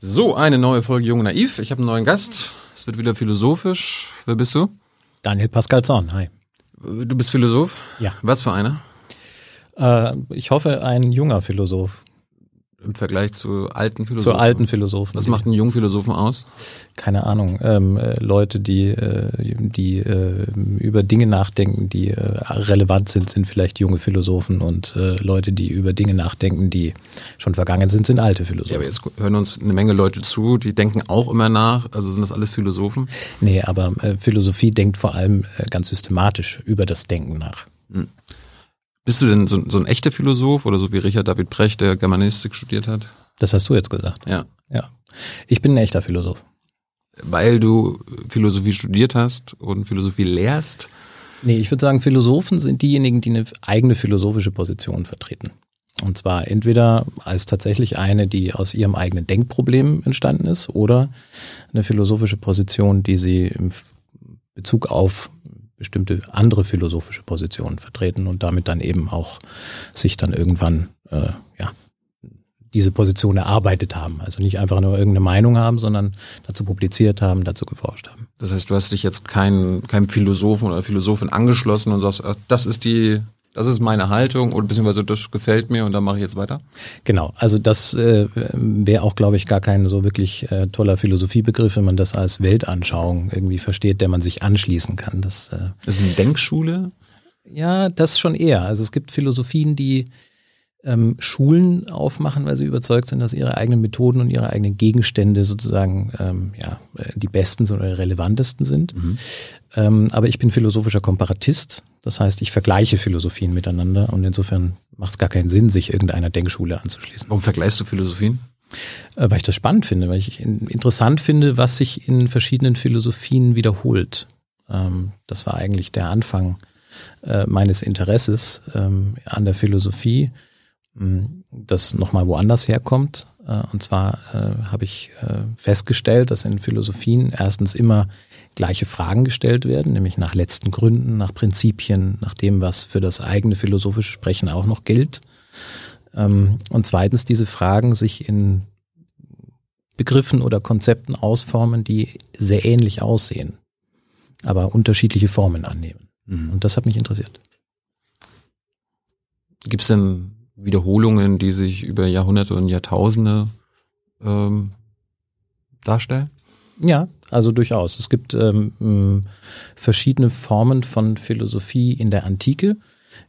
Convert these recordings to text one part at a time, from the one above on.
So, eine neue Folge Jung und Naiv. Ich habe einen neuen Gast. Es wird wieder philosophisch. Wer bist du? Daniel Pascal Zorn, hi. Du bist Philosoph? Ja. Was für einer? Äh, ich hoffe, ein junger Philosoph. Im Vergleich zu alten Philosophen? Zu alten Philosophen. Was macht einen jungen Philosophen aus? Keine Ahnung. Ähm, äh, Leute, die, äh, die äh, über Dinge nachdenken, die äh, relevant sind, sind vielleicht junge Philosophen und äh, Leute, die über Dinge nachdenken, die schon vergangen sind, sind alte Philosophen. Ja, aber jetzt hören uns eine Menge Leute zu, die denken auch immer nach. Also sind das alles Philosophen? Nee, aber äh, Philosophie denkt vor allem ganz systematisch über das Denken nach. Hm. Bist du denn so, so, ein echter Philosoph oder so wie Richard David Brecht, der Germanistik studiert hat? Das hast du jetzt gesagt. Ja. Ja. Ich bin ein echter Philosoph. Weil du Philosophie studiert hast und Philosophie lehrst? Nee, ich würde sagen, Philosophen sind diejenigen, die eine eigene philosophische Position vertreten. Und zwar entweder als tatsächlich eine, die aus ihrem eigenen Denkproblem entstanden ist, oder eine philosophische Position, die sie im Bezug auf bestimmte andere philosophische Positionen vertreten und damit dann eben auch sich dann irgendwann äh, ja, diese Position erarbeitet haben. Also nicht einfach nur irgendeine Meinung haben, sondern dazu publiziert haben, dazu geforscht haben. Das heißt, du hast dich jetzt keinem kein Philosophen oder Philosophin angeschlossen und sagst, das ist die das ist meine Haltung oder beziehungsweise das gefällt mir und dann mache ich jetzt weiter? Genau, also das äh, wäre auch, glaube ich, gar kein so wirklich äh, toller Philosophiebegriff, wenn man das als Weltanschauung irgendwie versteht, der man sich anschließen kann. Das, äh, das ist eine Denkschule? Ja, das schon eher. Also es gibt Philosophien, die ähm, Schulen aufmachen, weil sie überzeugt sind, dass ihre eigenen Methoden und ihre eigenen Gegenstände sozusagen ähm, ja, die besten oder relevantesten sind. Mhm. Ähm, aber ich bin philosophischer Komparatist. Das heißt, ich vergleiche Philosophien miteinander und insofern macht es gar keinen Sinn, sich irgendeiner Denkschule anzuschließen. Warum vergleichst du Philosophien? Äh, weil ich das spannend finde, weil ich interessant finde, was sich in verschiedenen Philosophien wiederholt. Ähm, das war eigentlich der Anfang äh, meines Interesses ähm, an der Philosophie das nochmal woanders herkommt. Äh, und zwar habe ich festgestellt, dass in Philosophien erstens immer gleiche Fragen gestellt werden, nämlich nach letzten Gründen, nach Prinzipien, nach dem, was für das eigene philosophische Sprechen auch noch gilt. Ähm, und zweitens diese Fragen sich in Begriffen oder Konzepten ausformen, die sehr ähnlich aussehen, aber unterschiedliche Formen annehmen. Mhm. Und das hat mich interessiert. Gibt es denn Wiederholungen, die sich über Jahrhunderte und Jahrtausende ähm, darstellen? Ja, also durchaus. Es gibt ähm, verschiedene Formen von Philosophie in der Antike,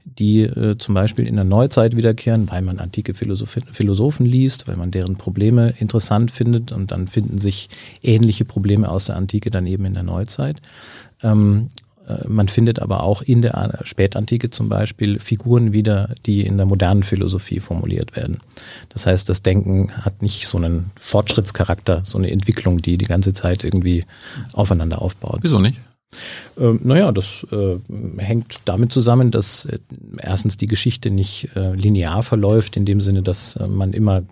die äh, zum Beispiel in der Neuzeit wiederkehren, weil man antike Philosoph Philosophen liest, weil man deren Probleme interessant findet und dann finden sich ähnliche Probleme aus der Antike dann eben in der Neuzeit. Ähm, äh, man findet aber auch in der Spätantike zum Beispiel Figuren wieder, die in der modernen Philosophie formuliert werden. Das heißt, das Denken hat nicht so einen Fortschrittscharakter, so eine Entwicklung, die die ganze Zeit irgendwie aufeinander aufbaut. Wieso nicht? Ähm, naja, das äh, hängt damit zusammen, dass äh, erstens die Geschichte nicht äh, linear verläuft, in dem Sinne, dass äh, man immer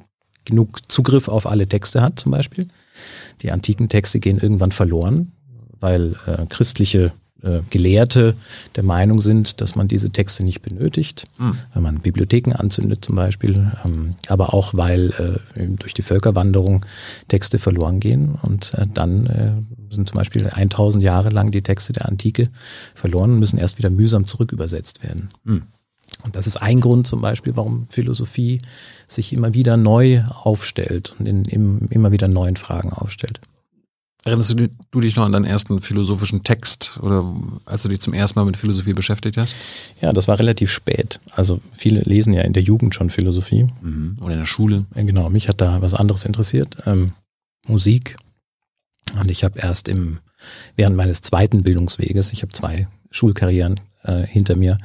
genug Zugriff auf alle Texte hat, zum Beispiel. Die antiken Texte gehen irgendwann verloren, weil äh, christliche äh, Gelehrte der Meinung sind, dass man diese Texte nicht benötigt, mhm. wenn man Bibliotheken anzündet zum Beispiel, ähm, aber auch weil äh, durch die Völkerwanderung Texte verloren gehen und äh, dann sind zum Beispiel 1000 Jahre lang die Texte der Antike verloren und müssen erst wieder mühsam zurückübersetzt werden. Mhm. Und das ist ein Grund zum Beispiel, warum Philosophie sich immer wieder neu aufstellt und in, in immer wieder neuen Fragen aufstellt. Erinnerst du, du, dich noch an deinen ersten philosophischen Text oder als du dich zum ersten Mal mit Philosophie beschäftigt hast? Ja, das war relativ spät. Also viele lesen ja in der Jugend schon Philosophie. Mhm. Oder in der Schule. Genau, mich hat da was anderes interessiert. Ähm, Musik. Und ich habe erst im, während meines zweiten Bildungsweges, ich habe zwei Schulkarrieren äh, hinter mir,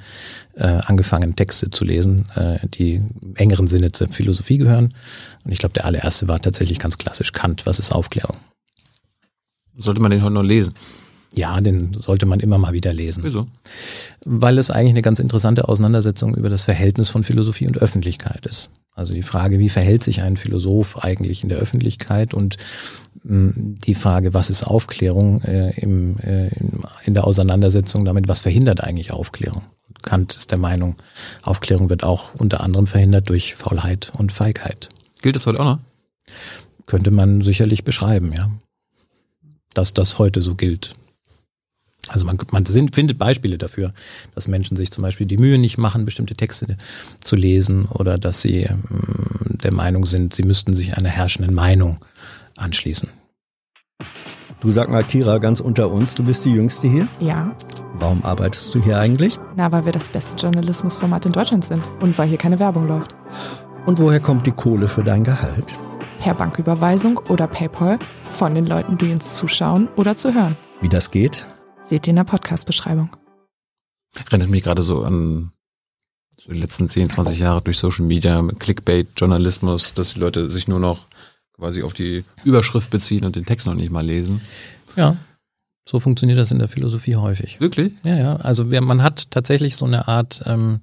äh, angefangen, Texte zu lesen, äh, die im engeren Sinne zur Philosophie gehören. Und ich glaube, der allererste war tatsächlich ganz klassisch Kant, was ist Aufklärung? Sollte man den heute noch lesen? Ja, den sollte man immer mal wieder lesen. Wieso? Weil es eigentlich eine ganz interessante Auseinandersetzung über das Verhältnis von Philosophie und Öffentlichkeit ist. Also die Frage, wie verhält sich ein Philosoph eigentlich in der Öffentlichkeit und mh, hm, die Frage, was ist Aufklärung äh, im, äh, in der Auseinandersetzung damit, was verhindert eigentlich Aufklärung? Kant ist der Meinung, Aufklärung wird auch unter anderem verhindert durch Faulheit und Feigheit. Gilt das heute auch noch? könnte man sicherlich beschreiben, ja. Dass das heute so gilt. Also man, man findet Beispiele dafür, dass Menschen sich zum Beispiel die Mühe nicht machen, bestimmte Texte zu lesen oder dass sie ähm, der Meinung sind, sie müssten sich einer herrschenden Meinung anschließen. Du sag mal, Kira, ganz unter uns, du bist die Jüngste hier? Ja. Warum arbeitest du hier eigentlich? Na, weil wir das beste Journalismusformat in Deutschland sind und weil hier keine Werbung läuft. Und woher kommt die Kohle für dein Gehalt? Per Banküberweisung oder PayPal von den Leuten, die uns zuschauen oder zu hören. Wie das geht? Seht ihr in der Podcast-Beschreibung. Erinnert mich gerade so an so die letzten 10, 20 Jahre durch Social Media, Clickbait, Journalismus, dass die Leute sich nur noch quasi auf die Überschrift beziehen und den Text noch nicht mal lesen. Ja, so funktioniert das in der Philosophie häufig. Wirklich? Ja, ja. Also wir, man hat tatsächlich so eine Art ähm,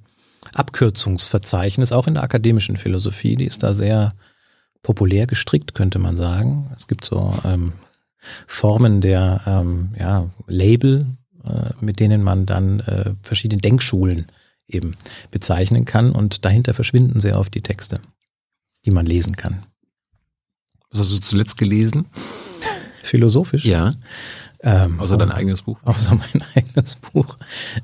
Abkürzungsverzeichnis, auch in der akademischen Philosophie. Die ist da sehr populär gestrickt, könnte man sagen. Es gibt so ähm, Formen der ähm, ja, Label, äh, mit denen man dann äh, verschiedene Denkschulen eben bezeichnen kann und dahinter verschwinden sehr oft die Texte, die man lesen kann. Was hast du zuletzt gelesen? Philosophisch? Ja. Ähm, außer dein eigenes Buch? Außer mein eigenes Buch.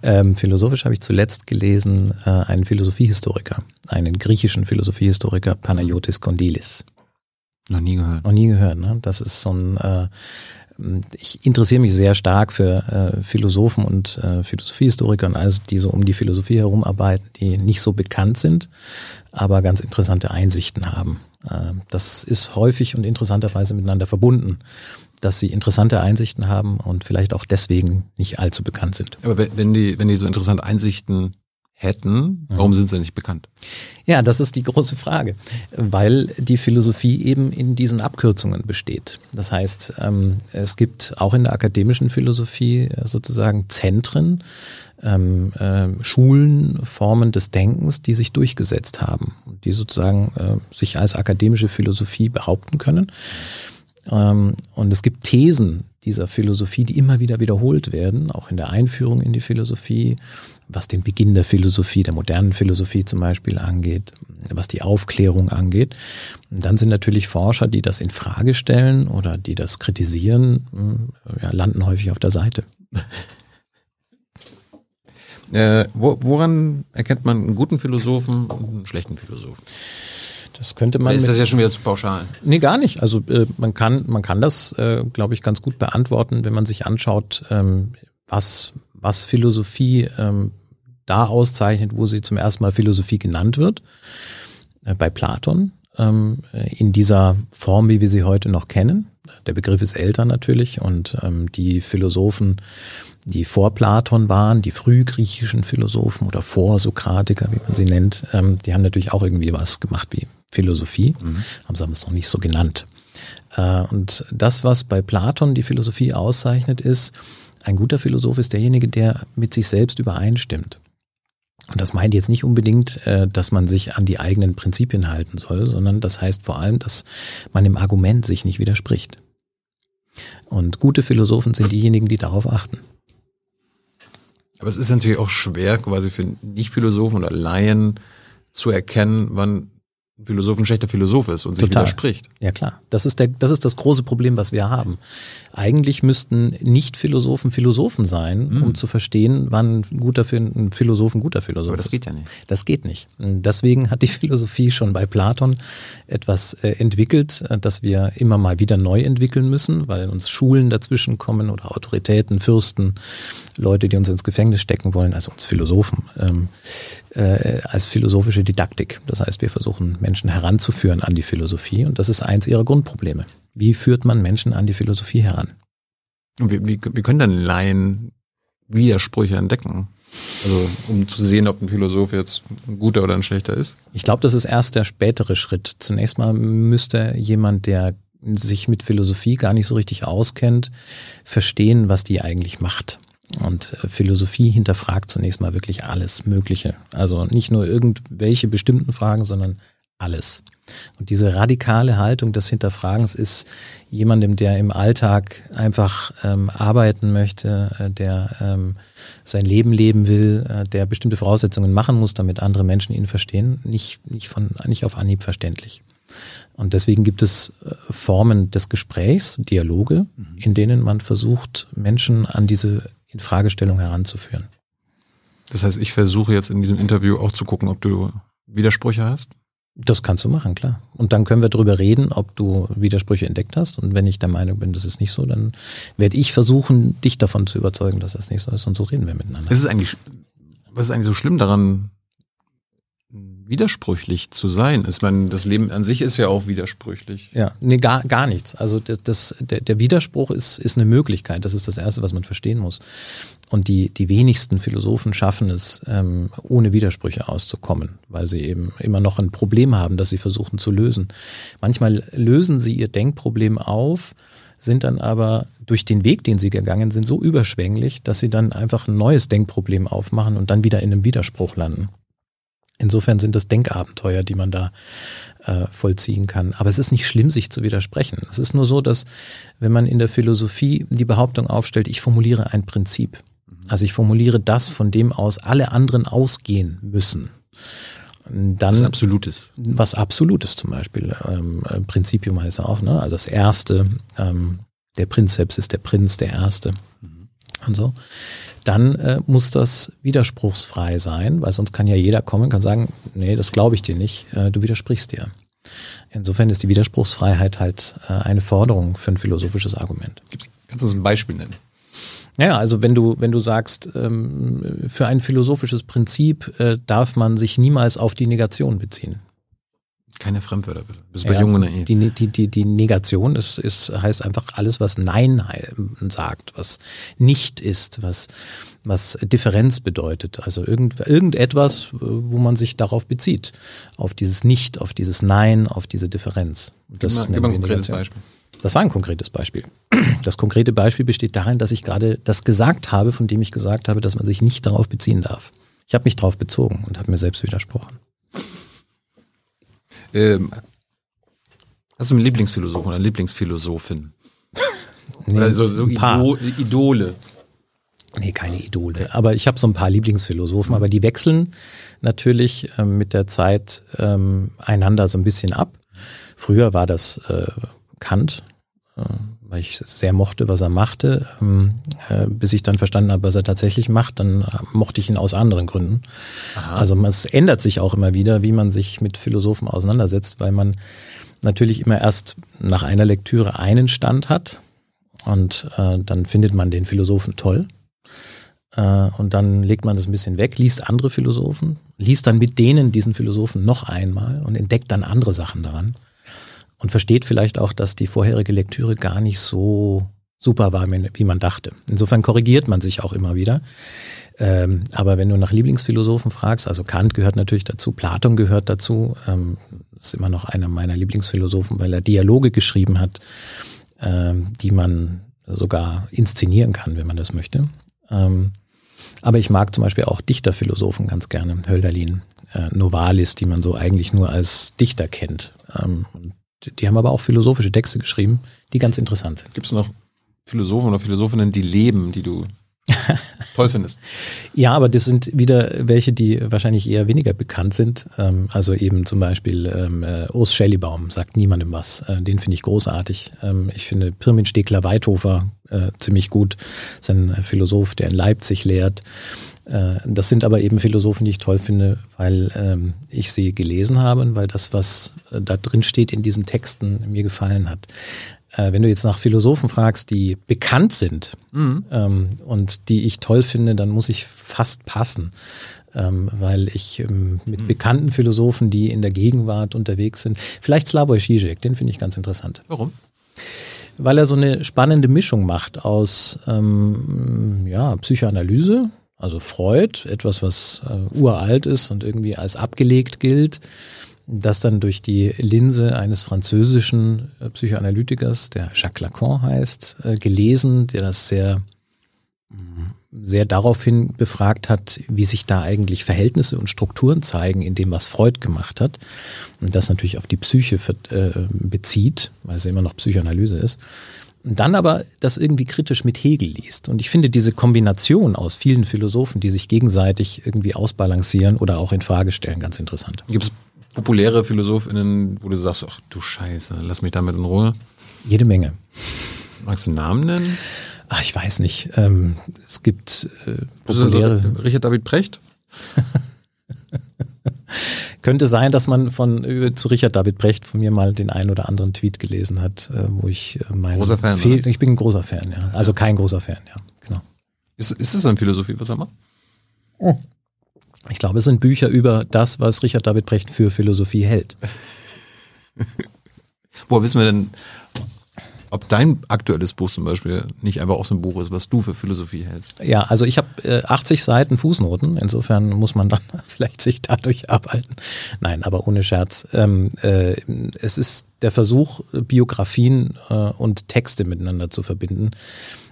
Ähm, philosophisch habe ich zuletzt gelesen äh, einen Philosophiehistoriker, einen griechischen Philosophiehistoriker, Panayotis Kondylis. Noch nie gehört. Noch nie gehört, ne? Das ist so ein, äh, ich interessiere mich sehr stark für äh, Philosophen und äh, Philosophiehistoriker und also die so um die Philosophie herum arbeiten, die nicht so bekannt sind, aber ganz interessante Einsichten haben. Äh, das ist häufig und interessanterweise miteinander verbunden, dass sie interessante Einsichten haben und vielleicht auch deswegen nicht allzu bekannt sind. Aber wenn die, wenn die so interessante Einsichten hätten, warum sind sie nicht bekannt? Ja, das ist die große Frage, weil die Philosophie eben in diesen Abkürzungen besteht. Das heißt, ähm, es gibt auch in der akademischen Philosophie sozusagen Zentren, ähm, äh, Schulen, Formen des Denkens, die sich durchgesetzt haben, die sozusagen äh, sich als akademische Philosophie behaupten können. Ähm, und es gibt Thesen dieser Philosophie, die immer wieder wiederholt werden, auch in der Einführung in die Philosophie, was den Beginn der Philosophie, der modernen Philosophie zum Beispiel angeht, was die Aufklärung angeht. Und dann sind natürlich Forscher, die das in Frage stellen oder die das kritisieren, hm, ja, landen häufig auf der Seite. Äh, woran erkennt man einen guten Philosophen und einen schlechten Philosophen? Das könnte man. Oder ist das ja schon wieder zu pauschal? Nee, gar nicht. Also äh, man kann, man kann das, äh, glaube ich, ganz gut beantworten, wenn man sich anschaut, ähm, was, was Philosophie ähm, da auszeichnet, wo sie zum ersten Mal Philosophie genannt wird. Äh, bei Platon. Ähm, in dieser Form, wie wir sie heute noch kennen. Der Begriff ist älter natürlich und ähm, die Philosophen die vor Platon waren, die frühgriechischen Philosophen oder Vorsokratiker, wie man sie nennt, ähm, die haben natürlich auch irgendwie was gemacht wie Philosophie, mhm. haben sie es noch nicht so genannt. Äh, und das, was bei Platon die Philosophie auszeichnet, ist, ein guter Philosoph ist derjenige, der mit sich selbst übereinstimmt. Und das meint jetzt nicht unbedingt, äh, dass man sich an die eigenen Prinzipien halten soll, sondern das heißt vor allem, dass man im Argument sich nicht widerspricht. Und gute Philosophen sind diejenigen, die darauf achten. Aber es ist natürlich auch schwer, quasi für Nicht-Philosophen oder Laien zu erkennen, wann Philosoph ein schlechter Philosoph ist und sich Total. widerspricht. Ja klar, das ist, der, das ist das große Problem, was wir haben. Eigentlich müssten Nicht-Philosophen Philosophen sein, mhm. um zu verstehen, wann ein guter ein Philosoph ein guter Philosoph ist. Aber das geht ja nicht. Das geht nicht. Deswegen hat die Philosophie schon bei Platon etwas äh, entwickelt, äh, das wir immer mal wieder neu entwickeln müssen, weil uns Schulen dazwischen kommen oder Autoritäten, Fürsten, Leute, die uns ins Gefängnis stecken wollen, also uns Philosophen, ähm, äh, als philosophische Didaktik. Das heißt, wir versuchen Menschen heranzuführen an die Philosophie. Und das ist eins ihrer Grundprobleme. Wie führt man Menschen an die Philosophie heran? Und wie, wie, wie können dann Laien Widersprüche entdecken? Also um zu sehen, ob ein Philosoph jetzt ein guter oder ein schlechter ist? Ich glaube, das ist erst der spätere Schritt. Zunächst mal müsste jemand, der sich mit Philosophie gar nicht so richtig auskennt, verstehen, was die eigentlich macht. Und äh, Philosophie hinterfragt zunächst mal wirklich alles Mögliche. Also nicht nur irgendwelche bestimmten Fragen, sondern alles. Und diese radikale Haltung des Hinterfragens ist jemandem, der im Alltag einfach ähm, arbeiten möchte, äh, der ähm, sein Leben leben will, äh, der bestimmte Voraussetzungen machen muss, damit andere Menschen ihn verstehen, nicht, nicht, von, nicht auf Anhieb verständlich. Und deswegen gibt es äh, Formen des Gesprächs, Dialoge, mhm. in denen man versucht, Menschen an diese Infragestellung heranzuführen. Das heißt, ich versuche jetzt in diesem Interview auch zu gucken, ob du Widersprüche hast? Das kannst du machen, klar. Und dann können wir darüber reden, ob du Widersprüche entdeckt hast. Und wenn ich der Meinung bin, das ist nicht so, dann werde ich versuchen, dich davon zu überzeugen, dass das nicht so ist. Und so reden wir miteinander. Ist eigentlich, was ist eigentlich so schlimm daran, widersprüchlich zu sein. Ich meine, das Leben an sich ist ja auch widersprüchlich. Ja, nee, gar, gar nichts. Also das, das, der, der Widerspruch ist, ist eine Möglichkeit. Das ist das Erste, was man verstehen muss. Und die, die wenigsten Philosophen schaffen es, ähm, ohne Widersprüche auszukommen, weil sie eben immer noch ein Problem haben, das sie versuchen zu lösen. Manchmal lösen sie ihr Denkproblem auf, sind dann aber durch den Weg, den sie gegangen sind, so überschwänglich, dass sie dann einfach ein neues Denkproblem aufmachen und dann wieder in einem Widerspruch landen. Insofern sind das Denkabenteuer, die man da äh, vollziehen kann. Aber es ist nicht schlimm, sich zu widersprechen. Es ist nur so, dass wenn man in der Philosophie die Behauptung aufstellt, ich formuliere ein Prinzip, also ich formuliere das, von dem aus alle anderen ausgehen müssen. Dann, was Absolutes. Was Absolutes zum Beispiel. Ähm, Prinzipium heißt ja auch, ne? Also das Erste, ähm, der Prinzeps ist der Prinz, der Erste. Und so dann äh, muss das widerspruchsfrei sein, weil sonst kann ja jeder kommen und kann sagen, nee, das glaube ich dir nicht, äh, du widersprichst dir. Insofern ist die Widerspruchsfreiheit halt äh, eine Forderung für ein philosophisches Argument. Gibt's, kannst du uns ein Beispiel nennen? Ja, also wenn du, wenn du sagst, ähm, für ein philosophisches Prinzip äh, darf man sich niemals auf die Negation beziehen. Keine Fremdwörter, bitte. Bist ja, bei Jungen eh. die, die, die, die Negation ist, ist, heißt einfach alles, was Nein sagt, was nicht ist, was, was Differenz bedeutet. Also irgend, irgendetwas, wo man sich darauf bezieht. Auf dieses Nicht, auf dieses Nein, auf diese Differenz. Das gib mal, gib mal ein konkretes Beispiel. Das war ein konkretes Beispiel. Das konkrete Beispiel besteht darin, dass ich gerade das gesagt habe, von dem ich gesagt habe, dass man sich nicht darauf beziehen darf. Ich habe mich darauf bezogen und habe mir selbst widersprochen. Ähm, hast du einen Lieblingsphilosophen oder eine Lieblingsphilosophin? Nee, oder so, so Idol, Idole? Nee, keine Idole. Aber ich habe so ein paar Lieblingsphilosophen, aber die wechseln natürlich ähm, mit der Zeit ähm, einander so ein bisschen ab. Früher war das äh, Kant, weil ich sehr mochte, was er machte, ähm, äh, bis ich dann verstanden habe, was er tatsächlich macht, dann äh, mochte ich ihn aus anderen Gründen. Aha. Also es ändert sich auch immer wieder, wie man sich mit Philosophen auseinandersetzt, weil man natürlich immer erst nach einer Lektüre einen Stand hat und äh, dann findet man den Philosophen toll. Äh, und dann legt man das ein bisschen weg, liest andere Philosophen, liest dann mit denen diesen Philosophen noch einmal und entdeckt dann andere Sachen daran und versteht vielleicht auch, dass die vorherige Lektüre gar nicht so super war, wie man dachte. Insofern korrigiert man sich auch immer wieder. Ähm, aber wenn du nach Lieblingsphilosophen fragst, also Kant gehört natürlich dazu, Platon gehört dazu, ähm, ist immer noch einer meiner Lieblingsphilosophen, weil er Dialoge geschrieben hat, ähm, die man sogar inszenieren kann, wenn man das möchte. Ähm, aber ich mag zum Beispiel auch Dichterphilosophen ganz gerne, Hölderlin, äh, Novalis, die man so eigentlich nur als Dichter kennt. Ähm, und die haben aber auch philosophische Texte geschrieben, die ganz interessant sind. Gibt es noch Philosophen oder Philosophinnen, die leben, die du toll findest? Ja, aber das sind wieder welche, die wahrscheinlich eher weniger bekannt sind. Ähm, also eben zum Beispiel ähm, äh, Urs Schellibaum sagt niemandem was. Äh, den finde ich großartig. Ähm, ich finde Pirmin Stegler-Weithofer äh, ziemlich gut. Das ist ein Philosoph, der in Leipzig lehrt. Äh, das sind aber eben Philosophen, die ich toll finde, weil ähm, ich sie gelesen habe und weil das, was äh, da drin steht in diesen Texten, mir gefallen hat. Äh, wenn du jetzt nach Philosophen fragst, die bekannt sind mhm. ähm, und die ich toll finde, dann muss ich fast passen, ähm, weil ich mit mhm. bekannten Philosophen, die in der Gegenwart unterwegs sind, vielleicht Slavoj Žižek, den finde ich ganz interessant. Warum? Weil er so eine spannende Mischung macht aus ja, Psychoanalyse, also Freud, etwas, was äh, uralt ist und irgendwie als abgelegt gilt, das dann durch die Linse eines französischen äh, Psychoanalytikers, der Jacques Lacan heißt, äh, gelesen, der das sehr, mm, sehr daraufhin befragt hat, wie sich da eigentlich Verhältnisse und Strukturen zeigen in dem, was Freud gemacht hat. Und das natürlich auf die Psyche äh, bezieht, weil es immer noch Psychoanalyse ist dann aber das irgendwie kritisch mit Hegel liest. Und ich finde diese Kombination aus vielen Philosophen, die sich gegenseitig irgendwie ausbalancieren oder auch in Frage stellen, ganz interessant. Gibt es populäre PhilosophInnen, wo du sagst, ach du Scheiße, lass mich damit in Ruhe? Jede Menge. Magst du einen Namen nennen? Ach, ich weiß nicht. Ähm, es gibt äh, populäre. Richard David Precht? Könnte sein, dass man von äh, zu Richard David Brecht von mir mal den einen oder anderen Tweet gelesen hat, äh, wo ich äh, mein Großer Fan, Fehl, oder? ich bin ein großer Fan, ja. Also kein großer Fan, ja, genau. Ist, ist das eine Philosophie, was er macht? Ich glaube, es sind Bücher über das, was Richard David Brecht für Philosophie hält. Woher wissen wir denn, ob dein aktuelles Buch zum Beispiel nicht einfach auch so ein Buch ist, was du für Philosophie hältst? Ja, also ich habe äh, 80 Seiten Fußnoten, insofern muss man dann vielleicht sich dadurch arbeiten. Nein, aber ohne Scherz. Ähm, äh, es ist der Versuch, Biografien äh, und Texte miteinander zu verbinden.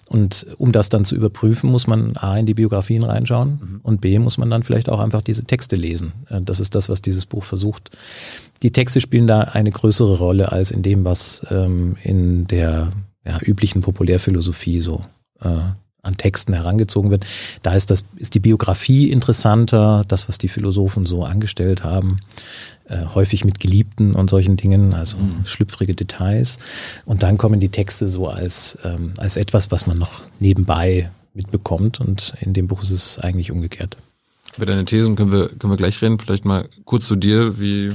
Und um das dann zu überprüfen, muss man A in die Biografien reinschauen und B muss man dann vielleicht auch einfach diese Texte lesen. Äh, Das ist das, was dieses Buch versucht. Die Texte spielen da eine größere Rolle als in dem, was ähm, in der ja, üblichen Populärphilosophie so äh, an Texten herangezogen wird. Da ist das ist die Biografie interessanter, das was die Philosophen so angestellt haben, äh, häufig mit Geliebten und solchen Dingen, also schlüpfrige Details. Und dann kommen die Texte so als ähm, als etwas, was man noch nebenbei mitbekommt. Und in dem Buch ist es eigentlich umgekehrt. Über deine Thesen können wir, können wir gleich reden. Vielleicht mal kurz zu dir. Wie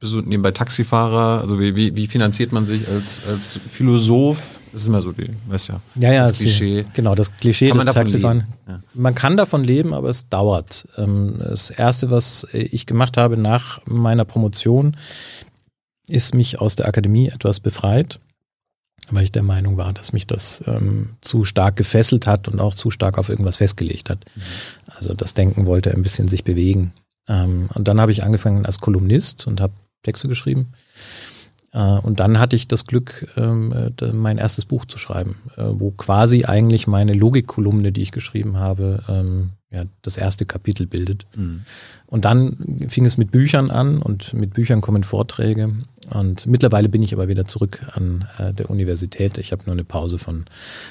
bist du nebenbei Taxifahrer? Also wie, wie, wie finanziert man sich als, als Philosoph? Das ist immer so die, weißt ja, Ja, ja, das ist die- Klischee. Genau, das Klischee Kann man des Taxifahren. Ja. Man kann davon leben, aber es dauert. Ähm, Das erste, was ich gemacht habe nach meiner Promotion, ist mich aus der Akademie etwas befreit, weil ich der Meinung war, dass mich das ähm, zu stark gefesselt hat und auch zu stark auf irgendwas festgelegt hat. Also das Denken wollte ein bisschen sich bewegen. Ähm, und dann habe ich angefangen als Kolumnist und habe Texte geschrieben. Äh, Und dann hatte ich das Glück, ähm, äh, mein erstes Buch zu schreiben, äh, wo quasi eigentlich meine Logikkolumne, die ich geschrieben habe, ähm, ja, das erste Kapitel bildet. Und dann fing es mit Büchern an und mit Büchern kommen Vorträge. Und mittlerweile bin ich aber wieder zurück an äh, der Universität. Ich habe nur eine Pause von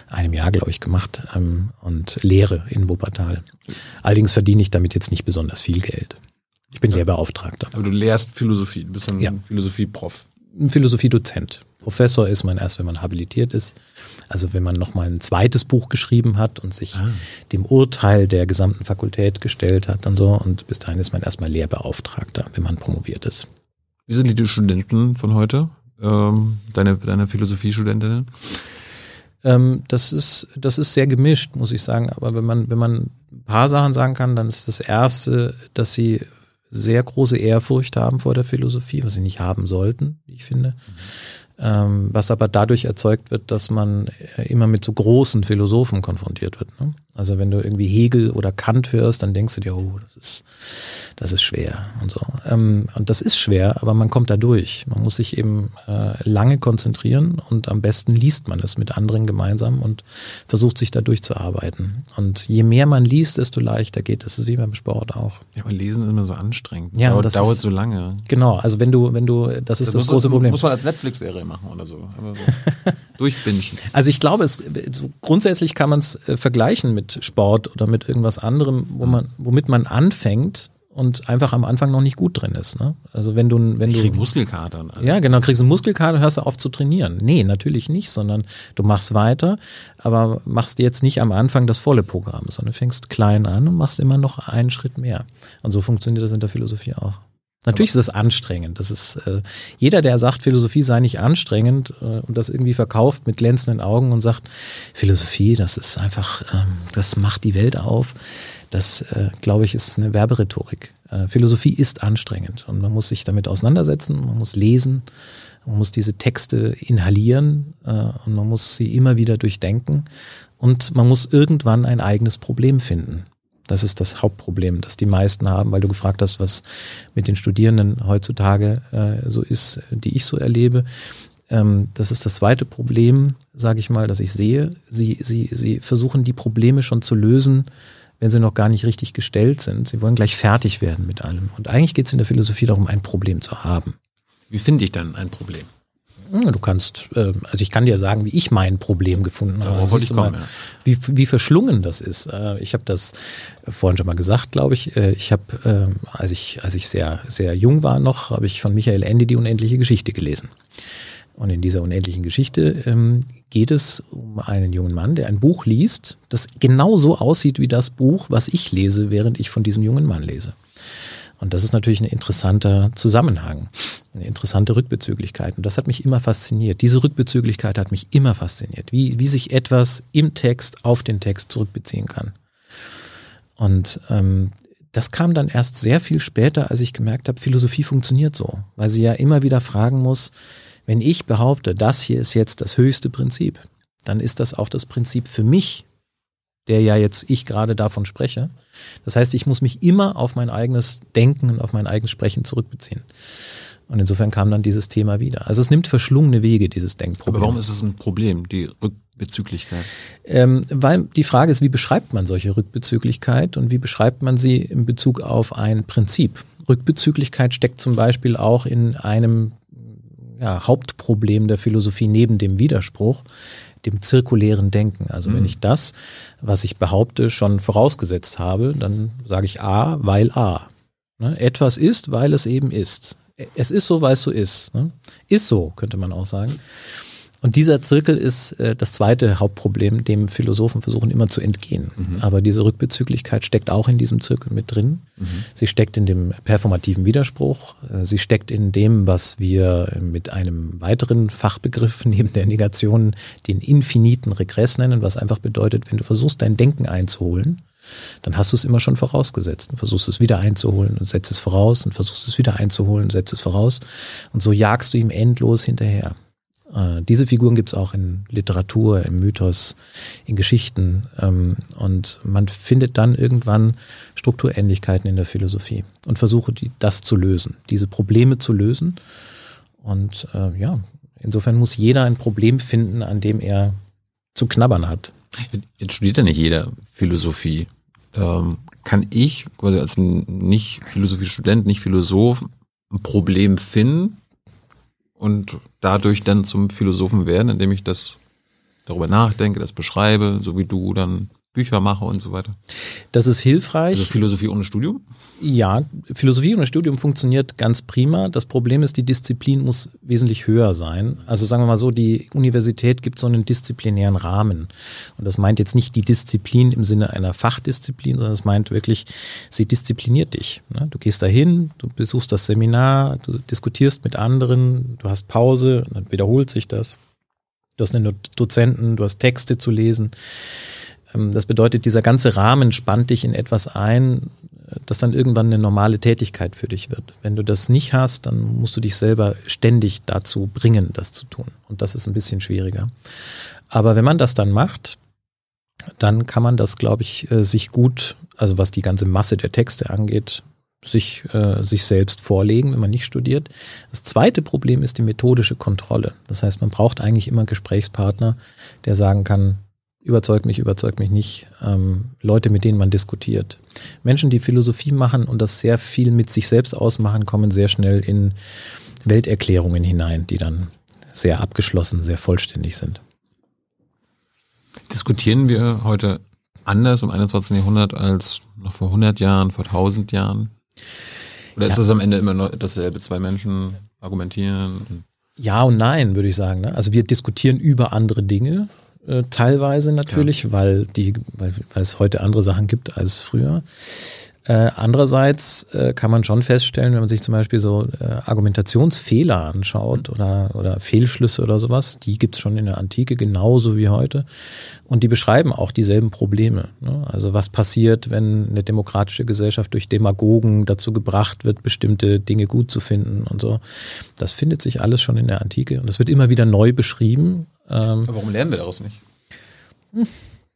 einem Jahr, glaube ich, gemacht ähm, und lehre in Wuppertal. Allerdings verdiene ich damit jetzt nicht besonders viel Geld. Ich bin Lehrbeauftragter. Aber du lehrst Philosophie, du bist ein Ja. Philosophie-Prof. ein Philosophiedozent. Professor ist man erst, wenn man habilitiert ist. Also wenn man nochmal ein zweites Buch geschrieben hat und sich dem Urteil der gesamten Fakultät gestellt hat und so. Und bis dahin ist man erstmal Lehrbeauftragter, wenn man promoviert ist. Wie sind die, die Studenten von heute? Ähm, deine, deine Philosophiestudentinnen? Ähm, das ist, das ist sehr gemischt, muss ich sagen. Aber wenn man, wenn man ein paar Sachen sagen kann, dann ist das erste, dass sie sehr große Ehrfurcht haben vor der Philosophie, was sie nicht haben sollten, ich finde. Ähm, was aber dadurch erzeugt wird, dass man äh, immer mit so großen Philosophen konfrontiert wird. Ne? Also wenn du irgendwie Hegel oder Kant hörst, dann denkst du dir, oh, das ist, das ist schwer und so. Ähm, und das ist schwer, aber man kommt da durch. Man muss sich eben äh, lange konzentrieren und am besten liest man es mit anderen gemeinsam und versucht sich da durchzuarbeiten. Und je mehr man liest, desto leichter geht es. Das ist wie beim Sport auch. Ja, aber Lesen ist immer so anstrengend. Ja, dauert, das dauert ist- so lange. Genau, also wenn du, wenn du, das ist das, muss, große Problem. Muss man als Netflix-Serie machen oder so. Aber so durchbingen. Also ich glaube, es, so grundsätzlich kann man es äh, vergleichen mit Sport oder mit irgendwas anderem, wo man, womit man anfängt und einfach am Anfang noch nicht gut drin ist. Ne? Also wenn du, wenn Ich du Muskelkater. alles. ja, genau, kriegst einen Muskelkater, hörst du auf zu trainieren. Nee, natürlich nicht, sondern du machst weiter, aber machst jetzt nicht am Anfang das volle Programm, sondern fängst klein an und machst immer noch einen Schritt mehr. Und so funktioniert das in der Philosophie auch. Natürlich ist es anstrengend. Das ist äh, jeder, der sagt, Philosophie sei nicht anstrengend äh, und das irgendwie verkauft mit glänzenden Augen und sagt, Philosophie, das ist einfach, ähm, das macht die Welt auf. Das, äh, glaube ich, ist eine Werberhetorik. Äh, Philosophie ist anstrengend und man muss sich damit auseinandersetzen, man muss lesen, man muss diese Texte inhalieren äh, und man muss sie immer wieder durchdenken und man muss irgendwann ein eigenes Problem finden. Das ist das Hauptproblem, das die meisten haben, weil du gefragt hast, was mit den Studierenden heutzutage äh, so ist, die ich so erlebe. Ähm, das ist das zweite Problem, sage ich mal, das ich sehe. Sie, sie, sie versuchen die Probleme schon zu lösen, wenn sie noch gar nicht richtig gestellt sind. Sie wollen gleich fertig werden mit allem. Und eigentlich geht es in der Philosophie darum, ein Problem zu haben. Wie finde ich dann ein Problem? Du kannst, äh, also ich kann dir sagen, wie ich mein Problem gefunden habe. Wollte ich kommen, mal, ja. wie, wie verschlungen das ist. Äh, Ich habe das vorhin schon mal gesagt, glaube ich. Äh, Ich habe, ähm, als ich, als ich sehr, sehr jung war noch, habe ich von Michael Ende die unendliche Geschichte gelesen. Und in dieser unendlichen Geschichte ähm, geht es um einen jungen Mann, der ein Buch liest, das genauso aussieht wie das Buch, was ich lese, während ich von diesem jungen Mann lese. Und das ist natürlich ein interessanter Zusammenhang, eine interessante Rückbezüglichkeit. Und das hat mich immer fasziniert. Diese Rückbezüglichkeit hat mich immer fasziniert, wie, wie sich etwas im Text auf den Text zurückbeziehen kann. Und ähm, das kam dann erst sehr viel später, als ich gemerkt habe, Philosophie funktioniert so, weil sie ja immer wieder fragen muss, wenn ich behaupte, das hier ist jetzt das höchste Prinzip, dann ist das auch das Prinzip für mich, der ja jetzt ich gerade davon spreche. Das heißt, ich muss mich immer auf mein eigenes Denken und auf mein eigenes Sprechen zurückbeziehen. Und insofern kam dann dieses Thema wieder. Also es nimmt verschlungene Wege, dieses Denkproblem. Aber warum ist es ein Problem, die Rückbezüglichkeit? Ähm, weil die Frage ist, wie beschreibt man solche Rückbezüglichkeit und wie beschreibt man sie in Bezug auf ein Prinzip? Rückbezüglichkeit steckt zum Beispiel auch in einem ja, Hauptproblem der Philosophie neben dem Widerspruch, dem zirkulären Denken. Also wenn ich das, was ich behaupte, schon vorausgesetzt habe, dann sage ich A, weil A. Ne? Etwas ist, weil es eben ist. Es ist so, weil es so ist. Ne? Ist so, könnte man auch sagen. Und dieser Zirkel ist äh, das zweite Hauptproblem, dem Philosophen versuchen immer zu entgehen. Aber diese Rückbezüglichkeit steckt auch in diesem Zirkel mit drin. Sie steckt in dem performativen Widerspruch. Äh, Sie steckt in dem, was wir mit einem weiteren Fachbegriff neben der Negation den infiniten Regress nennen, was einfach bedeutet, wenn du versuchst, dein Denken einzuholen, dann hast du es immer schon vorausgesetzt und versuchst es wieder einzuholen und setzt es voraus und versuchst es wieder einzuholen und setzt es voraus. Und so jagst du ihm endlos hinterher. Äh, Diese Figuren gibt es auch in Literatur, im Mythos, in Geschichten. ähm, Und man findet dann irgendwann Strukturähnlichkeiten in der Philosophie und versuche die, das zu lösen, diese Probleme zu lösen. Und äh, ja, insofern muss jeder ein Problem finden, an dem er zu knabbern hat. Jetzt studiert ja nicht jeder Philosophie. Ähm, kann ich quasi als nicht Philosophie-Student, nicht Philosoph ein Problem finden und dadurch dann zum Philosophen werden, indem ich das darüber nachdenke, das beschreibe, so wie du dann Bücher mache und so weiter. Das ist hilfreich. Also Philosophie ohne Studium? Ja, Philosophie das Studium funktioniert ganz prima. Das Problem ist, die Disziplin muss wesentlich höher sein. Also sagen wir mal so, die Universität gibt so einen disziplinären Rahmen. Und das meint jetzt nicht die Disziplin im Sinne einer Fachdisziplin, sondern es meint wirklich, sie diszipliniert dich. ne? Du gehst dahin, du besuchst das Seminar, du diskutierst mit anderen, du hast Pause, dann wiederholt sich das. Du hast einen Dozenten, du hast Texte zu lesen. Ähm, Das bedeutet, dieser ganze Rahmen spannt dich in etwas ein, das dann irgendwann eine normale Tätigkeit für dich wird. Wenn du das nicht hast, dann musst du dich selber ständig dazu bringen, das zu tun. Und das ist ein bisschen schwieriger. Aber wenn man das dann macht, dann kann man das, glaube ich, äh, sich gut, also was die ganze Masse der Texte angeht, sich, äh, sich selbst vorlegen, wenn man nicht studiert. Das zweite Problem ist die methodische Kontrolle. Das heißt, man braucht eigentlich immer einen Gesprächspartner, der sagen kann, überzeugt mich, überzeugt mich nicht. Ähm, Leute, mit denen man diskutiert. Menschen, die Philosophie machen und das sehr viel mit sich selbst ausmachen, kommen sehr schnell in Welterklärungen hinein, die dann sehr abgeschlossen, sehr vollständig sind. Diskutieren wir heute anders im 21. Jahrhundert als noch vor 100 Jahren, vor 1000 Jahren? Oder ist Ja. das am Ende immer noch dasselbe? Zwei Menschen argumentieren? Ja und nein, würde ich sagen. Ne? Also wir diskutieren über andere Dinge, äh, teilweise natürlich, weil, die, weil, weil es heute andere Sachen gibt als früher. Äh, andererseits äh, kann man schon feststellen, wenn man sich zum Beispiel so äh, Argumentationsfehler anschaut oder, oder Fehlschlüsse oder sowas, die gibt es schon in der Antike genauso wie heute. Und die beschreiben auch dieselben Probleme. Ne? Also was passiert, wenn eine demokratische Gesellschaft durch Demagogen dazu gebracht wird, bestimmte Dinge gut zu finden und so. Das findet sich alles schon in der Antike und das wird immer wieder neu beschrieben. Ähm, Aber warum lernen wir daraus nicht?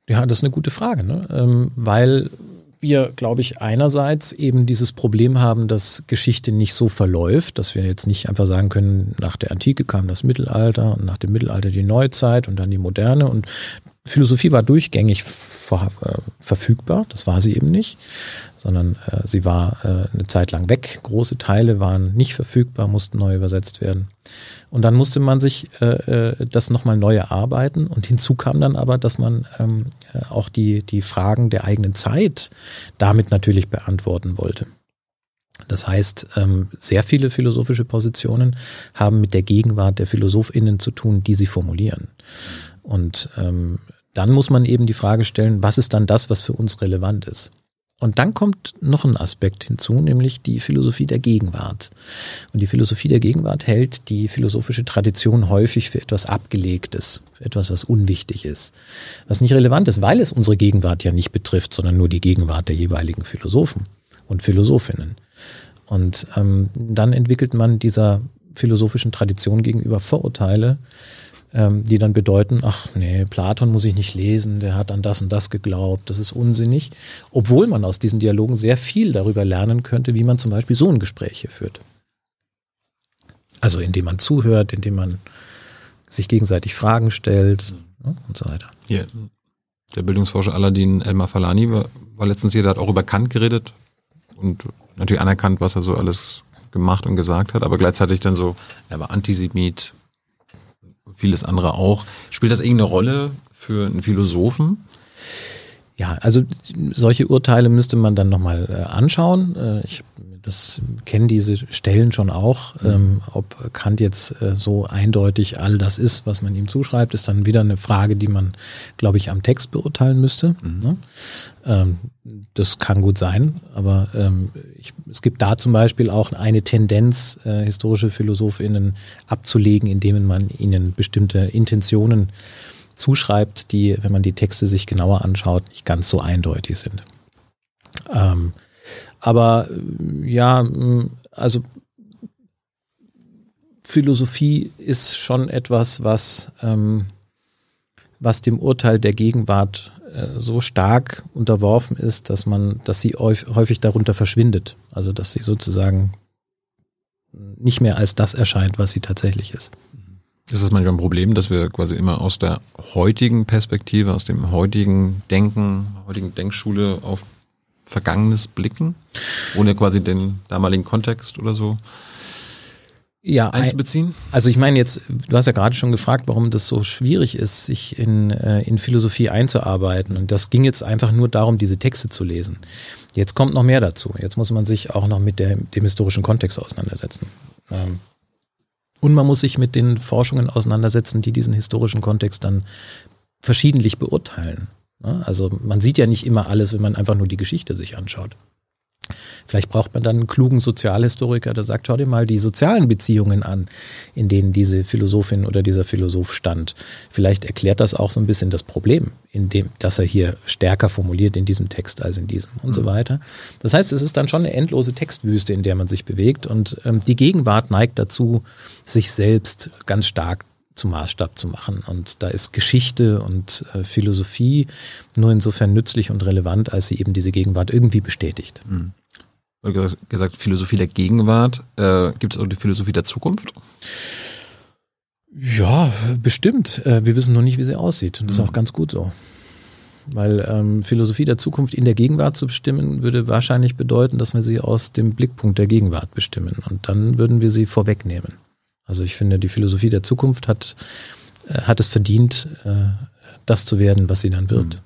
ja, das ist eine gute Frage, ne? ähm, weil wir, glaube ich, einerseits eben dieses Problem haben, dass Geschichte nicht so verläuft, dass wir jetzt nicht einfach sagen können, nach der Antike kam das Mittelalter und nach dem Mittelalter die Neuzeit und dann die Moderne und Philosophie war durchgängig ver, äh, verfügbar, das war sie eben nicht, sondern äh, sie war äh, eine Zeit lang weg. Große Teile waren nicht verfügbar, mussten neu übersetzt werden. Und dann musste man sich äh, äh das nochmal neu erarbeiten. Und hinzu kam dann aber, dass man ähm, äh, auch die, die Fragen der eigenen Zeit damit natürlich beantworten wollte. Das heißt, ähm, sehr viele philosophische Positionen haben mit der Gegenwart der PhilosophInnen zu tun, die sie formulieren. Und ähm, dann muss man eben die Frage stellen, was ist dann das, was für uns relevant ist? Und dann kommt noch ein Aspekt hinzu, nämlich die Philosophie der Gegenwart. Und die Philosophie der Gegenwart hält die philosophische Tradition häufig für etwas Abgelegtes, für etwas, was unwichtig ist, was nicht relevant ist, weil es unsere Gegenwart ja nicht betrifft, sondern nur die Gegenwart der jeweiligen Philosophen und Philosophinnen. Und ähm, dann entwickelt man dieser philosophischen Tradition gegenüber Vorurteile, ähm, die dann bedeuten, ach nee, Platon muss ich nicht lesen, der hat an das und das geglaubt, das ist unsinnig, obwohl man aus diesen Dialogen sehr viel darüber lernen könnte, wie man zum Beispiel so ein Gespräch hier führt. Also indem man zuhört, indem man sich gegenseitig Fragen stellt ne, und so weiter. Ja. Der Bildungsforscher Aladin Elmar Falani war, war letztens hier, der hat auch über Kant geredet und natürlich anerkannt, was er so alles gemacht und gesagt hat, aber gleichzeitig dann so, er war Antisemit, vieles andere auch. Spielt das irgendeine Rolle für einen Philosophen? Ja, also solche Urteile müsste man dann nochmal äh, anschauen. Äh, ich das kennen diese Stellen schon auch. Mhm. Ähm, ob Kant jetzt äh, so eindeutig all das ist, was man ihm zuschreibt, ist dann wieder eine Frage, die man, glaube ich, am Text beurteilen müsste. Mhm. Ne? Ähm, das kann gut sein, aber ähm, ich, es gibt da zum Beispiel auch eine Tendenz, äh, historische PhilosophInnen abzulegen, indem man ihnen bestimmte Intentionen zuschreibt, die, wenn man die Texte sich genauer anschaut, nicht ganz so eindeutig sind. Ähm, aber ja, also Philosophie ist schon etwas, was, ähm, was dem Urteil der Gegenwart äh, so stark unterworfen ist, dass man, dass sie häufig darunter verschwindet. Also dass sie sozusagen nicht mehr als das erscheint, was sie tatsächlich ist. Ist es manchmal ein Problem, dass wir quasi immer aus der heutigen Perspektive, aus dem heutigen Denken, heutigen Denkschule auf Vergangenes blicken, ohne quasi den damaligen Kontext oder so ja, einzubeziehen? Also ich meine jetzt, du hast ja gerade schon gefragt, warum das so schwierig ist, sich in, äh, in Philosophie einzuarbeiten. Und das ging jetzt einfach nur darum, diese Texte zu lesen. Jetzt kommt noch mehr dazu. Jetzt muss man sich auch noch mit der, dem historischen Kontext auseinandersetzen. Ähm, und man muss sich mit den Forschungen auseinandersetzen, die diesen historischen Kontext dann verschiedentlich beurteilen. Also man sieht ja nicht immer alles, wenn man einfach nur die Geschichte sich anschaut. Vielleicht braucht man dann einen klugen Sozialhistoriker, der sagt, schau dir mal die sozialen Beziehungen an, in denen diese Philosophin oder dieser Philosoph stand. Vielleicht erklärt das auch so ein bisschen das Problem, in dem, dass er hier stärker formuliert in diesem Text als in diesem und mhm. so weiter. Das heißt, es ist dann schon eine endlose Textwüste, in der man sich bewegt und ähm, die Gegenwart neigt dazu, sich selbst ganz stark zum Maßstab zu machen. Und da ist Geschichte und äh, Philosophie nur insofern nützlich und relevant, als sie eben diese Gegenwart irgendwie bestätigt. Mhm. Gesagt, Philosophie der Gegenwart. Äh, gibt es auch die Philosophie der Zukunft? Ja, bestimmt. Äh, wir wissen noch nicht, wie sie aussieht. Und das ist mhm. auch ganz gut so. Weil ähm, Philosophie der Zukunft in der Gegenwart zu bestimmen, würde wahrscheinlich bedeuten, dass wir sie aus dem Blickpunkt der Gegenwart bestimmen. Und dann würden wir sie vorwegnehmen. Also ich finde, die Philosophie der Zukunft hat, äh, hat es verdient, äh, das zu werden, was sie dann wird. Mhm.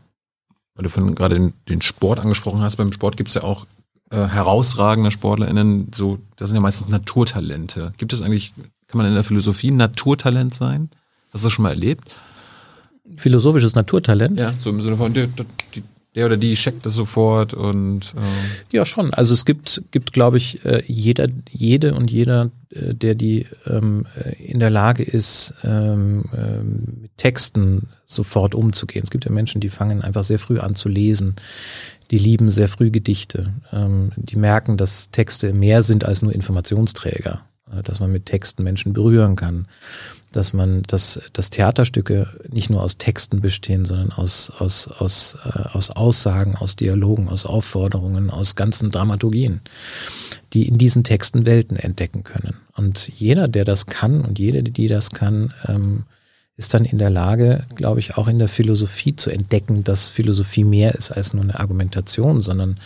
Weil du von gerade den, den, Sport angesprochen hast, beim Sport gibt es ja auch äh, herausragende SportlerInnen, so, das sind ja meistens Naturtalente. Gibt es eigentlich, kann man in der Philosophie Naturtalent sein? Hast du das schon mal erlebt? Philosophisches Naturtalent? Ja, so im Sinne von, die, die, der oder die checkt das sofort und äh ja schon. Also es gibt gibt glaube ich äh, jeder jede und jeder, äh, der die ähm, in der Lage ist ähm, ähm, mit Texten sofort umzugehen. Es gibt ja Menschen, die fangen einfach sehr früh an zu lesen. Die lieben sehr früh Gedichte. Ähm, die merken, dass Texte mehr sind als nur Informationsträger, äh, dass man mit Texten Menschen berühren kann dass man, dass, dass Theaterstücke nicht nur aus Texten bestehen, sondern aus, aus, aus, äh, aus Aussagen, aus Dialogen, aus Aufforderungen, aus ganzen Dramaturgien, die in diesen Texten Welten entdecken können. Und jeder, der das kann und jede, die das kann, ähm, ist dann in der Lage, glaube ich, auch in der Philosophie zu entdecken, dass Philosophie mehr ist als nur eine Argumentation, sondern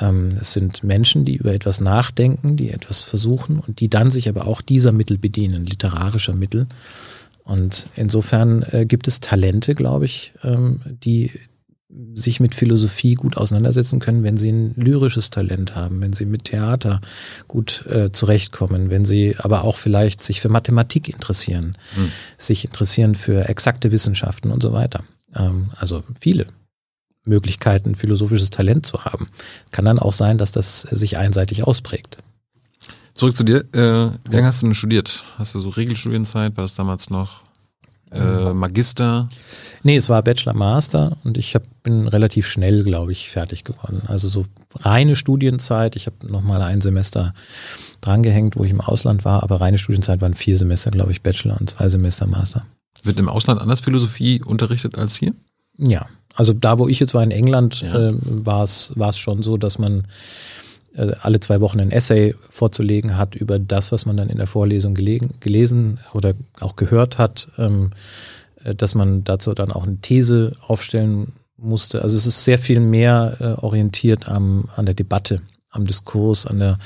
ähm, es sind Menschen, die über etwas nachdenken, die etwas versuchen und die dann sich aber auch dieser Mittel bedienen, literarischer Mittel. Und insofern äh, gibt es Talente, glaube ich, ähm, die, sich mit Philosophie gut auseinandersetzen können, wenn sie ein lyrisches Talent haben, wenn sie mit Theater gut äh, zurechtkommen, wenn sie aber auch vielleicht sich für Mathematik interessieren, hm. sich interessieren für exakte Wissenschaften und so weiter. Ähm, also viele Möglichkeiten, philosophisches Talent zu haben. Kann dann auch sein, dass das sich einseitig ausprägt. Zurück zu dir. Äh, wie lange hast du denn studiert? Hast du so Regelstudienzeit? War das damals noch äh, Magister? Nee, es war Bachelor Master und ich hab, bin relativ schnell, glaube ich, fertig geworden. Also so reine Studienzeit. Ich habe nochmal ein Semester drangehängt, wo ich im Ausland war, aber reine Studienzeit waren vier Semester, glaube ich, Bachelor und zwei Semester Master. Wird im Ausland anders Philosophie unterrichtet als hier? Ja, also da, wo ich jetzt war in England, ja. äh, war es schon so, dass man alle zwei Wochen ein Essay vorzulegen hat über das, was man dann in der Vorlesung gelegen, gelesen oder auch gehört hat, ähm, äh, dass man dazu dann auch eine These aufstellen musste. Also es ist sehr viel mehr äh, orientiert am, an der Debatte, am Diskurs, an der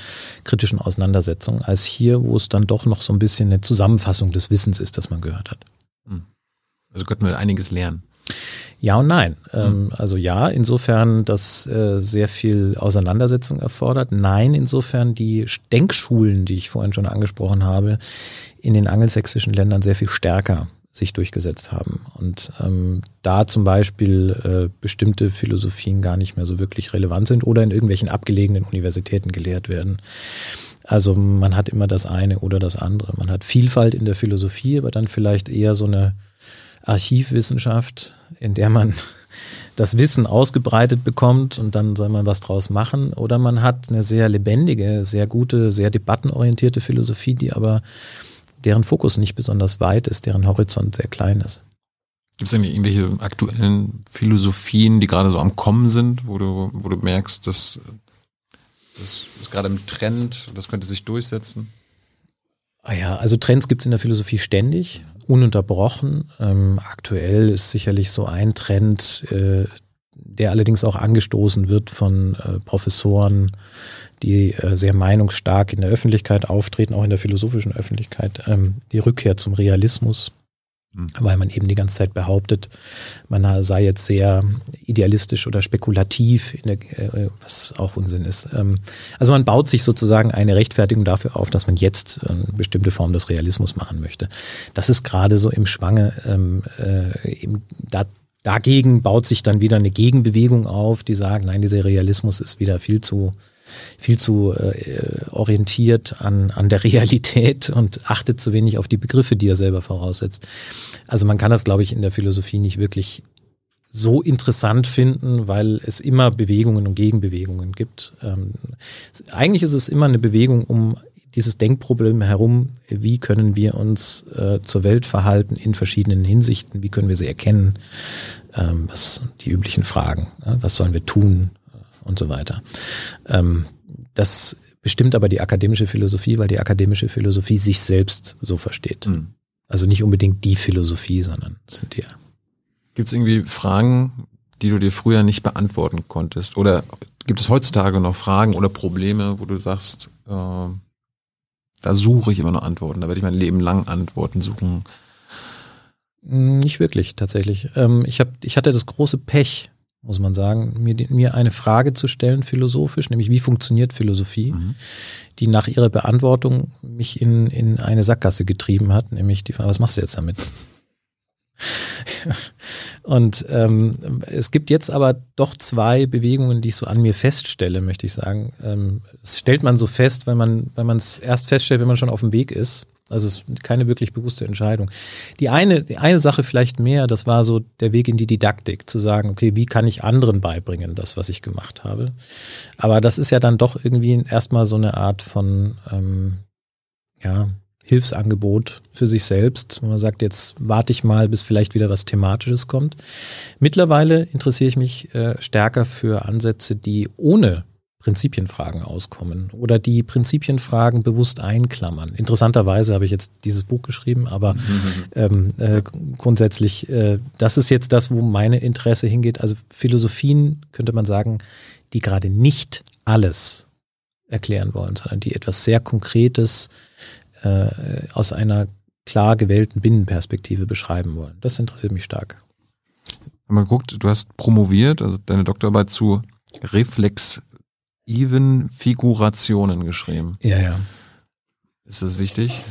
kritischen Auseinandersetzung, als hier, wo es dann doch noch so ein bisschen eine Zusammenfassung des Wissens ist, das man gehört hat. Hm. Also könnten wir einiges lernen. Ja und nein. Mhm. also ja, insofern, dass äh, sehr viel Auseinandersetzung erfordert. Nein, insofern die Denkschulen, die ich vorhin schon angesprochen habe, in den angelsächsischen Ländern sehr viel stärker sich durchgesetzt haben. Und ähm, da zum Beispiel äh, bestimmte Philosophien gar nicht mehr so wirklich relevant sind oder in irgendwelchen abgelegenen Universitäten gelehrt werden. Also man hat immer das eine oder das andere. Man hat Vielfalt in der Philosophie, aber dann vielleicht eher so eine Archivwissenschaft, in der man das Wissen ausgebreitet bekommt und dann soll man was draus machen. Oder man hat eine sehr lebendige, sehr gute, sehr debattenorientierte Philosophie, die aber deren Fokus nicht besonders weit ist, deren Horizont sehr klein ist. Gibt es eigentlich irgendwelche aktuellen Philosophien, die gerade so am Kommen sind, wo du, wo du merkst, dass das ist gerade im Trend, das könnte sich durchsetzen? Ah ja, also Trends gibt es in der Philosophie ständig ununterbrochen. Ähm, aktuell ist sicherlich so ein Trend, äh, der allerdings auch angestoßen wird von äh, Professoren, die äh, sehr meinungsstark in der Öffentlichkeit auftreten, auch in der philosophischen Öffentlichkeit, ähm, die Rückkehr zum Realismus. Weil man eben die ganze Zeit behauptet, man sei jetzt sehr idealistisch oder spekulativ, der, äh, was auch Unsinn ist. Ähm, also man baut sich sozusagen eine Rechtfertigung dafür auf, dass man jetzt eine bestimmte Form des Realismus machen möchte. Das ist gerade so im Schwange. Ähm, äh, da, dagegen baut sich dann wieder eine Gegenbewegung auf, die sagt, nein, dieser Realismus ist wieder viel zu viel zu äh, orientiert an, an der Realität und achtet zu wenig auf die Begriffe, die er selber voraussetzt. Also man kann das, glaube ich, in der Philosophie nicht wirklich so interessant finden, weil es immer Bewegungen und Gegenbewegungen gibt. Ähm, eigentlich ist es immer eine Bewegung um dieses Denkproblem herum, wie können wir uns äh, zur Welt verhalten in verschiedenen Hinsichten, wie können wir sie erkennen, ähm, was die üblichen Fragen, äh, was sollen wir tun, und so weiter. Ähm, das bestimmt aber die akademische Philosophie, weil die akademische Philosophie sich selbst so versteht. Mhm. Also nicht unbedingt die Philosophie, sondern sind die. Gibt es irgendwie Fragen, die du dir früher nicht beantworten konntest? Oder gibt es heutzutage noch Fragen oder Probleme, wo du sagst, äh, da suche ich immer noch Antworten, da werde ich mein Leben lang Antworten suchen? Nicht wirklich, tatsächlich. Ähm, ich, hab, ich hatte das große Pech, muss man sagen, mir, mir eine Frage zu stellen, philosophisch, nämlich wie funktioniert Philosophie, mhm. die nach ihrer Beantwortung mich in, in eine Sackgasse getrieben hat, nämlich die Frage, was machst du jetzt damit? Und ähm, es gibt jetzt aber doch zwei Bewegungen, die ich so an mir feststelle, möchte ich sagen. Ähm, das stellt man so fest, wenn man, wenn man es erst feststellt, wenn man schon auf dem Weg ist. Also es ist keine wirklich bewusste Entscheidung. Die eine, die eine Sache vielleicht mehr, das war so der Weg in die Didaktik, zu sagen, okay, wie kann ich anderen beibringen, das, was ich gemacht habe. Aber das ist ja dann doch irgendwie erstmal so eine Art von ähm, ja, Hilfsangebot für sich selbst. Man sagt, jetzt warte ich mal, bis vielleicht wieder was Thematisches kommt. Mittlerweile interessiere ich mich äh, stärker für Ansätze, die ohne Prinzipienfragen auskommen oder die Prinzipienfragen bewusst einklammern. Interessanterweise habe ich jetzt dieses Buch geschrieben, aber mhm. ähm, äh, grundsätzlich, äh, das ist jetzt das, wo meine Interesse hingeht. Also Philosophien könnte man sagen, die gerade nicht alles erklären wollen, sondern die etwas sehr Konkretes äh, aus einer klar gewählten Binnenperspektive beschreiben wollen. Das interessiert mich stark. Wenn man guckt, du hast promoviert, also deine Doktorarbeit zu Reflex even Figurationen geschrieben. Ja, ja. Ist das wichtig?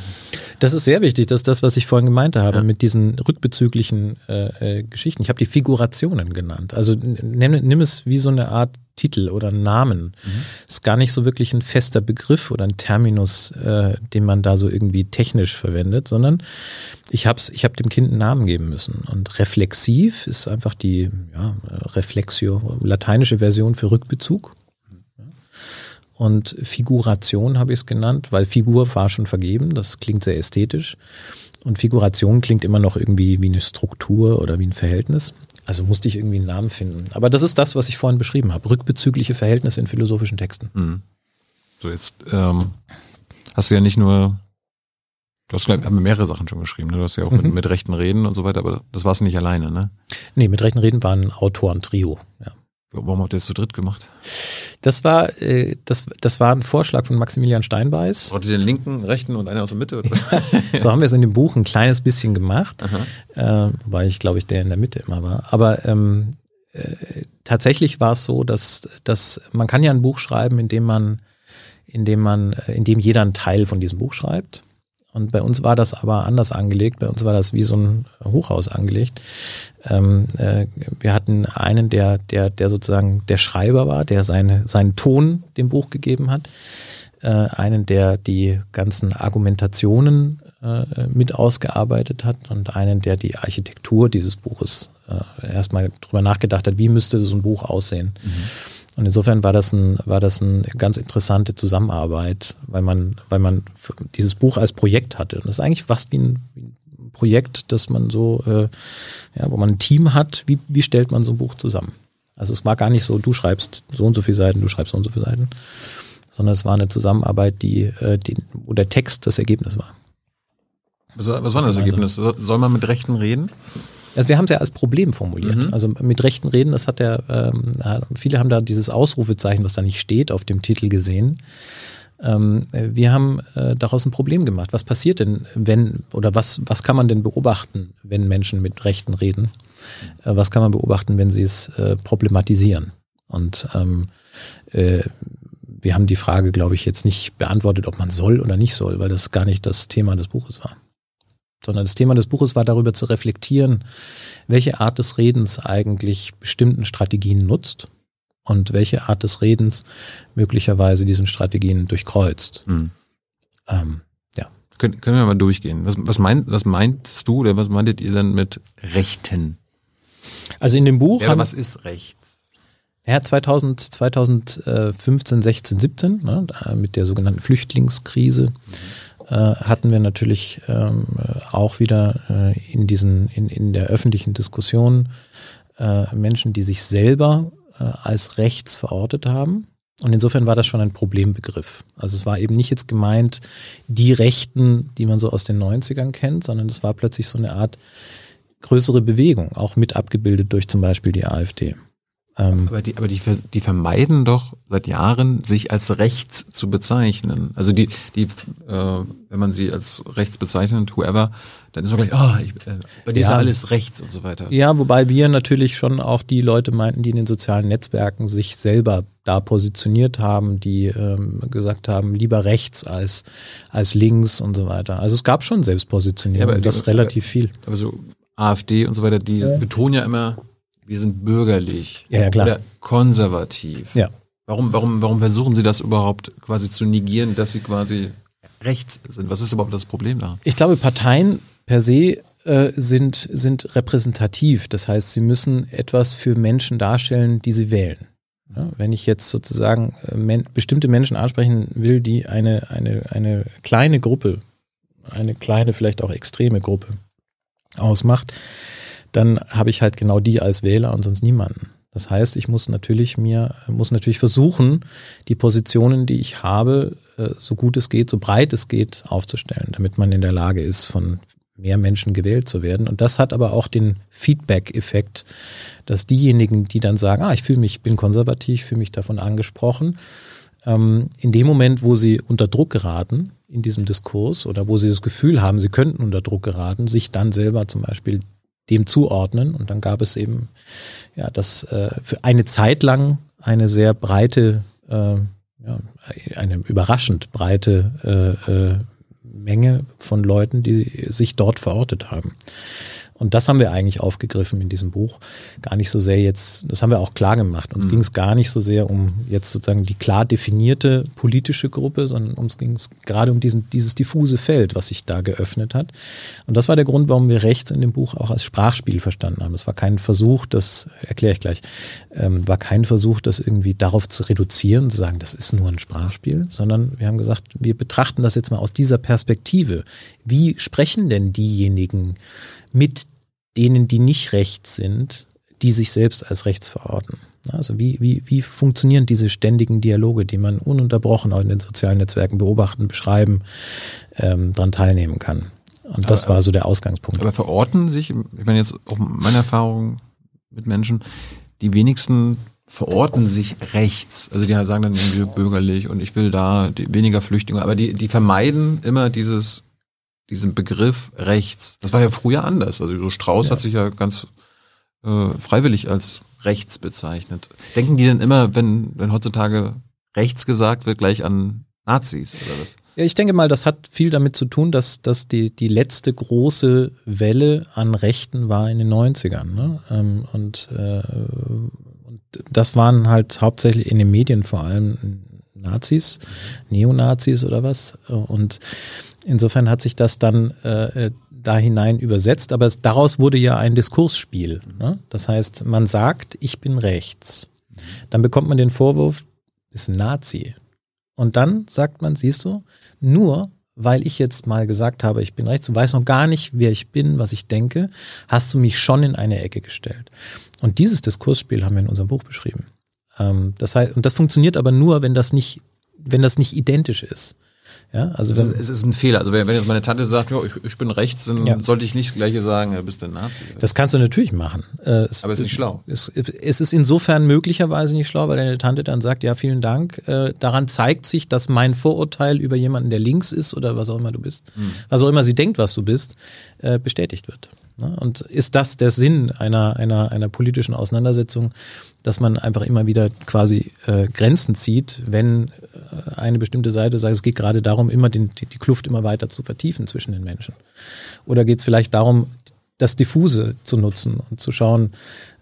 Das ist sehr wichtig. Das ist das, was ich vorhin gemeint habe ja. mit diesen rückbezüglichen äh, äh, Geschichten. Ich habe die Figurationen genannt. Also nimm, nimm, es wie so eine Art Titel oder Namen. Mhm. Ist gar nicht so wirklich ein fester Begriff oder ein Terminus, äh, den man da so irgendwie technisch verwendet, sondern ich habe ich hab dem Kind einen Namen geben müssen. Und reflexiv ist einfach die ja, Reflexio, lateinische Version für Rückbezug. Und Figuration habe ich es genannt, weil Figur war schon vergeben, das klingt sehr ästhetisch. Und Figuration klingt immer noch irgendwie wie eine Struktur oder wie ein Verhältnis. Also musste ich irgendwie einen Namen finden. Aber das ist das, was ich vorhin beschrieben habe. Rückbezügliche Verhältnisse in philosophischen Texten. Mhm. So, jetzt ähm, hast du ja nicht nur, du hast glaub, mehrere Sachen schon geschrieben. Ne? Du hast ja auch mhm. mit, mit rechten Reden und so weiter, aber das warst du nicht alleine, ne? Nee, mit rechten Reden war ein Autoren-Trio, ja. Warum habt ihr das zu dritt gemacht? Das war, äh, das, das war ein Vorschlag von Maximilian Steinbeiß. Braucht ihr den linken, rechten und einer aus der Mitte? so haben wir es in dem Buch ein kleines bisschen gemacht, äh, wobei ich glaube ich der in der Mitte immer war. Aber ähm, äh, tatsächlich war es so, dass, dass man kann ja ein Buch schreiben, in dem man, in dem man, äh, in dem jeder einen Teil von diesem Buch schreibt. Und bei uns war das aber anders angelegt. Bei uns war das wie so ein Hochhaus angelegt. Ähm, äh, wir hatten einen, der, der, der sozusagen der Schreiber war, der seine, seinen Ton dem Buch gegeben hat. Äh, einen, der die ganzen Argumentationen äh, mit ausgearbeitet hat und einen, der die Architektur dieses Buches äh, erstmal drüber nachgedacht hat, wie müsste so ein Buch aussehen. Mhm. Und insofern war das ein, war das eine ganz interessante Zusammenarbeit, weil man, weil man dieses Buch als Projekt hatte. Und das ist eigentlich fast wie ein, Projekt, das man so, äh, ja, wo man ein Team hat. Wie, wie stellt man so ein Buch zusammen? Also es war gar nicht so, du schreibst so und so viele Seiten, du schreibst so und so viele Seiten, sondern es war eine Zusammenarbeit, die, äh, die wo der Text das Ergebnis war. Was, was war das Ergebnis? Soll man mit Rechten reden? Also wir haben es ja als Problem formuliert. Mhm. Also mit rechten Reden, das hat der, ähm, viele haben da dieses Ausrufezeichen, was da nicht steht, auf dem Titel gesehen. Ähm, wir haben äh, daraus ein Problem gemacht. Was passiert denn, wenn, oder was, was kann man denn beobachten, wenn Menschen mit Rechten reden? Äh, was kann man beobachten, wenn sie es äh, problematisieren? Und ähm, äh, wir haben die Frage, glaube ich, jetzt nicht beantwortet, ob man soll oder nicht soll, weil das gar nicht das Thema des Buches war sondern das Thema des Buches war darüber zu reflektieren, welche Art des Redens eigentlich bestimmten Strategien nutzt und welche Art des Redens möglicherweise diesen Strategien durchkreuzt. Mhm. Ähm, ja. Können, können wir mal durchgehen. Was, was, meint, was meinst du oder was meintet ihr dann mit Rechten? Also in dem Buch. Ja, was ist rechts? Ja, 2000, 2015, 16, 17, ne, mit der sogenannten Flüchtlingskrise. Mhm hatten wir natürlich ähm, auch wieder äh, in diesen, in, in der öffentlichen Diskussion äh, Menschen, die sich selber äh, als rechts verortet haben. Und insofern war das schon ein Problembegriff. Also es war eben nicht jetzt gemeint, die Rechten, die man so aus den 90ern kennt, sondern es war plötzlich so eine Art größere Bewegung, auch mit abgebildet durch zum Beispiel die AfD. Ähm, aber die, aber die, die vermeiden doch seit Jahren, sich als rechts zu bezeichnen. Also die, die, äh, wenn man sie als rechts bezeichnet, whoever, dann ist man gleich, oh, ich, äh, bei dir ja, ist ja alles rechts und so weiter. Ja, wobei wir natürlich schon auch die Leute meinten, die in den sozialen Netzwerken sich selber da positioniert haben, die ähm, gesagt haben, lieber rechts als, als links und so weiter. Also es gab schon Selbstpositionierung, ja, das aber, relativ viel. Aber so AfD und so weiter, die ja. betonen ja immer, wir sind bürgerlich ja, ja, klar. oder konservativ. Ja. Warum, warum, warum versuchen Sie das überhaupt quasi zu negieren, dass Sie quasi rechts sind? Was ist überhaupt das Problem da? Ich glaube, Parteien per se äh, sind, sind repräsentativ. Das heißt, sie müssen etwas für Menschen darstellen, die sie wählen. Ja, wenn ich jetzt sozusagen äh, men bestimmte Menschen ansprechen will, die eine, eine, eine kleine Gruppe, eine kleine, vielleicht auch extreme Gruppe ausmacht, dann habe ich halt genau die als Wähler und sonst niemanden. Das heißt, ich muss natürlich mir, muss natürlich versuchen, die Positionen, die ich habe, äh, so gut es geht, so breit es geht, aufzustellen, damit man in der Lage ist, von mehr Menschen gewählt zu werden. Und das hat aber auch den Feedback-Effekt, dass diejenigen, die dann sagen, ah, ich fühle mich, bin konservativ, fühle mich davon angesprochen, ähm, in dem Moment, wo sie unter Druck geraten in diesem Diskurs oder wo sie das Gefühl haben, sie könnten unter Druck geraten, sich dann selber zum Beispiel dem zuordnen. Und dann gab es eben ja das äh, für eine Zeit lang eine sehr breite, äh, ja, eine überraschend breite äh, äh, Menge von Leuten, die sich dort verortet haben. Und das haben wir eigentlich aufgegriffen in diesem Buch. Gar nicht so sehr jetzt, das haben wir auch klar gemacht. Uns mhm. ging es gar nicht so sehr um jetzt sozusagen die klar definierte politische Gruppe, sondern uns ging es gerade um diesen, dieses diffuse Feld, was sich da geöffnet hat. Und das war der Grund, warum wir rechts in dem Buch auch als Sprachspiel verstanden haben. Es war kein Versuch, das erkläre ich gleich, ähm, war kein Versuch, das irgendwie darauf zu reduzieren, zu sagen, das ist nur ein Sprachspiel, sondern wir haben gesagt, wir betrachten das jetzt mal aus dieser Perspektive. Wie sprechen denn diejenigen, mit denen, die nicht rechts sind, die sich selbst als rechts verorten. Also wie, wie, wie funktionieren diese ständigen Dialoge, die man ununterbrochen auch in den sozialen Netzwerken beobachten, beschreiben, ähm, daran teilnehmen kann. Und das aber, war so der Ausgangspunkt. Aber verorten sich, ich meine jetzt auch meine Erfahrung mit Menschen, die wenigsten verorten sich rechts. Also die sagen dann irgendwie bürgerlich und ich will da weniger Flüchtlinge, aber die, die vermeiden immer dieses diesen Begriff rechts. Das war ja früher anders. Also so Strauß ja. hat sich ja ganz äh, freiwillig als rechts bezeichnet. Denken die denn immer, wenn, wenn heutzutage rechts gesagt wird, gleich an Nazis oder was? Ja, ich denke mal, das hat viel damit zu tun, dass, dass die, die letzte große Welle an Rechten war in den 90ern. Ne? Ähm, und, äh, und das waren halt hauptsächlich in den Medien vor allem Nazis, Neonazis oder was. Und Insofern hat sich das dann äh, da hinein übersetzt, aber es, daraus wurde ja ein Diskursspiel. Ne? Das heißt, man sagt, ich bin rechts. Dann bekommt man den Vorwurf, ist ein Nazi. Und dann sagt man, siehst du, nur weil ich jetzt mal gesagt habe, ich bin rechts, du weißt noch gar nicht, wer ich bin, was ich denke, hast du mich schon in eine Ecke gestellt. Und dieses Diskursspiel haben wir in unserem Buch beschrieben. Ähm, das heißt, und das funktioniert aber nur, wenn das nicht, wenn das nicht identisch ist. Ja, also wenn, es ist ein Fehler. Also wenn, wenn jetzt meine Tante sagt, ja, ich, ich bin rechts, dann ja. sollte ich nicht das gleiche sagen, du bist ein Nazi. Das kannst du natürlich machen. Äh, es, Aber es ist nicht schlau. Es, es, ist insofern möglicherweise nicht schlau, weil deine Tante dann sagt, ja, vielen Dank. Äh, daran zeigt sich, dass mein Vorurteil über jemanden, der links ist oder was auch immer du bist, hm. was auch immer sie denkt, was du bist, äh, bestätigt wird. Ne? Und ist das der Sinn einer, einer, einer politischen Auseinandersetzung, dass man einfach immer wieder quasi äh, Grenzen zieht, wenn eine bestimmte Seite sagt, es geht gerade darum, immer den, die, die Kluft immer weiter zu vertiefen zwischen den Menschen? Oder geht es vielleicht darum, das Diffuse zu nutzen und zu schauen,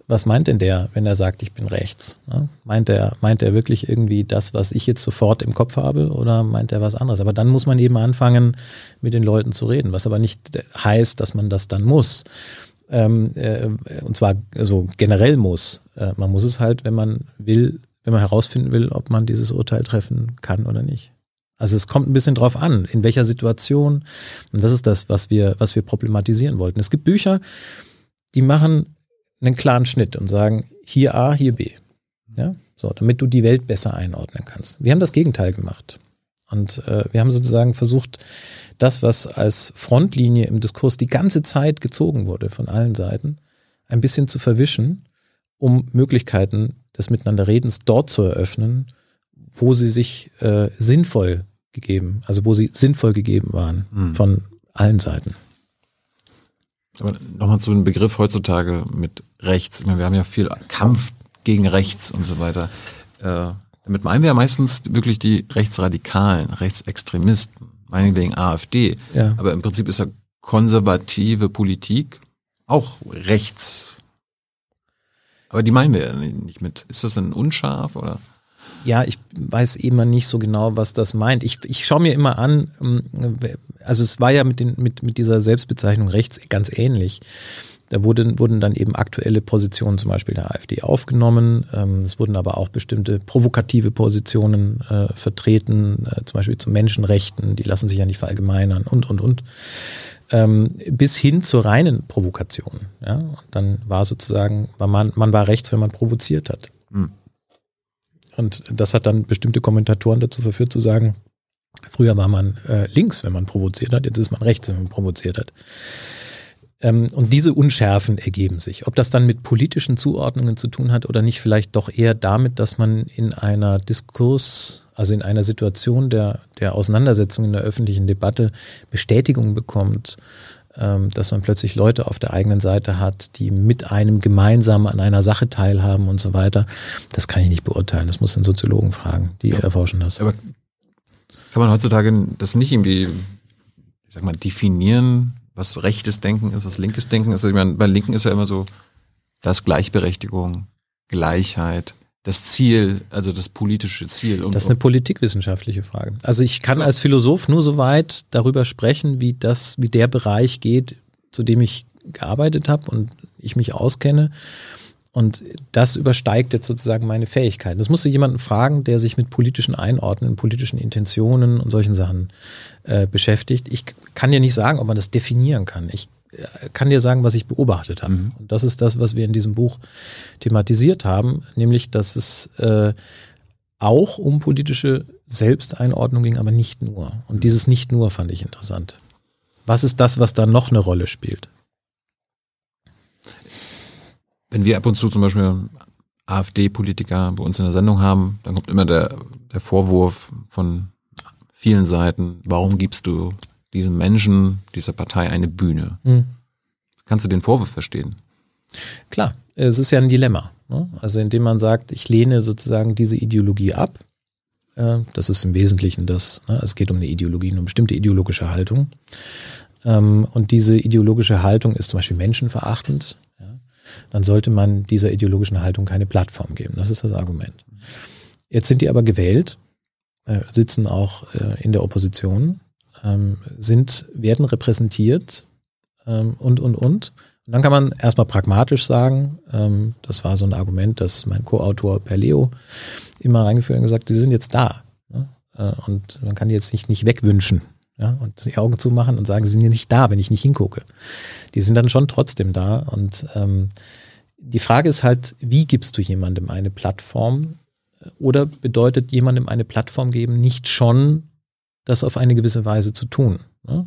was meint denn der, wenn er sagt, ich bin rechts? Ne? Meint er, meint er wirklich irgendwie das, was ich jetzt sofort im Kopf habe, oder meint er was anderes? Aber dann muss man eben anfangen, mit den Leuten zu reden, was aber nicht heißt, dass man das dann muss. Ähm, äh, und zwar so generell muss. Äh, man muss es halt, wenn man will, wenn man herausfinden will, ob man dieses Urteil treffen kann oder nicht. Also es kommt ein bisschen drauf an, in welcher Situation. Und das ist das, was wir, was wir problematisieren wollten. Es gibt Bücher, die machen einen klaren Schnitt und sagen, hier A, hier B. Ja, so, damit du die Welt besser einordnen kannst. Wir haben das Gegenteil gemacht. Und äh, wir haben sozusagen versucht, das, was als Frontlinie im Diskurs die ganze Zeit gezogen wurde von allen Seiten, ein bisschen zu verwischen, um Möglichkeiten des Miteinanderredens dort zu eröffnen, wo sie sich äh, sinnvoll gegeben, also wo sie sinnvoll gegeben waren mhm. von allen Seiten. Aber nochmal zu dem Begriff heutzutage mit rechts. Ich meine, wir haben ja viel Kampf gegen rechts und so weiter. Äh, damit meinen wir ja meistens wirklich die Rechtsradikalen, Rechtsextremisten, meinetwegen AfD. Ja. Aber im Prinzip ist ja konservative Politik auch rechts. Aber die meinen wir ja nicht mit. Ist das denn unscharf oder? Ja, ich weiß immer nicht so genau, was das meint. Ich, ich schaue mir immer an, ähm, also es war ja mit, den, mit, mit dieser Selbstbezeichnung rechts ganz ähnlich. Da wurden, wurden dann eben aktuelle Positionen zum Beispiel der AfD aufgenommen. Ähm, es wurden aber auch bestimmte provokative Positionen äh, vertreten, äh, zum Beispiel zu Menschenrechten, die lassen sich ja nicht verallgemeinern und, und, und. Ähm, bis hin zur reinen Provokation. Ja? Und dann war sozusagen, man, man war rechts, wenn man provoziert hat. Hm. Und das hat dann bestimmte Kommentatoren dazu verführt zu sagen, früher war man äh, links, wenn man provoziert hat, jetzt ist man rechts, wenn man provoziert hat. Ähm, und diese Unschärfen ergeben sich. Ob das dann mit politischen Zuordnungen zu tun hat oder nicht, vielleicht doch eher damit, dass man in einer Diskurs, also in einer Situation der, der Auseinandersetzung in der öffentlichen Debatte Bestätigung bekommt, ähm, dass man plötzlich Leute auf der eigenen Seite hat, die mit einem gemeinsam an einer Sache teilhaben und so weiter. Das kann ich nicht beurteilen. Das muss den Soziologen fragen, die ja. erforschen das. Aber kann man heutzutage das nicht irgendwie, ich sag mal, definieren, was rechtes Denken ist, was linkes Denken ist. Also ich meine, bei Linken ist ja immer so, das Gleichberechtigung, Gleichheit, das Ziel, also das politische Ziel. Und das ist eine politikwissenschaftliche Frage. Also ich kann so. als Philosoph nur so weit darüber sprechen, wie das, wie der Bereich geht, zu dem ich gearbeitet habe und ich mich auskenne. Und das übersteigt jetzt sozusagen meine Fähigkeiten. Das musste jemanden fragen, der sich mit politischen Einordnen, politischen Intentionen und solchen Sachen äh, beschäftigt. Ich kann dir nicht sagen, ob man das definieren kann. Ich äh, kann dir sagen, was ich beobachtet habe. Mhm. Und das ist das, was wir in diesem Buch thematisiert haben, nämlich, dass es äh, auch um politische Selbsteinordnung ging, aber nicht nur. Und dieses nicht nur fand ich interessant. Was ist das, was da noch eine Rolle spielt? Wenn wir ab und zu zum Beispiel AfD-Politiker bei uns in der Sendung haben, dann kommt immer der, der Vorwurf von vielen Seiten, warum gibst du diesem Menschen, dieser Partei eine Bühne? Mhm. Kannst du den Vorwurf verstehen? Klar, es ist ja ein Dilemma. Ne? Also indem man sagt, ich lehne sozusagen diese Ideologie ab. Äh, das ist im Wesentlichen das. Ne? Es geht um eine Ideologie, eine bestimmte ideologische Haltung. Ähm, und diese ideologische Haltung ist zum Beispiel menschenverachtend dann sollte man dieser ideologischen Haltung keine Plattform geben. Das ist das Argument. Jetzt sind die aber gewählt, äh, sitzen auch äh, in der Opposition, ähm, sind, werden repräsentiert ähm, und, und, und. Und dann kann man erstmal pragmatisch sagen, ähm, das war so ein Argument, das mein Co-Autor Perleo immer reingeführt hat und gesagt, die sind jetzt da. Ne? Äh, und man kann die jetzt nicht, nicht wegwünschen. Ja, und die Augen zumachen und sagen, sie sind ja nicht da, wenn ich nicht hingucke. Die sind dann schon trotzdem da. Und ähm, die Frage ist halt, wie gibst du jemandem eine Plattform? Oder bedeutet jemandem eine Plattform geben nicht schon, das auf eine gewisse Weise zu tun?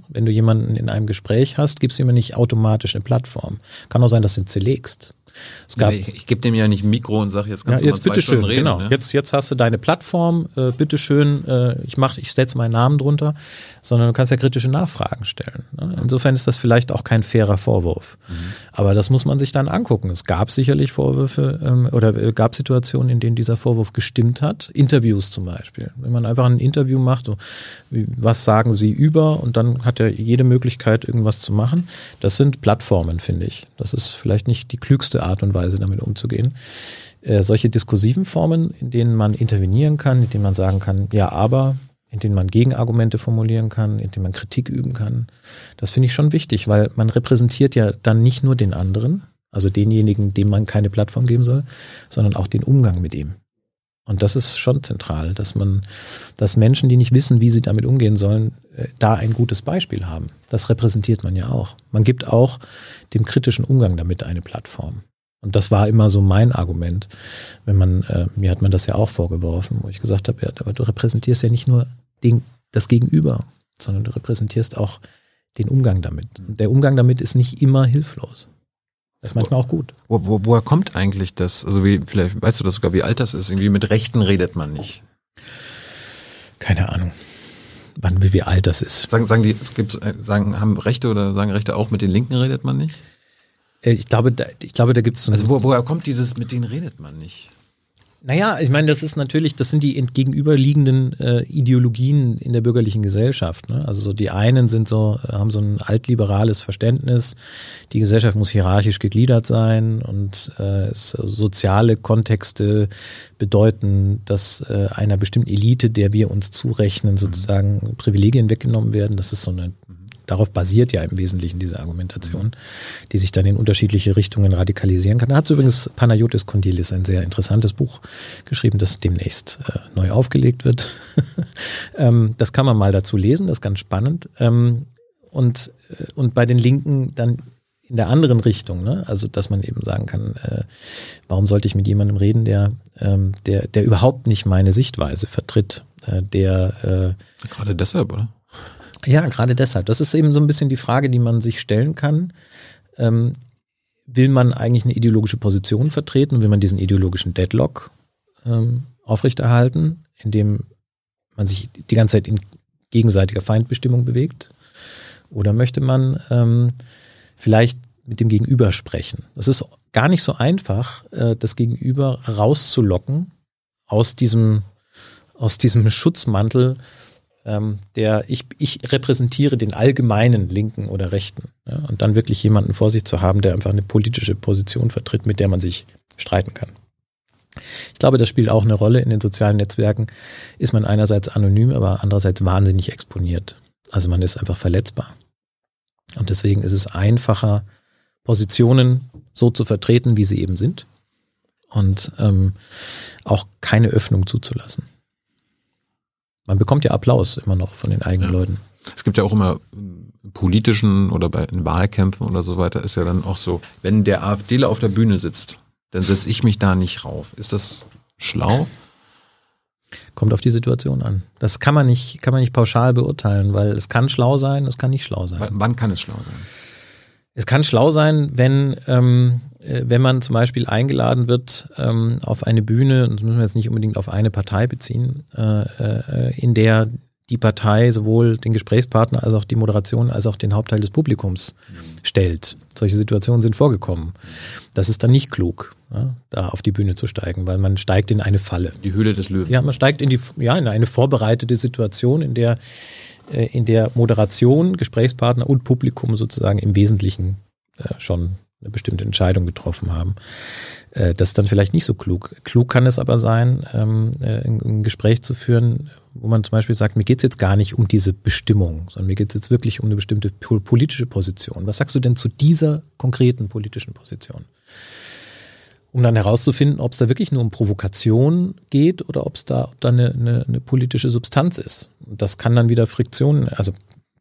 Wenn du jemanden in einem Gespräch hast, gibst du ihm nicht automatisch eine Plattform. Kann auch sein, dass du ihn zerlegst. Ich, ich gebe dem ja nicht ein Mikro und sage, jetzt kannst ja, du jetzt mal zwei Stunden schön, reden. Genau. Ne? Jetzt, jetzt hast du deine Plattform, äh, bitteschön, äh, ich mach, ich setze meinen Namen drunter, sondern du kannst ja kritische Nachfragen stellen. Ne? Insofern ist das vielleicht auch kein fairer Vorwurf. Mhm. Aber das muss man sich dann angucken. Es gab sicherlich Vorwürfe ähm, oder äh, gab Situationen, in denen dieser Vorwurf gestimmt hat. Interviews zum Beispiel. Wenn man einfach ein Interview macht, so, wie, was sagen sie über und dann hat er jede Möglichkeit, irgendwas zu machen. Das sind Plattformen, finde ich. Das ist vielleicht nicht die klügste Art und Weise, damit umzugehen. Äh, solche diskursiven Formen, in denen man intervenieren kann, in denen man sagen kann, ja, aber, in denen man Gegenargumente formulieren kann, in denen man Kritik üben kann, das finde ich schon wichtig, weil man repräsentiert ja dann nicht nur den anderen, also denjenigen, dem man keine Plattform geben soll, sondern auch den Umgang mit ihm. Und das ist schon zentral, dass man, dass Menschen, die nicht wissen, wie sie damit umgehen sollen, äh, da ein gutes Beispiel haben. Das repräsentiert man ja auch. Man gibt auch dem kritischen Umgang damit eine Plattform. Und das war immer so mein Argument. Wenn man, äh, mir hat man das ja auch vorgeworfen, wo ich gesagt habe, ja, aber du repräsentierst ja nicht nur den, das Gegenüber, sondern du repräsentierst auch den Umgang damit. Und der Umgang damit ist nicht immer hilflos. Das ist manchmal auch gut. Wo, wo, woher kommt eigentlich das? Also wie, vielleicht weißt du das sogar, wie alt das ist. Irgendwie mit Rechten redet man nicht. Keine Ahnung. Wann, wie, wie alt das ist. Sagen, sagen die, es gibt, sagen, haben Rechte oder sagen Rechte auch mit den Linken redet man nicht? Äh, ich glaube, da, ich glaube, da gibt es. Also wo, woher kommt dieses, mit denen redet man nicht? Naja, ich meine, das ist natürlich, das sind die entgegenüberliegenden äh, Ideologien in der bürgerlichen Gesellschaft. Ne? Also so die einen sind so, haben so ein altliberales Verständnis, die Gesellschaft muss hierarchisch gegliedert sein und äh, es, soziale Kontexte bedeuten, dass äh, einer bestimmten Elite, der wir uns zurechnen, sozusagen mhm. Privilegien weggenommen werden. Das ist so eine Darauf basiert ja im Wesentlichen diese Argumentation, die sich dann in unterschiedliche Richtungen radikalisieren kann. Da hat übrigens Panayotis Kondilis ein sehr interessantes Buch geschrieben, das demnächst äh, neu aufgelegt wird. ähm, das kann man mal dazu lesen, das ist ganz spannend. Ähm, und, äh, und bei den Linken dann in der anderen Richtung, ne? Also dass man eben sagen kann, äh, warum sollte ich mit jemandem reden, der, ähm, der, der überhaupt nicht meine Sichtweise vertritt, äh, der äh, gerade deshalb, oder? Ja, gerade deshalb. Das ist eben so ein bisschen die Frage, die man sich stellen kann. Ähm, will man eigentlich eine ideologische Position vertreten? Will man diesen ideologischen Deadlock ähm, aufrechterhalten, indem man sich die ganze Zeit in gegenseitiger Feindbestimmung bewegt? Oder möchte man ähm, vielleicht mit dem Gegenüber sprechen? Das ist gar nicht so einfach, äh, das Gegenüber rauszulocken aus diesem, aus diesem Schutzmantel, ähm, der ich, ich repräsentiere den allgemeinen Linken oder Rechten. Ja, und dann wirklich jemanden vor sich zu haben, der einfach eine politische Position vertritt, mit der man sich streiten kann. Ich glaube, das spielt auch eine Rolle in den sozialen Netzwerken. Ist man einerseits anonym, aber andererseits wahnsinnig exponiert. Also man ist einfach verletzbar. Und deswegen ist es einfacher, Positionen so zu vertreten, wie sie eben sind. Und ähm, auch keine Öffnung zuzulassen. Man bekommt ja Applaus immer noch von den eigenen ja. Leuten. Es gibt ja auch immer politischen oder bei Wahlkämpfen oder so weiter ist ja dann auch so, wenn der AfDler auf der Bühne sitzt, dann setze ich mich da nicht rauf. Ist das schlau? Kommt auf die Situation an. Das kann man nicht, kann man nicht pauschal beurteilen, weil es kann schlau sein, es kann nicht schlau sein. wann kann es schlau sein? Es kann schlau sein, wenn, ähm, äh, wenn man zum Beispiel eingeladen wird ähm, auf eine Bühne, und das müssen wir jetzt nicht unbedingt auf eine Partei beziehen, äh, äh, in der die Partei sowohl den Gesprächspartner als auch die Moderation als auch den Hauptteil des Publikums stellt. Solche Situationen sind vorgekommen. Das ist dann nicht klug, ja, da auf die Bühne zu steigen, weil man steigt in eine Falle. Die Höhle des Löwen. Ja, man steigt in die, ja, in eine vorbereitete Situation, in der in der Moderation, Gesprächspartner und Publikum sozusagen im Wesentlichen äh, schon eine bestimmte Entscheidung getroffen haben. Äh, das ist dann vielleicht nicht so klug. Klug kann es aber sein, ähm, ein Gespräch zu führen, wo man zum Beispiel sagt, mir geht es jetzt gar nicht um diese Bestimmung, sondern mir geht es jetzt wirklich um eine bestimmte politische Position. Was sagst du denn zu dieser konkreten politischen Position? Um dann herauszufinden, ob es da wirklich nur um Provokation geht oder ob es da, ob da eine, eine, eine, politische Substanz ist. Und das kann dann wieder Friktionen, also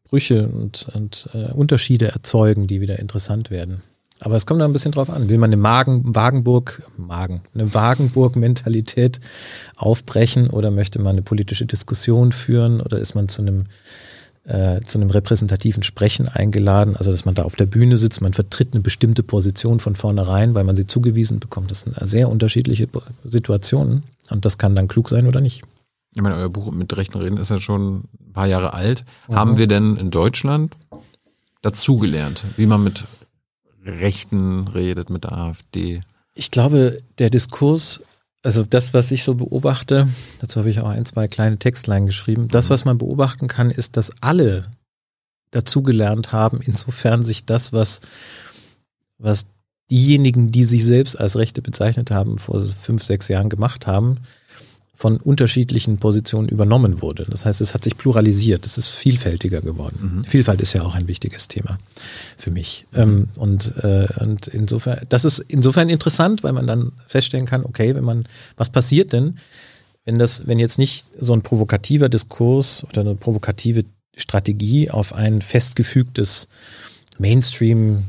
Brüche und, und äh, Unterschiede erzeugen, die wieder interessant werden. Aber es kommt da ein bisschen drauf an. Will man eine Magen, Wagenburg, Magen, eine Wagenburg-Mentalität aufbrechen oder möchte man eine politische Diskussion führen oder ist man zu einem äh, zu einem repräsentativen Sprechen eingeladen, also dass man da auf der Bühne sitzt, man vertritt eine bestimmte Position von vornherein, weil man sie zugewiesen bekommt. Das sind sehr unterschiedliche Situationen und das kann dann klug sein oder nicht. Ich meine, euer Buch mit Rechten reden ist ja schon ein paar Jahre alt. Mhm. Haben wir denn in Deutschland dazugelernt, wie man mit Rechten redet, mit der AfD? Ich glaube, der Diskurs also das, was ich so beobachte, dazu habe ich auch ein, zwei kleine Textlein geschrieben. Das, mhm. was man beobachten kann, ist, dass alle dazugelernt haben, insofern sich das, was, was diejenigen, die sich selbst als Rechte bezeichnet haben, vor fünf, sechs Jahren gemacht haben, von unterschiedlichen Positionen übernommen wurde. Das heißt, es hat sich pluralisiert, es ist vielfältiger geworden. Mhm. Vielfalt ist ja auch ein wichtiges Thema für mich. Ähm, und, äh, und insofern, das ist insofern interessant, weil man dann feststellen kann, okay, wenn man, was passiert denn, wenn das, wenn jetzt nicht so ein provokativer Diskurs oder eine provokative Strategie auf ein festgefügtes Mainstream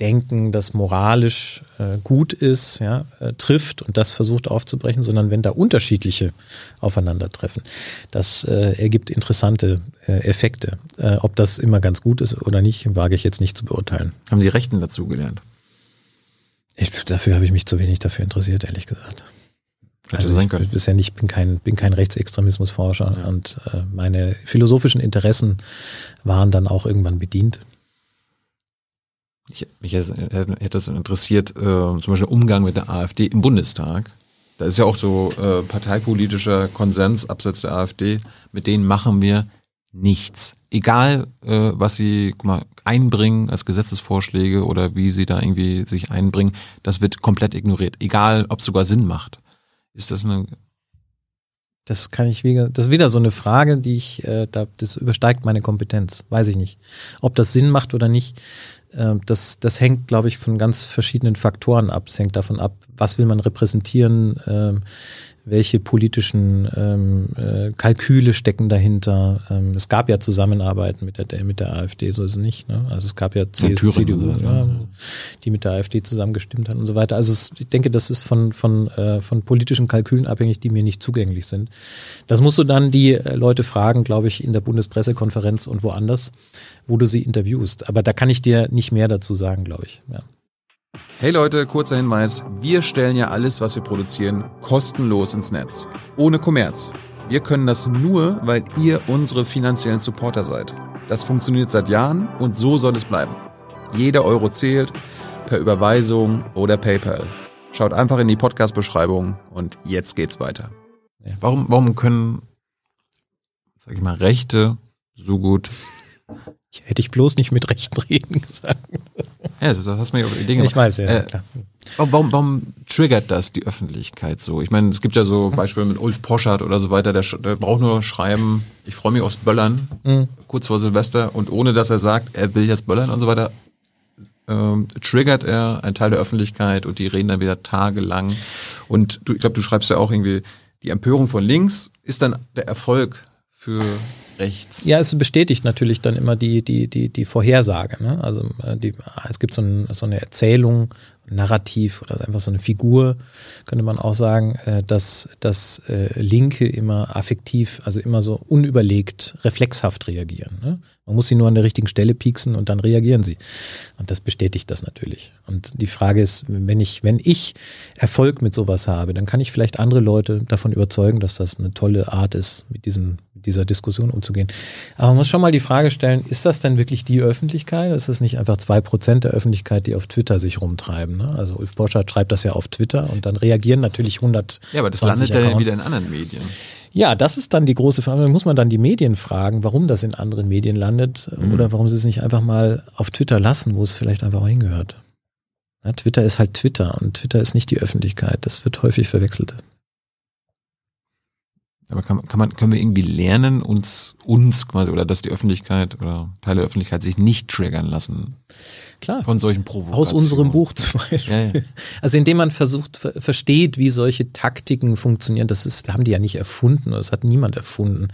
Denken, das moralisch äh, gut ist, ja, äh, trifft und das versucht aufzubrechen, sondern wenn da unterschiedliche aufeinandertreffen. Das äh, ergibt interessante äh, Effekte. Äh, ob das immer ganz gut ist oder nicht, wage ich jetzt nicht zu beurteilen. Haben die Rechten dazu gelernt? Ich, dafür habe ich mich zu wenig dafür interessiert, ehrlich gesagt. Also ich bisher nicht, bin kein, bin kein Rechtsextremismusforscher ja. und äh, meine philosophischen Interessen waren dann auch irgendwann bedient ich, mich hätte, das interessiert, äh, zum Beispiel Umgang mit der AfD im Bundestag. Da ist ja auch so äh, parteipolitischer Konsens abseits der AfD. Mit denen machen wir nichts. Egal, äh, was sie guck mal, einbringen als Gesetzesvorschläge oder wie sie da irgendwie sich einbringen, das wird komplett ignoriert. Egal, ob es sogar Sinn macht. Ist das eine das kann ich wieder, das ist wieder so eine Frage, die ich, äh, da, das übersteigt meine Kompetenz. Weiß ich nicht. Ob das Sinn macht oder nicht, das, das hängt, glaube ich, von ganz verschiedenen Faktoren ab. Es hängt davon ab, was will man repräsentieren, äh, welche politischen ähm, äh, Kalküle stecken dahinter. Ähm, es gab ja Zusammenarbeiten mit der, mit der AfD, so ist es nicht. Ne? Also es gab ja CSU, CDU, ja, die mit der AfD zusammengestimmt haben und so weiter. Also es, ich denke, das ist von, von, äh, von politischen Kalkülen abhängig, die mir nicht zugänglich sind. Das musst du dann die äh, Leute fragen, glaube ich, in der Bundespressekonferenz und woanders, wo du sie interviewst. Aber da kann ich dir nicht mehr dazu sagen, glaube ich. Ja. Hey Leute, kurzer Hinweis. Wir stellen ja alles, was wir produzieren, kostenlos ins Netz. Ohne Kommerz. Wir können das nur, weil ihr unsere finanziellen Supporter seid. Das funktioniert seit Jahren und so soll es bleiben. Jeder Euro zählt, per Überweisung oder PayPal. Schaut einfach in die Podcast-Beschreibung und jetzt geht's weiter. Warum, warum können, sag ich mal, Rechte so gut Hätte ich bloß nicht mit rechten Reden gesagt. Ja, das hast du mir auf Ideen Ich weiß, ja. Äh, klar. Warum, warum triggert das die Öffentlichkeit so? Ich meine, es gibt ja so Beispiele mit Ulf Poschardt oder so weiter, der, der braucht nur schreiben, ich freue mich aufs Böllern, mhm. kurz vor Silvester, und ohne dass er sagt, er will jetzt böllern und so weiter, ähm, triggert er einen Teil der Öffentlichkeit und die reden dann wieder tagelang. Und du, ich glaube, du schreibst ja auch irgendwie, die Empörung von links ist dann der Erfolg für rechts. Ja, es bestätigt natürlich dann immer die, die, die, die Vorhersage. Ne? Also äh, die, es gibt so, ein, so eine Erzählung, Narrativ oder einfach so eine Figur, könnte man auch sagen, äh, dass, dass äh, Linke immer affektiv, also immer so unüberlegt, reflexhaft reagieren. Ne? Man muss sie nur an der richtigen Stelle pieksen und dann reagieren sie. Und das bestätigt das natürlich. Und die Frage ist, wenn ich, wenn ich Erfolg mit sowas habe, dann kann ich vielleicht andere Leute davon überzeugen, dass das eine tolle Art ist, mit diesem dieser Diskussion umzugehen. Aber man muss schon mal die Frage stellen, ist das denn wirklich die Öffentlichkeit? Ist das nicht einfach zwei Prozent der Öffentlichkeit, die auf Twitter sich rumtreiben? Ne? Also Ulf Borchardt schreibt das ja auf Twitter und dann reagieren natürlich 100. Ja, aber das landet ja dann wieder in anderen Medien. Ja, das ist dann die große Frage. Da muss man dann die Medien fragen, warum das in anderen Medien landet mhm. oder warum sie es nicht einfach mal auf Twitter lassen, wo es vielleicht einfach auch hingehört. Ja, Twitter ist halt Twitter und Twitter ist nicht die Öffentlichkeit. Das wird häufig verwechselt. Aber kann, kann man, können wir irgendwie lernen, uns, uns quasi, oder dass die Öffentlichkeit oder Teile der Öffentlichkeit sich nicht triggern lassen? Klar. Von solchen Provokationen. Aus unserem Buch zum Beispiel. Ja, ja. Also indem man versucht, versteht, wie solche Taktiken funktionieren. Das ist, haben die ja nicht erfunden, das hat niemand erfunden.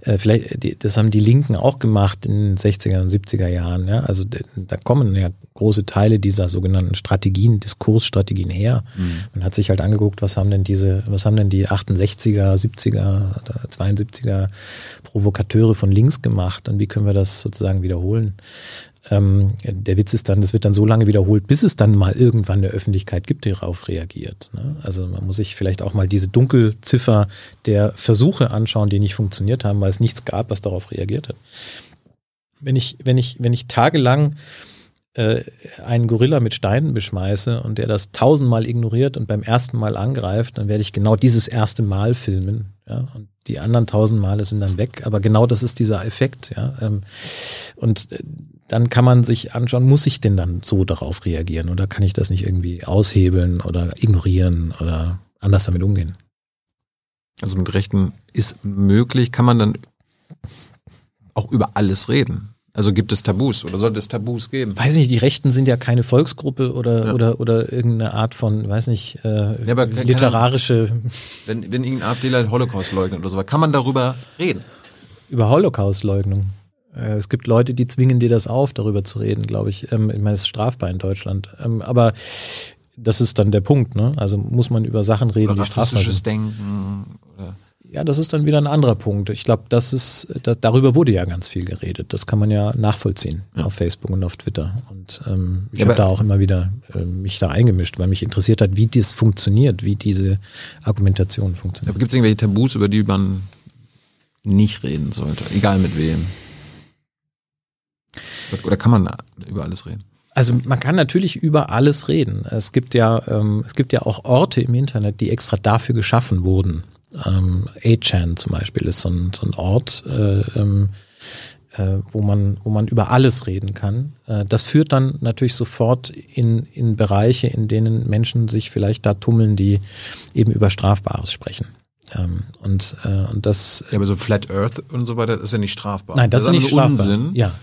Äh, vielleicht, das haben die Linken auch gemacht in den 60er und 70er Jahren. Ja? Also da kommen ja große Teile dieser sogenannten Strategien, Diskursstrategien her. Mhm. Man hat sich halt angeguckt, was haben denn diese, was haben denn die 68er, 70er, 72er Provokateure von links gemacht und wie können wir das sozusagen wiederholen? Ähm, der Witz ist dann, das wird dann so lange wiederholt, bis es dann mal irgendwann eine Öffentlichkeit gibt, die darauf reagiert. Ne? Also man muss sich vielleicht auch mal diese Dunkelziffer der Versuche anschauen, die nicht funktioniert haben, weil es nichts gab, was darauf reagiert hat. Wenn ich, wenn ich, wenn ich tagelang äh, einen Gorilla mit Steinen beschmeiße und der das tausendmal ignoriert und beim ersten Mal angreift, dann werde ich genau dieses erste Mal filmen. Ja, und die anderen tausend Male sind dann weg. Aber genau das ist dieser Effekt. Ja, ähm, und äh, dann kann man sich anschauen, muss ich denn dann so darauf reagieren oder kann ich das nicht irgendwie aushebeln oder ignorieren oder anders damit umgehen? Also mit Rechten ist möglich, kann man dann auch über alles reden. Also gibt es Tabus oder sollte es Tabus geben? Weiß nicht, die Rechten sind ja keine Volksgruppe oder ja. oder oder irgendeine Art von, weiß nicht, äh, ja, literarische. wenn wenn irgendein AfDler Holocaust leugnet oder so, kann man darüber reden? Über Holocaust-Leugnung. Äh, es gibt Leute, die zwingen dir das auf, darüber zu reden, glaube ich. Ähm, ich meine, es ist strafbar in Deutschland. Ähm, aber das ist dann der Punkt, ne? Also muss man über Sachen reden, oder die strafbar sind. Denken oder ja, das ist dann wieder ein anderer Punkt. Ich glaube, das ist, da, darüber wurde ja ganz viel geredet. Das kann man ja nachvollziehen ja. auf Facebook und auf Twitter. Und ähm, ich ja, habe da auch immer wieder äh, mich da eingemischt, weil mich interessiert hat, wie das funktioniert, wie diese Argumentation funktioniert. Aber gibt es irgendwelche Tabus, über die man nicht reden sollte, egal mit wem? Oder kann man über alles reden? Also man kann natürlich über alles reden. Es gibt ja, ähm, es gibt ja auch Orte im Internet, die extra dafür geschaffen wurden. Ähm, 8chan zum Beispiel ist so ein, so ein Ort, äh, ähm, äh, wo, man, wo man über alles reden kann. Äh, das führt dann natürlich sofort in, in Bereiche, in denen Menschen sich vielleicht da tummeln, die eben über Strafbares sprechen. Ähm, und, äh, und das. Ja, aber so Flat Earth und so weiter ist ja nicht strafbar. Nein, das, das ist nicht strafbar. Unsinn. Ja.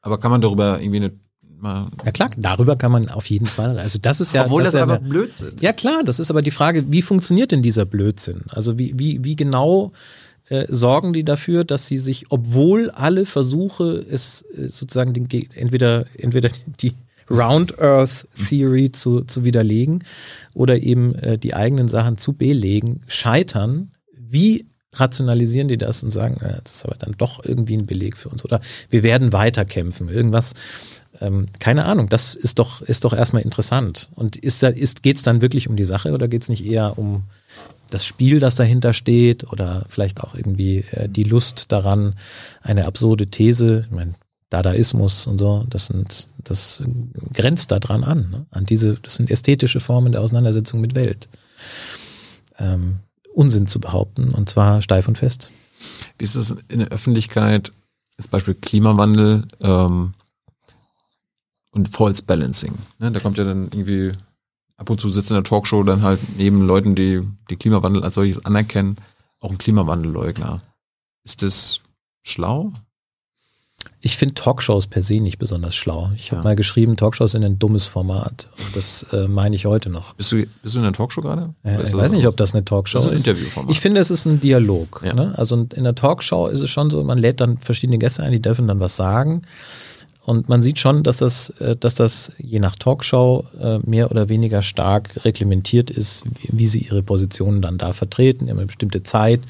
Aber kann man darüber irgendwie eine mal. Ja klar, darüber kann man auf jeden Fall. Also das ist ja. Obwohl das, ja einfach eine- Blödsinn ist. Ja klar, das ist aber die Frage, wie funktioniert denn dieser Blödsinn? Also wie, wie, wie genau äh, sorgen die dafür, dass sie sich, obwohl alle Versuche es äh, sozusagen den, entweder, entweder die Round Earth Theory zu, zu widerlegen oder eben äh, die eigenen Sachen zu belegen, scheitern, wie rationalisieren die das und sagen, äh, das ist aber dann doch irgendwie ein Beleg für uns oder wir werden weiterkämpfen, irgendwas. Ähm, keine Ahnung, das ist doch, ist doch erstmal interessant. Und ist da, ist, geht's dann wirklich um die Sache oder geht's nicht eher um das Spiel, das dahinter steht oder vielleicht auch irgendwie äh, die Lust daran, eine absurde These, ich meine, Dadaismus und so, das sind, das grenzt da dran an, ne? an diese, das sind ästhetische Formen der Auseinandersetzung mit Welt. Ähm, Unsinn zu behaupten und zwar steif und fest. Wie ist es in der Öffentlichkeit, als Beispiel Klimawandel ähm, und False Balancing? Ne? Da kommt ja dann irgendwie ab und zu sitzt in der Talkshow dann halt neben Leuten, die die Klimawandel als solches anerkennen, auch ein Klimawandelleugner. Ist das schlau? Ich finde Talkshows per se nicht besonders schlau. Ich habe Ja. mal geschrieben, Talkshows sind ein dummes Format. Und das äh, meine ich heute noch. Bist du, bist du in der Talkshow gerade? Äh, ich weiß nicht, ob das eine Talkshow Das ist ein. Interviewformat. Ich finde, es ist ein Dialog. Ja. Ne? Also in der Talkshow ist es schon so, man lädt dann verschiedene Gäste ein, die dürfen dann was sagen. Und man sieht schon, dass das, äh, dass das je nach Talkshow äh, mehr oder weniger stark reglementiert ist, wie, sie ihre Positionen dann da vertreten, in eine bestimmte Zeit.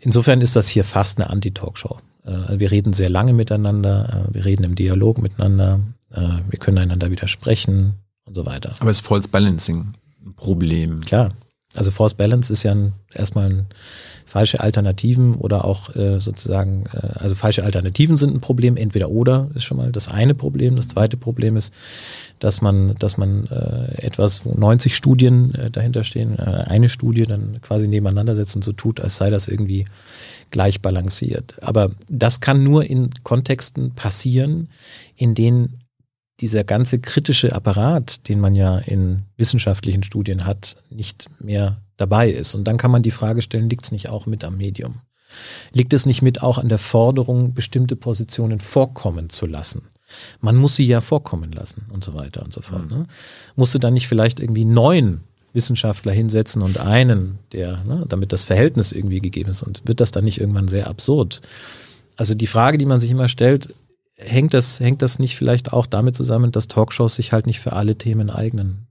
Insofern ist das hier fast eine Anti-Talkshow. Äh, Wir reden sehr lange miteinander, äh, wir reden im Dialog miteinander, äh, wir können einander widersprechen und so weiter. Aber ist False Balancing ein Problem? Klar. Also Force Balance ist ja ein, erstmal ein falsche Alternativen oder auch äh, sozusagen, äh, also falsche Alternativen sind ein Problem, entweder oder ist schon mal das eine Problem. Das zweite Problem ist, dass man, dass man äh, etwas, wo 90 Studien äh, dahinter stehen, äh, eine Studie dann quasi nebeneinander setzt und so tut, als sei das irgendwie gleich balanciert. Aber das kann nur in Kontexten passieren, in denen dieser ganze kritische Apparat, den man ja in wissenschaftlichen Studien hat, nicht mehr dabei ist. Und dann kann man die Frage stellen, liegt es nicht auch mit am Medium? Liegt es nicht mit auch an der Forderung, bestimmte Positionen vorkommen zu lassen? Man muss sie ja vorkommen lassen und so weiter und so fort. Ne? Musste dann nicht vielleicht irgendwie neun Wissenschaftler hinsetzen und einen, der, ne, damit das Verhältnis irgendwie gegeben ist und wird das dann nicht irgendwann sehr absurd? Also die Frage, die man sich immer stellt, hängt das, hängt das nicht vielleicht auch damit zusammen, dass Talkshows sich halt nicht für alle Themen eignen?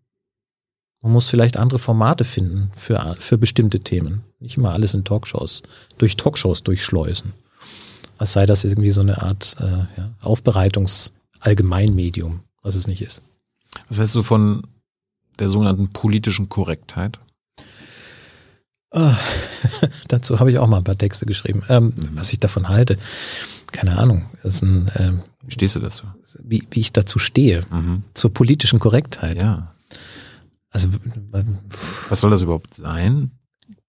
Man muss vielleicht andere Formate finden für, für bestimmte Themen. Nicht immer alles in Talkshows, durch Talkshows durchschleusen. Als sei das irgendwie so eine Art äh, ja, Aufbereitungs-Allgemeinmedium, was es nicht ist. Was hältst du von der sogenannten politischen Korrektheit? Ah, dazu habe ich auch mal ein paar Texte geschrieben. Ähm, was ich davon halte, keine Ahnung. Ist ein, ähm, Wie stehst du dazu? wie, wie ich dazu stehe, Mhm. zur politischen Korrektheit. Ja. Also Was soll das überhaupt sein?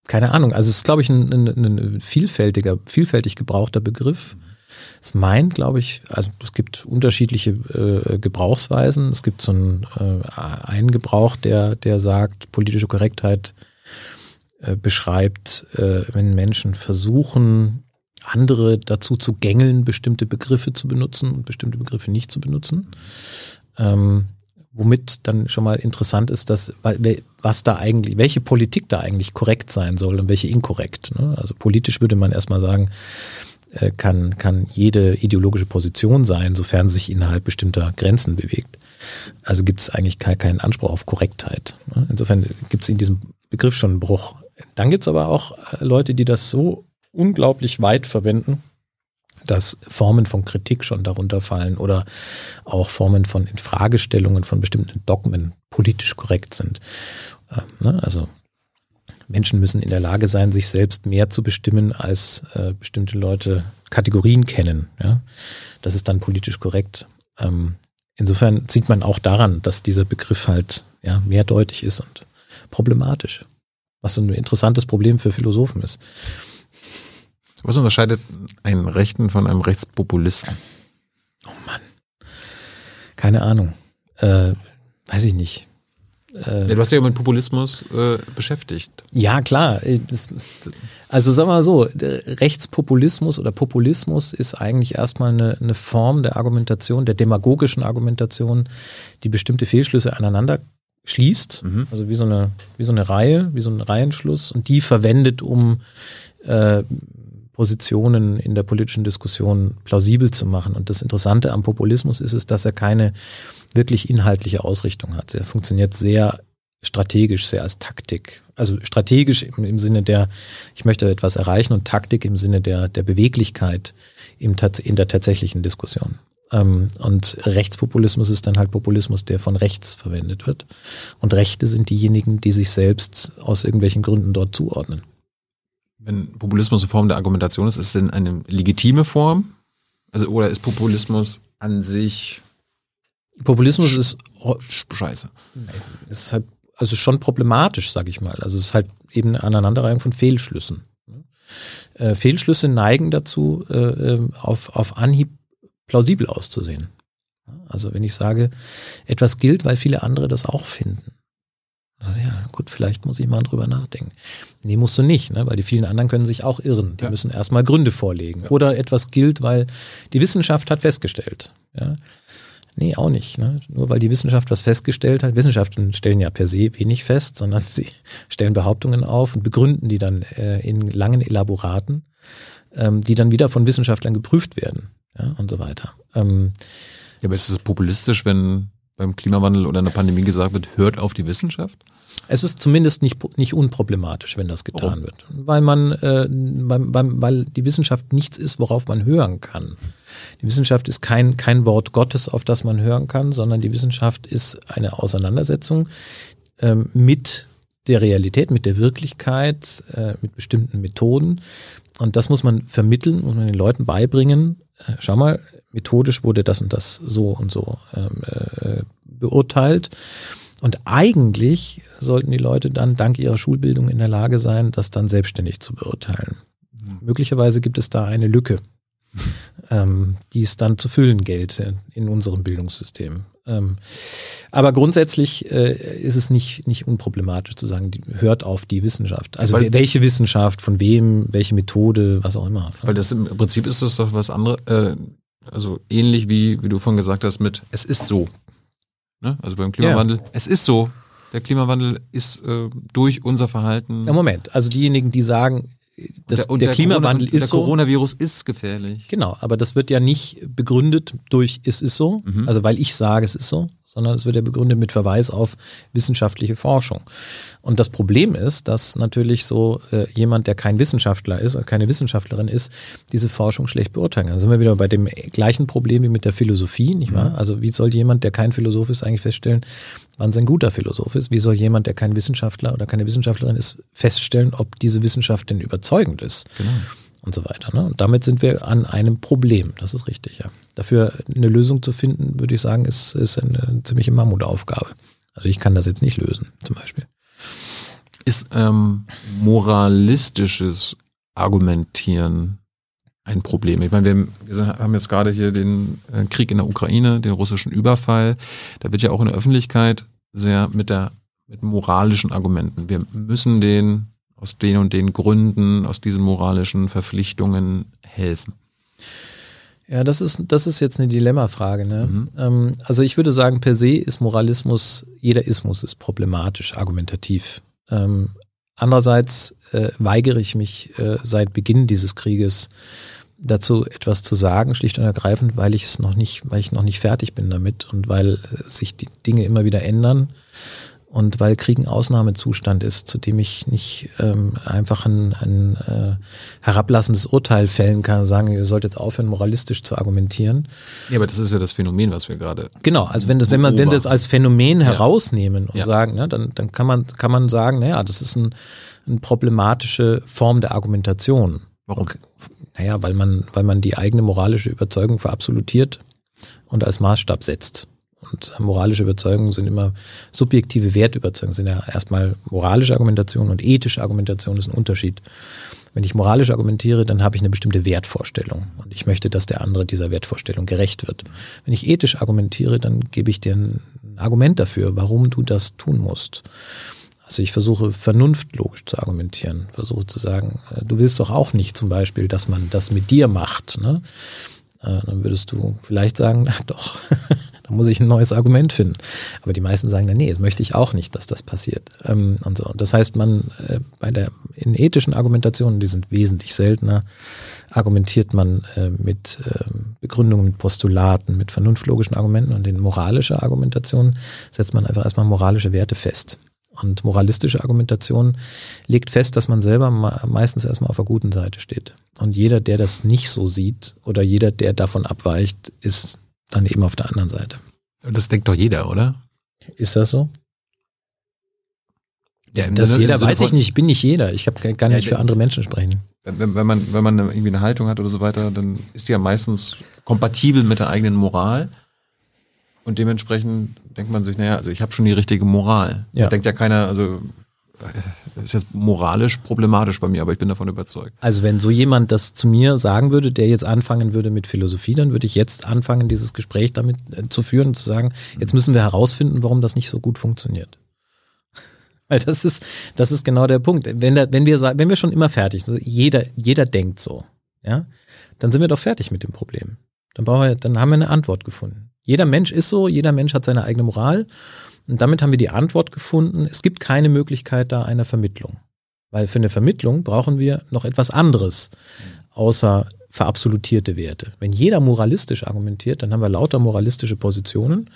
keine Ahnung, also es ist, glaube ich, ein, ein, ein vielfältiger, vielfältig gebrauchter Begriff. Es meint, glaube ich, also es gibt unterschiedliche äh, Gebrauchsweisen. Es gibt so einen, äh, einen Gebrauch, der, der sagt, politische Korrektheit äh, beschreibt, äh, wenn Menschen versuchen, andere dazu zu gängeln, bestimmte Begriffe zu benutzen und bestimmte Begriffe nicht zu benutzen. Ähm, womit dann schon mal interessant ist, dass was da eigentlich, welche Politik da eigentlich korrekt sein soll und welche inkorrekt. Ne? Also politisch würde man erstmal sagen, äh, kann, kann jede ideologische Position sein, sofern sie sich innerhalb bestimmter Grenzen bewegt. Also gibt es eigentlich ke- keinen Anspruch auf Korrektheit. Ne? Insofern gibt es in diesem Begriff schon einen Bruch. Dann gibt es aber auch äh, Leute, die das so unglaublich weit verwenden, dass Formen von Kritik schon darunter fallen oder auch Formen von Infragestellungen von bestimmten Dogmen politisch korrekt sind. Ähm, ne? Also Menschen müssen in der Lage sein, sich selbst mehr zu bestimmen, als äh, bestimmte Leute Kategorien kennen. Ja? Das ist dann politisch korrekt. Ähm, insofern sieht man auch daran, dass dieser Begriff halt ja, mehrdeutig ist und problematisch. Was so ein interessantes Problem für Philosophen ist. Was unterscheidet einen Rechten von einem Rechtspopulisten? Keine Ahnung. Äh, weiß ich nicht. Ja, du hast ja mit Populismus äh, beschäftigt. Ja, klar. Das, also sagen wir mal so, Rechtspopulismus oder Populismus ist eigentlich erstmal eine, eine Form der Argumentation, der demagogischen Argumentation, die bestimmte Fehlschlüsse aneinander schließt, mhm. also wie so eine wie so eine Reihe, wie so ein Reihenschluss und die verwendet, um äh, Positionen in der politischen Diskussion plausibel zu machen. Und das Interessante am Populismus ist es, dass er keine wirklich inhaltliche Ausrichtung hat. Er funktioniert sehr strategisch, sehr als Taktik. Also strategisch im, im Sinne der, ich möchte etwas erreichen und Taktik im Sinne der, der Beweglichkeit im, in der tatsächlichen Diskussion. Ähm, und Rechtspopulismus ist dann halt Populismus, der von rechts verwendet wird. Und Rechte sind diejenigen, die sich selbst aus irgendwelchen Gründen dort zuordnen. Wenn Populismus eine Form der Argumentation ist, ist es denn eine legitime Form? Also, oder ist Populismus an sich Populismus ist scheiße. ist halt also schon problematisch, sage ich mal. Also es ist halt eben eine Aneinanderreihung von Fehlschlüssen. Äh, Fehlschlüsse neigen dazu, äh, ähm, auf, auf Anhieb plausibel auszusehen. Also wenn ich sage, etwas gilt, weil viele andere das auch finden. Also ja, gut, vielleicht muss ich mal drüber nachdenken. Nee, musst du nicht, ne? weil die vielen anderen können sich auch irren. Die ja. müssen erstmal Gründe vorlegen. Ja. Oder etwas gilt, weil die Wissenschaft hat festgestellt. Ja? Nee, auch nicht. Ne? Nur weil die Wissenschaft was festgestellt hat. Wissenschaften stellen ja per se wenig fest, sondern sie stellen Behauptungen auf und begründen die dann äh, in langen Elaboraten, ähm, die dann wieder von Wissenschaftlern geprüft werden ja, und so weiter. Ähm, ja, aber ist es populistisch, wenn beim Klimawandel oder einer Pandemie gesagt wird, hört auf die Wissenschaft? Es ist zumindest nicht, nicht unproblematisch, wenn das getan Warum? wird. Weil man, äh, weil, weil die Wissenschaft nichts ist, worauf man hören kann. Die Wissenschaft ist kein, kein Wort Gottes, auf das man hören kann, sondern die Wissenschaft ist eine Auseinandersetzung ähm, mit der Realität, mit der Wirklichkeit, äh, mit bestimmten Methoden. Und das muss man vermitteln, muss man den Leuten beibringen. Äh, schau mal, methodisch wurde das und das so und so ähm, äh, beurteilt. Und eigentlich sollten die Leute dann dank ihrer Schulbildung in der Lage sein, das dann selbstständig zu beurteilen. Mhm. Möglicherweise gibt es da eine Lücke, ähm, die es dann zu füllen gilt in unserem Bildungssystem. Ähm, aber grundsätzlich äh, ist es nicht, nicht unproblematisch zu sagen, die, hört auf die Wissenschaft. Also weil, welche Wissenschaft, von wem, welche Methode, was auch immer. Weil das im Prinzip ist das doch was anderes, äh, also ähnlich wie, wie du vorhin gesagt hast mit, es ist so. Ne? Also beim Klimawandel, ja. es ist so. Der Klimawandel ist äh, durch unser Verhalten. Ja, Moment. Also diejenigen, die sagen, das, der, der, der, Klimawandel Corona, ist der Coronavirus ist gefährlich. Genau, aber das wird ja nicht begründet durch es ist so, mhm. also weil ich sage, es ist so, sondern es wird ja begründet mit Verweis auf wissenschaftliche Forschung. Und das Problem ist, dass natürlich so äh, jemand, der kein Wissenschaftler ist oder keine Wissenschaftlerin ist, diese Forschung schlecht beurteilen kann. Dann sind wir wieder bei dem gleichen Problem wie mit der Philosophie, nicht wahr? Mhm. Also wie soll jemand, der kein Philosoph ist, eigentlich feststellen, wann es ein guter Philosoph ist? Wie soll jemand, der kein Wissenschaftler oder keine Wissenschaftlerin ist, feststellen, ob diese Wissenschaft denn überzeugend ist? Genau und so weiter. Ne? Und damit sind wir an einem Problem. Das ist richtig, ja. Dafür eine Lösung zu finden, würde ich sagen, ist, ist eine ziemliche Mammutaufgabe. Also ich kann das jetzt nicht lösen, zum Beispiel. Ist ähm, moralistisches Argumentieren ein Problem? Ich meine, wir, wir haben jetzt gerade hier den äh, Krieg in der Ukraine, den russischen Überfall. Da wird ja auch in der Öffentlichkeit sehr mit der mit moralischen Argumenten. Wir müssen den aus den und den Gründen, aus diesen moralischen Verpflichtungen helfen? Ja, das ist, das ist jetzt eine Dilemmafrage. Ne? Mhm. Ähm, also ich würde sagen, per se ist Moralismus, jeder Ismus ist problematisch, argumentativ. Ähm, andererseits äh, weigere ich mich äh, seit Beginn dieses Krieges dazu etwas zu sagen, schlicht und ergreifend, weil ich es noch nicht, weil ich noch nicht fertig bin damit und weil sich die Dinge immer wieder ändern und weil Krieg ein Ausnahmezustand ist, zu dem ich nicht ähm, einfach ein, ein äh, herablassendes Urteil fällen kann, sagen, ihr sollt jetzt aufhören, moralistisch zu argumentieren. Ja, aber das ist ja das Phänomen, was wir gerade. Genau, also wenn das, wenn man, wenn das als Phänomen ja. herausnehmen und ja. sagen, ne, dann, dann kann man, kann man sagen, naja, das ist ein, eine problematische Form der Argumentation. Warum? Naja, weil man, weil man die eigene moralische Überzeugung verabsolutiert und als Maßstab setzt. Und moralische Überzeugungen sind immer subjektive Wertüberzeugungen, sind ja erstmal moralische Argumentation und ethische Argumentation ist ein Unterschied. Wenn ich moralisch argumentiere, dann habe ich eine bestimmte Wertvorstellung und ich möchte, dass der andere dieser Wertvorstellung gerecht wird. Wenn ich ethisch argumentiere, dann gebe ich dir ein Argument dafür, warum du das tun musst. Also ich versuche vernunftlogisch zu argumentieren, versuche zu sagen, äh, du willst doch auch nicht zum Beispiel, dass man das mit dir macht. Ne? Äh, dann würdest du vielleicht sagen, na doch, da muss ich ein neues Argument finden. Aber die meisten sagen nee, das möchte ich auch nicht, dass das passiert. Ähm, und so. Das heißt, man äh, bei der in ethischen Argumentationen, die sind wesentlich seltener, argumentiert man mit ähm, Begründungen, mit Postulaten, mit vernunftlogischen Argumenten und in moralischer Argumentation setzt man einfach erstmal moralische Werte fest. Und moralistische Argumentation legt fest, dass man selber meistens erstmal auf der guten Seite steht. Und jeder, der das nicht so sieht oder jeder, der davon abweicht, ist dann eben auf der anderen Seite. Das denkt doch jeder, oder? Ist das so? Ja, das Sinne, jeder weiß ich nicht, ich bin nicht jeder. Ich habe gar nicht ja, für andere Menschen sprechen. Wenn, wenn, man, wenn man irgendwie eine Haltung hat oder so weiter, dann ist die ja meistens kompatibel mit der eigenen Moral. Und dementsprechend denkt man sich, naja, also ich habe schon die richtige Moral. Ja. Da denkt ja keiner, also das ist jetzt moralisch problematisch bei mir, aber ich bin davon überzeugt. Also wenn so jemand das zu mir sagen würde, der jetzt anfangen würde mit Philosophie, dann würde ich jetzt anfangen, dieses Gespräch damit äh, zu führen und zu sagen, jetzt müssen wir herausfinden, warum das nicht so gut funktioniert. Weil das ist, das ist genau der Punkt. Wenn, da, wenn, wir, wenn wir schon immer fertig sind, also jeder, jeder denkt so, ja, dann sind wir doch fertig mit dem Problem. Dann, brauchen wir, dann haben wir eine Antwort gefunden. Jeder Mensch ist so, jeder Mensch hat seine eigene Moral. Und damit haben wir die Antwort gefunden, es gibt keine Möglichkeit da einer Vermittlung. Weil für eine Vermittlung brauchen wir noch etwas anderes, außer verabsolutierte Werte. Wenn jeder moralistisch argumentiert, dann haben wir lauter moralistische Positionen,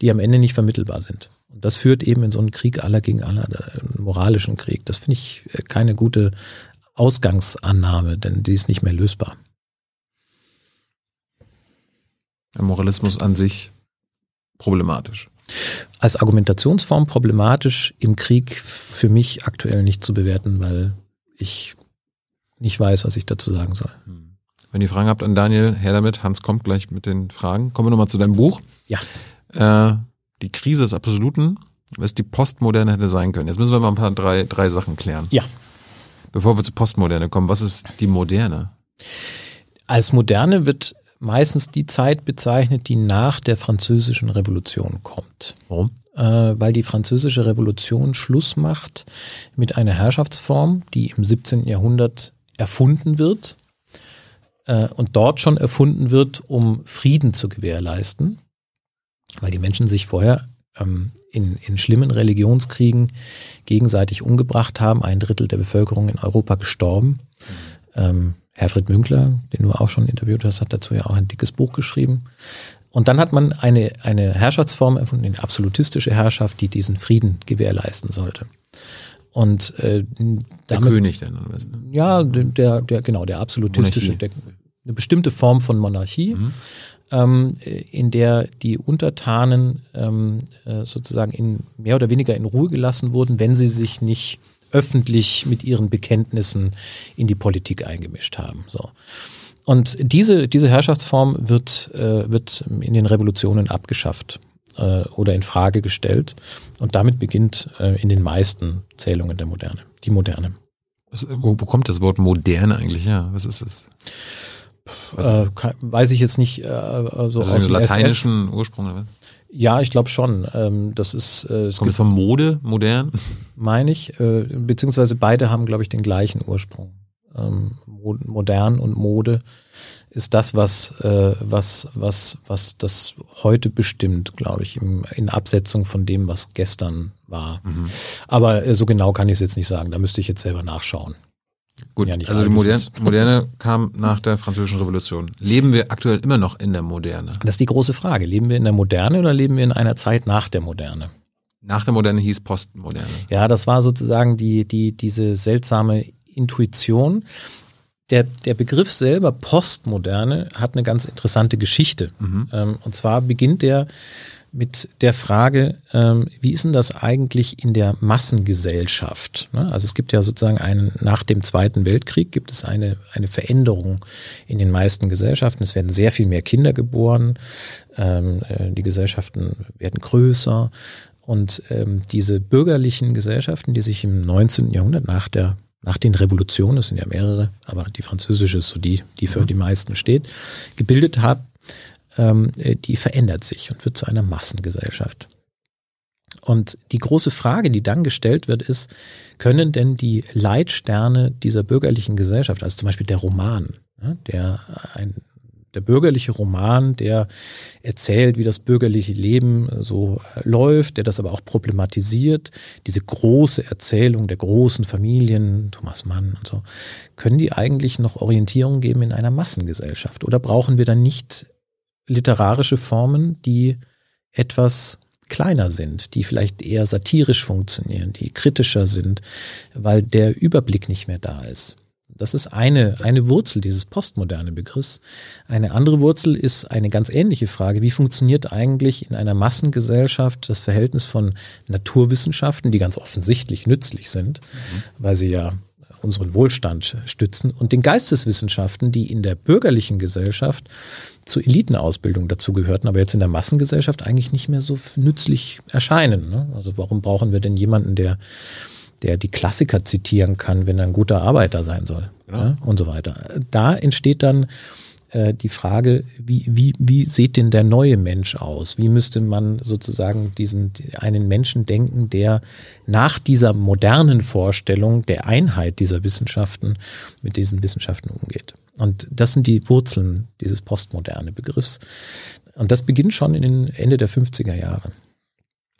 die am Ende nicht vermittelbar sind. Und das führt eben in so einen Krieg aller gegen aller, einen moralischen Krieg. Das finde ich äh, keine gute Ausgangsannahme, denn die ist nicht mehr lösbar. Der Moralismus an sich problematisch. Als Argumentationsform problematisch im Krieg für mich aktuell nicht zu bewerten, weil ich nicht weiß, was ich dazu sagen soll. Hm. Wenn ihr Fragen habt an Daniel, her damit. Hans kommt gleich mit den Fragen. Kommen wir nochmal zu deinem Buch. Ja. Äh, die Krise des Absoluten, was die Postmoderne hätte sein können. Jetzt müssen wir mal ein paar drei, drei Sachen klären. Ja. Bevor wir zur Postmoderne kommen, was ist die Moderne? Als Moderne wird meistens die Zeit bezeichnet, die nach der Französischen Revolution kommt. Warum? Äh, weil die Französische Revolution Schluss macht mit einer Herrschaftsform, die im 17. Jahrhundert erfunden wird äh, und dort schon erfunden wird, um Frieden zu gewährleisten, weil die Menschen sich vorher ähm, in, in schlimmen Religionskriegen gegenseitig umgebracht haben. Ein Drittel der Bevölkerung in Europa gestorben. Mhm. Ähm, Herfried Münkler, den du auch schon interviewt hast, hat dazu ja auch ein dickes Buch geschrieben. Und dann hat man eine, eine Herrschaftsform erfunden, eine absolutistische Herrschaft, die diesen Frieden gewährleisten sollte. Und äh, damit, der König dann, oder was? Ne? Ja, der, der, genau, der absolutistische, der, eine bestimmte Form von Monarchie, mhm. ähm, in der die Untertanen ähm, äh, sozusagen in mehr oder weniger in Ruhe gelassen wurden, wenn sie sich nicht öffentlich mit ihren Bekenntnissen in die Politik eingemischt haben. So. Und diese, diese Herrschaftsform wird, äh, wird in den Revolutionen abgeschafft äh, oder in Frage gestellt. Und damit beginnt äh, in den meisten Zählungen der Moderne, die Moderne. Was, wo, wo, kommt das Wort Moderne eigentlich her? Was ist es? Äh, weiß ich jetzt nicht. Äh, also aus dem lateinischen. Ursprung. Oder? Ja, ich glaube schon. Ähm, das ist. Äh, es Kommt es von Mode, modern? Meine ich. Äh, beziehungsweise beide haben, glaube ich, den gleichen Ursprung. Ähm, modern und Mode ist das, was, äh, was, was, was das heute bestimmt, glaube ich, im, in Absetzung von dem, was gestern war. Mhm. Aber äh, so genau kann ich es jetzt nicht sagen. Da müsste ich jetzt selber nachschauen. Gut, ja also die Moderne, Moderne kam nach der Französischen Revolution. Leben wir aktuell immer noch in der Moderne? Das ist die große Frage. Leben wir in der Moderne oder leben wir in einer Zeit nach der Moderne? Nach der Moderne hieß Postmoderne. Ja, das war sozusagen die, die, diese seltsame Intuition. Der, der Begriff selber Postmoderne hat eine ganz interessante Geschichte. Mhm. Ähm, und zwar beginnt der mit der Frage, ähm, wie ist denn das eigentlich in der Massengesellschaft? Ne? Also es gibt ja sozusagen einen, nach dem Zweiten Weltkrieg gibt es eine, eine Veränderung in den meisten Gesellschaften. Es werden sehr viel mehr Kinder geboren, ähm, äh, die Gesellschaften werden größer und ähm, diese bürgerlichen Gesellschaften, die sich im 19. Jahrhundert nach der nach den Revolutionen, es sind ja mehrere, aber die französische ist so die, die für die meisten steht, gebildet hat, ähm, die verändert sich und wird zu einer Massengesellschaft. Und die große Frage, die dann gestellt wird, ist, können denn die Leitsterne dieser bürgerlichen Gesellschaft, also zum Beispiel der Roman, der ein der bürgerliche Roman, der erzählt, wie das bürgerliche Leben so läuft, der das aber auch problematisiert, diese große Erzählung der großen Familien, Thomas Mann und so, können die eigentlich noch Orientierung geben in einer Massengesellschaft? Oder brauchen wir dann nicht literarische Formen, die etwas kleiner sind, die vielleicht eher satirisch funktionieren, die kritischer sind, weil der Überblick nicht mehr da ist. Das ist eine, eine Wurzel dieses postmoderne Begriffs. Eine andere Wurzel ist eine ganz ähnliche Frage. Wie funktioniert eigentlich in einer Massengesellschaft das Verhältnis von Naturwissenschaften, die ganz offensichtlich nützlich sind, mhm. weil sie ja unseren Wohlstand stützen und den Geisteswissenschaften, die in der bürgerlichen Gesellschaft zur Elitenausbildung dazugehörten, aber jetzt in der Massengesellschaft eigentlich nicht mehr so nützlich erscheinen. Ne? Also warum brauchen wir denn jemanden, der, der die Klassiker zitieren kann, wenn er ein guter Arbeiter sein soll? Genau. Ne? Und so weiter. Da entsteht dann äh, die Frage, wie, wie, wie sieht denn der neue Mensch aus? Wie müsste man sozusagen diesen, einen Menschen denken, der nach dieser modernen Vorstellung der Einheit dieser Wissenschaften mit diesen Wissenschaften umgeht? Und das sind die Wurzeln dieses postmoderne Begriffs. Und das beginnt schon in den Ende der 50er Jahre.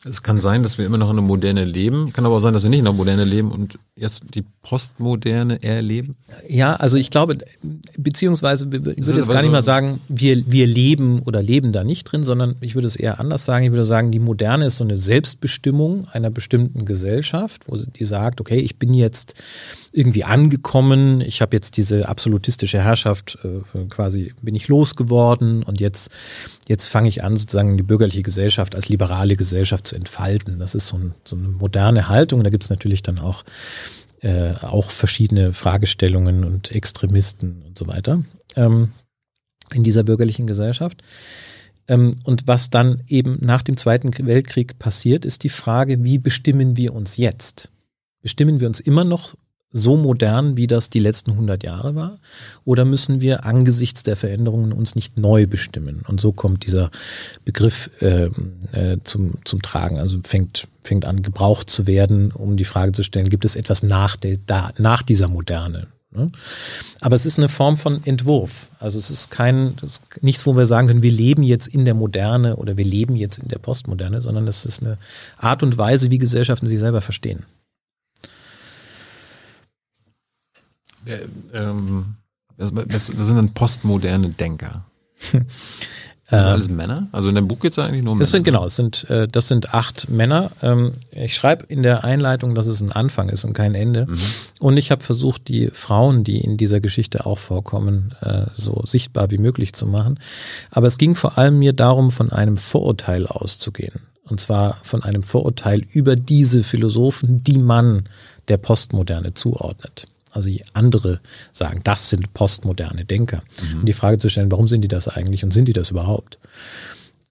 Es kann sein, dass wir immer noch in einer Moderne leben, kann aber auch sein, dass wir nicht in einer Moderne leben und jetzt die Postmoderne erleben. Ja, also ich glaube, beziehungsweise ich würde jetzt gar nicht so mal sagen, wir, wir leben oder leben da nicht drin, sondern ich würde es eher anders sagen. Ich würde sagen, die Moderne ist so eine Selbstbestimmung einer bestimmten Gesellschaft, wo die sagt, okay, ich bin jetzt irgendwie angekommen, ich habe jetzt diese absolutistische Herrschaft äh, quasi, bin ich losgeworden und jetzt Jetzt fange ich an, sozusagen die bürgerliche Gesellschaft als liberale Gesellschaft zu entfalten. Das ist so, ein, so eine moderne Haltung. Da gibt es natürlich dann auch, äh, auch verschiedene Fragestellungen und Extremisten und so weiter ähm, in dieser bürgerlichen Gesellschaft. Ähm, und was dann eben nach dem Zweiten Weltkrieg passiert, ist die Frage, wie bestimmen wir uns jetzt? Bestimmen wir uns immer noch so modern, wie das die letzten 100 Jahre war? Oder müssen wir angesichts der Veränderungen uns nicht neu bestimmen? Und so kommt dieser Begriff äh, äh, zum, zum Tragen. Also fängt, fängt an, gebraucht zu werden, um die Frage zu stellen, gibt es etwas nach, der, da, nach dieser Moderne? Ne? Aber es ist eine Form von Entwurf. Also es ist kein, ist nichts, wo wir sagen können, wir leben jetzt in der Moderne oder wir leben jetzt in der Postmoderne, sondern es ist eine Art und Weise, wie Gesellschaften sich selber verstehen. Wer, ähm, was sind denn postmoderne Denker? Das sind alles Männer? Also in dem Buch geht es eigentlich nur um Männer. Sind, genau, es sind, äh, das sind acht Männer. Ähm, ich schreibe in der Einleitung, dass es ein Anfang ist und kein Ende. Mhm. Und ich habe versucht, die Frauen, die in dieser Geschichte auch vorkommen, äh, so sichtbar wie möglich zu machen. Aber es ging vor allem mir darum, von einem Vorurteil auszugehen. Und zwar von einem Vorurteil über diese Philosophen, die man der Postmoderne zuordnet also andere sagen, das sind postmoderne Denker. Mhm. Und die Frage zu stellen, warum sind die das eigentlich und sind die das überhaupt?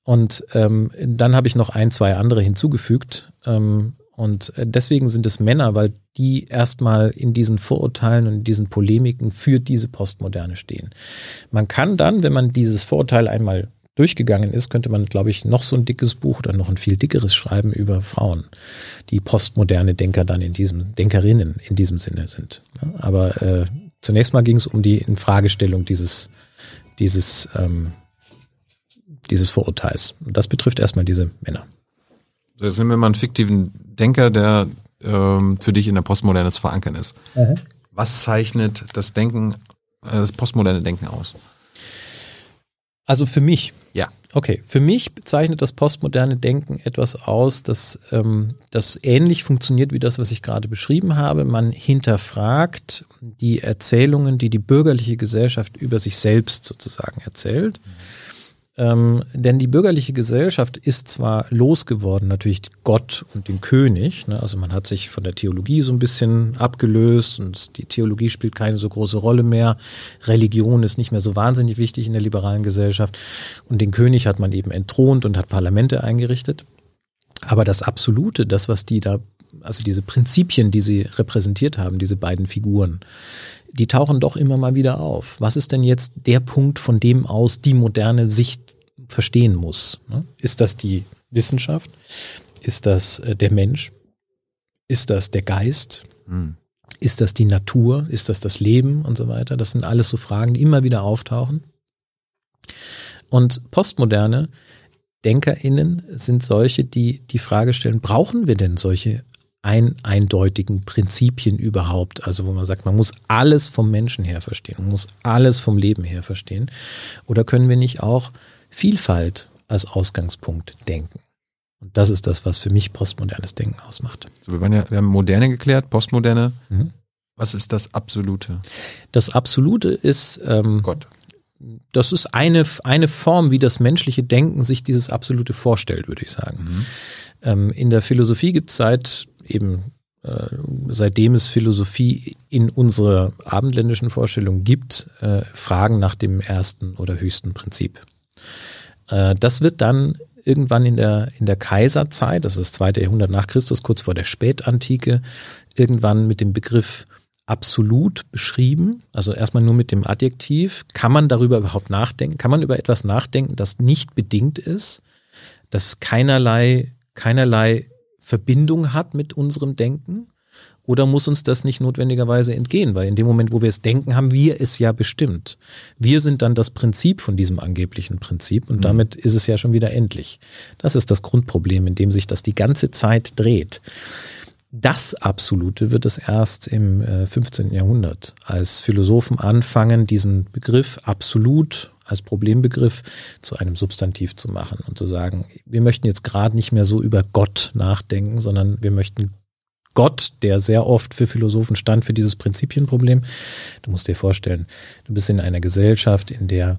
Und ähm, dann habe ich noch ein, zwei andere hinzugefügt. Ähm, und deswegen sind es Männer, weil die erstmal in diesen Vorurteilen und in diesen Polemiken für diese Postmoderne stehen. Man kann dann, wenn man dieses Vorurteil einmal durchgegangen ist, könnte man, glaube ich, noch so ein dickes Buch oder noch ein viel dickeres schreiben über Frauen, die postmoderne Denker dann in diesem, Denkerinnen in diesem Sinne sind. Aber äh, zunächst mal ging es um die Infragestellung dieses, dieses, ähm, dieses Vorurteils. Und das betrifft erstmal diese Männer. Jetzt nehmen wir mal einen fiktiven Denker, der ähm, für dich in der Postmoderne zu verankern ist. Mhm. Was zeichnet das Denken, äh, das postmoderne Denken aus? Also für mich. Ja. Okay, für mich bezeichnet das postmoderne Denken etwas aus, das, ähm, das ähnlich funktioniert wie das, was ich gerade beschrieben habe. Man hinterfragt die Erzählungen, die die bürgerliche Gesellschaft über sich selbst sozusagen erzählt. Mhm ähm, denn die bürgerliche Gesellschaft ist zwar losgeworden, natürlich Gott und den König. Ne? Also man hat sich von der Theologie so ein bisschen abgelöst und die Theologie spielt keine so große Rolle mehr. Religion ist nicht mehr so wahnsinnig wichtig in der liberalen Gesellschaft. Und den König hat man eben entthront und hat Parlamente eingerichtet. Aber das Absolute, das, was die da also diese Prinzipien, die sie repräsentiert haben, diese beiden Figuren, die tauchen doch immer mal wieder auf. Was ist denn jetzt der Punkt, von dem aus die moderne Sicht verstehen muss? Ne? Ist das die Wissenschaft? Ist das äh, der Mensch? Ist das der Geist? Hm. Ist das die Natur? Ist das das Leben und so weiter? Das sind alles so Fragen, die immer wieder auftauchen. Und Postmoderne DenkerInnen sind solche, die die Frage stellen, brauchen wir denn solche ein, eindeutigen Prinzipien überhaupt? Also wo man sagt, man muss alles vom Menschen her verstehen, man muss alles vom Leben her verstehen. Oder können wir nicht auch Vielfalt als Ausgangspunkt denken? Und das ist das, was für mich postmodernes Denken ausmacht. So, wir, waren ja, wir haben Moderne geklärt, Postmoderne. Mhm. Was ist das Absolute? Das Absolute ist ähm, Gott. Das ist eine, eine Form, wie das menschliche Denken sich dieses Absolute vorstellt, würde ich sagen. Mhm. Ähm, in der Philosophie gibt es seit eben äh, seitdem es Philosophie in unserer abendländischen Vorstellung gibt, äh, Fragen nach dem ersten oder höchsten Prinzip. Äh, das wird dann irgendwann in der, in der Kaiserzeit, das ist das zweite Jahrhundert nach Christus, kurz vor der Spätantike, irgendwann mit dem Begriff absolut beschrieben, also erstmal nur mit dem Adjektiv. Kann man darüber überhaupt nachdenken? Kann man über etwas nachdenken, das nicht bedingt ist, das keinerlei, keinerlei Verbindung hat mit unserem Denken? Oder muss uns das nicht notwendigerweise entgehen? Weil in dem Moment, wo wir es denken, haben wir es ja bestimmt. Wir sind dann das Prinzip von diesem angeblichen Prinzip und mhm. damit ist es ja schon wieder endlich. Das ist das Grundproblem, in dem sich das die ganze Zeit dreht. Das Absolute wird es erst im 15. Äh, Jahrhundert, als Philosophen anfangen, diesen Begriff absolut als Problembegriff zu einem Substantiv zu machen und zu sagen, wir möchten jetzt gerade nicht mehr so über Gott nachdenken, sondern wir möchten Gott, der sehr oft für Philosophen stand, für dieses Prinzipienproblem. Du musst dir vorstellen, du bist in einer Gesellschaft, in der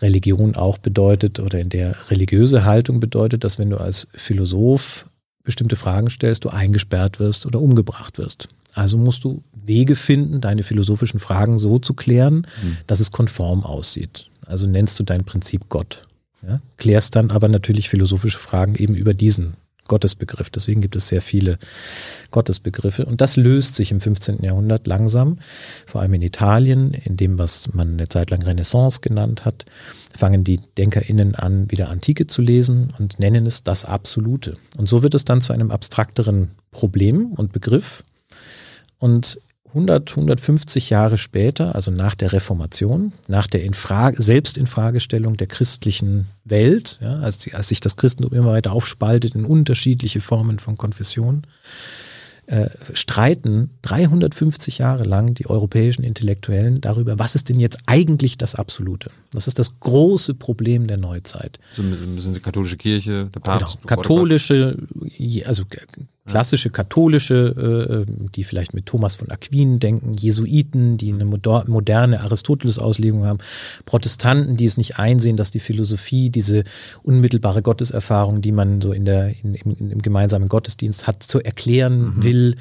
Religion auch bedeutet oder in der religiöse Haltung bedeutet, dass wenn du als Philosoph bestimmte Fragen stellst, du eingesperrt wirst oder umgebracht wirst. Also musst du Wege finden, deine philosophischen Fragen so zu klären, mhm. dass es konform aussieht. Also nennst du dein Prinzip Gott. Ja? Klärst dann aber natürlich philosophische Fragen eben über diesen Gottesbegriff. Deswegen gibt es sehr viele Gottesbegriffe. Und das löst sich im 15. Jahrhundert langsam, vor allem in Italien, in dem, was man eine Zeit lang Renaissance genannt hat, fangen die DenkerInnen an, wieder Antike zu lesen und nennen es das Absolute. Und so wird es dann zu einem abstrakteren Problem und Begriff. Und 100, 150 Jahre später, also nach der Reformation, nach der Infrage, Selbstinfragestellung der christlichen Welt, ja, als, als sich das Christentum immer weiter aufspaltet in unterschiedliche Formen von Konfessionen, äh, streiten 350 Jahre lang die europäischen Intellektuellen darüber, was ist denn jetzt eigentlich das Absolute? Das ist das große Problem der Neuzeit. So ein bisschen die katholische Kirche, der Papst. Genau. Katholische, also klassische katholische, äh, die vielleicht mit Thomas von Aquin denken, Jesuiten, die eine moderne Aristoteles-Auslegung haben, Protestanten, die es nicht einsehen, dass die Philosophie diese unmittelbare Gotteserfahrung, die man so in der in, im, im gemeinsamen Gottesdienst hat, zu erklären mhm. will,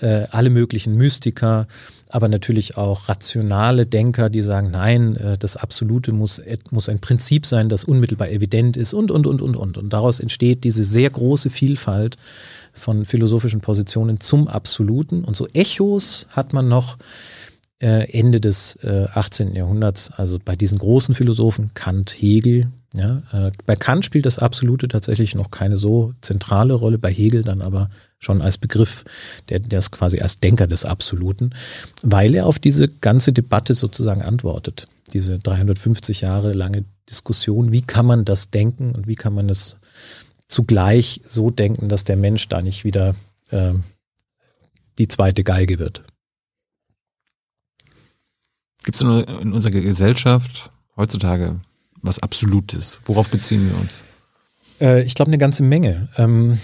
äh, alle möglichen Mystiker, aber natürlich auch rationale Denker, die sagen, nein, äh, das Absolute muss, muss ein Prinzip sein, das unmittelbar evident ist und, und, und, und, und. Und daraus entsteht diese sehr große Vielfalt von philosophischen Positionen zum Absoluten. Und so Echos hat man noch äh, Ende des 18. Jahrhunderts, also bei diesen großen Philosophen, Kant, Hegel. Ja, bei Kant spielt das Absolute tatsächlich noch keine so zentrale Rolle, bei Hegel dann aber schon als Begriff, der, der ist quasi als Denker des Absoluten, weil er auf diese ganze Debatte sozusagen antwortet. Diese 350 Jahre lange Diskussion, wie kann man das denken und wie kann man es zugleich so denken, dass der Mensch da nicht wieder äh, die zweite Geige wird. Gibt es in unserer Gesellschaft heutzutage was Absolutes? Worauf beziehen wir uns? Äh, ich glaube eine ganze Menge. Ähm,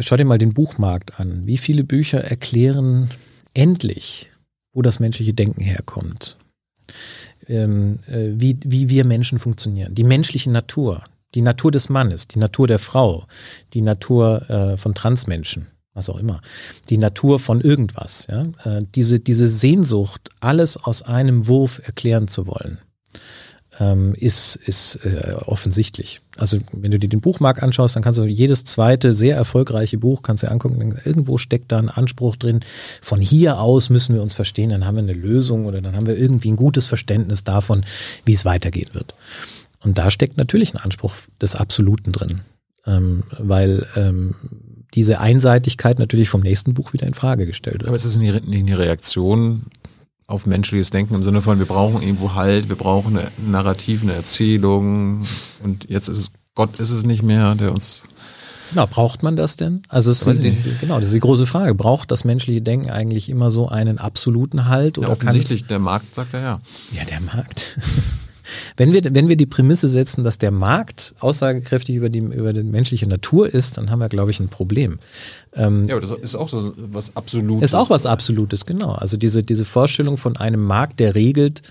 schau dir mal den Buchmarkt an. Wie viele Bücher erklären endlich, wo das menschliche Denken herkommt? Ähm, äh, wie, wie wir Menschen funktionieren. Die menschliche Natur. Die Natur des Mannes, die Natur der Frau, die Natur äh, von Transmenschen, was auch immer. Die Natur von irgendwas. Ja? Äh, diese, diese Sehnsucht, alles aus einem Wurf erklären zu wollen ähm, ist, ist äh, offensichtlich. Also wenn du dir den Buchmarkt anschaust, dann kannst du jedes zweite sehr erfolgreiche Buch kannst du angucken. Irgendwo steckt da ein Anspruch drin. Von hier aus müssen wir uns verstehen, dann haben wir eine Lösung oder dann haben wir irgendwie ein gutes Verständnis davon, wie es weitergehen wird. Und da steckt natürlich ein Anspruch des Absoluten drin, ähm, weil ähm, diese Einseitigkeit natürlich vom nächsten Buch wieder in Frage gestellt wird. Aber es ist nicht eine Reaktion auf menschliches Denken im Sinne von, wir brauchen irgendwo Halt, wir brauchen eine Narrative, eine Erzählung und jetzt ist es, Gott ist es nicht mehr, der uns Genau, braucht man das denn? Also es ist, genau, das ist die große Frage. Braucht das menschliche Denken eigentlich immer so einen absoluten Halt? Oder ja, offensichtlich, der Markt sagt ja ja. Ja, der Markt. Wenn wir, wenn wir die Prämisse setzen, dass der Markt aussagekräftig über die, über die menschliche Natur ist, dann haben wir, glaube ich, ein Problem. Ähm, ja, aber das ist auch so was Absolutes. Ist auch was Absolutes, genau. Also diese, diese Vorstellung von einem Markt, der regelt,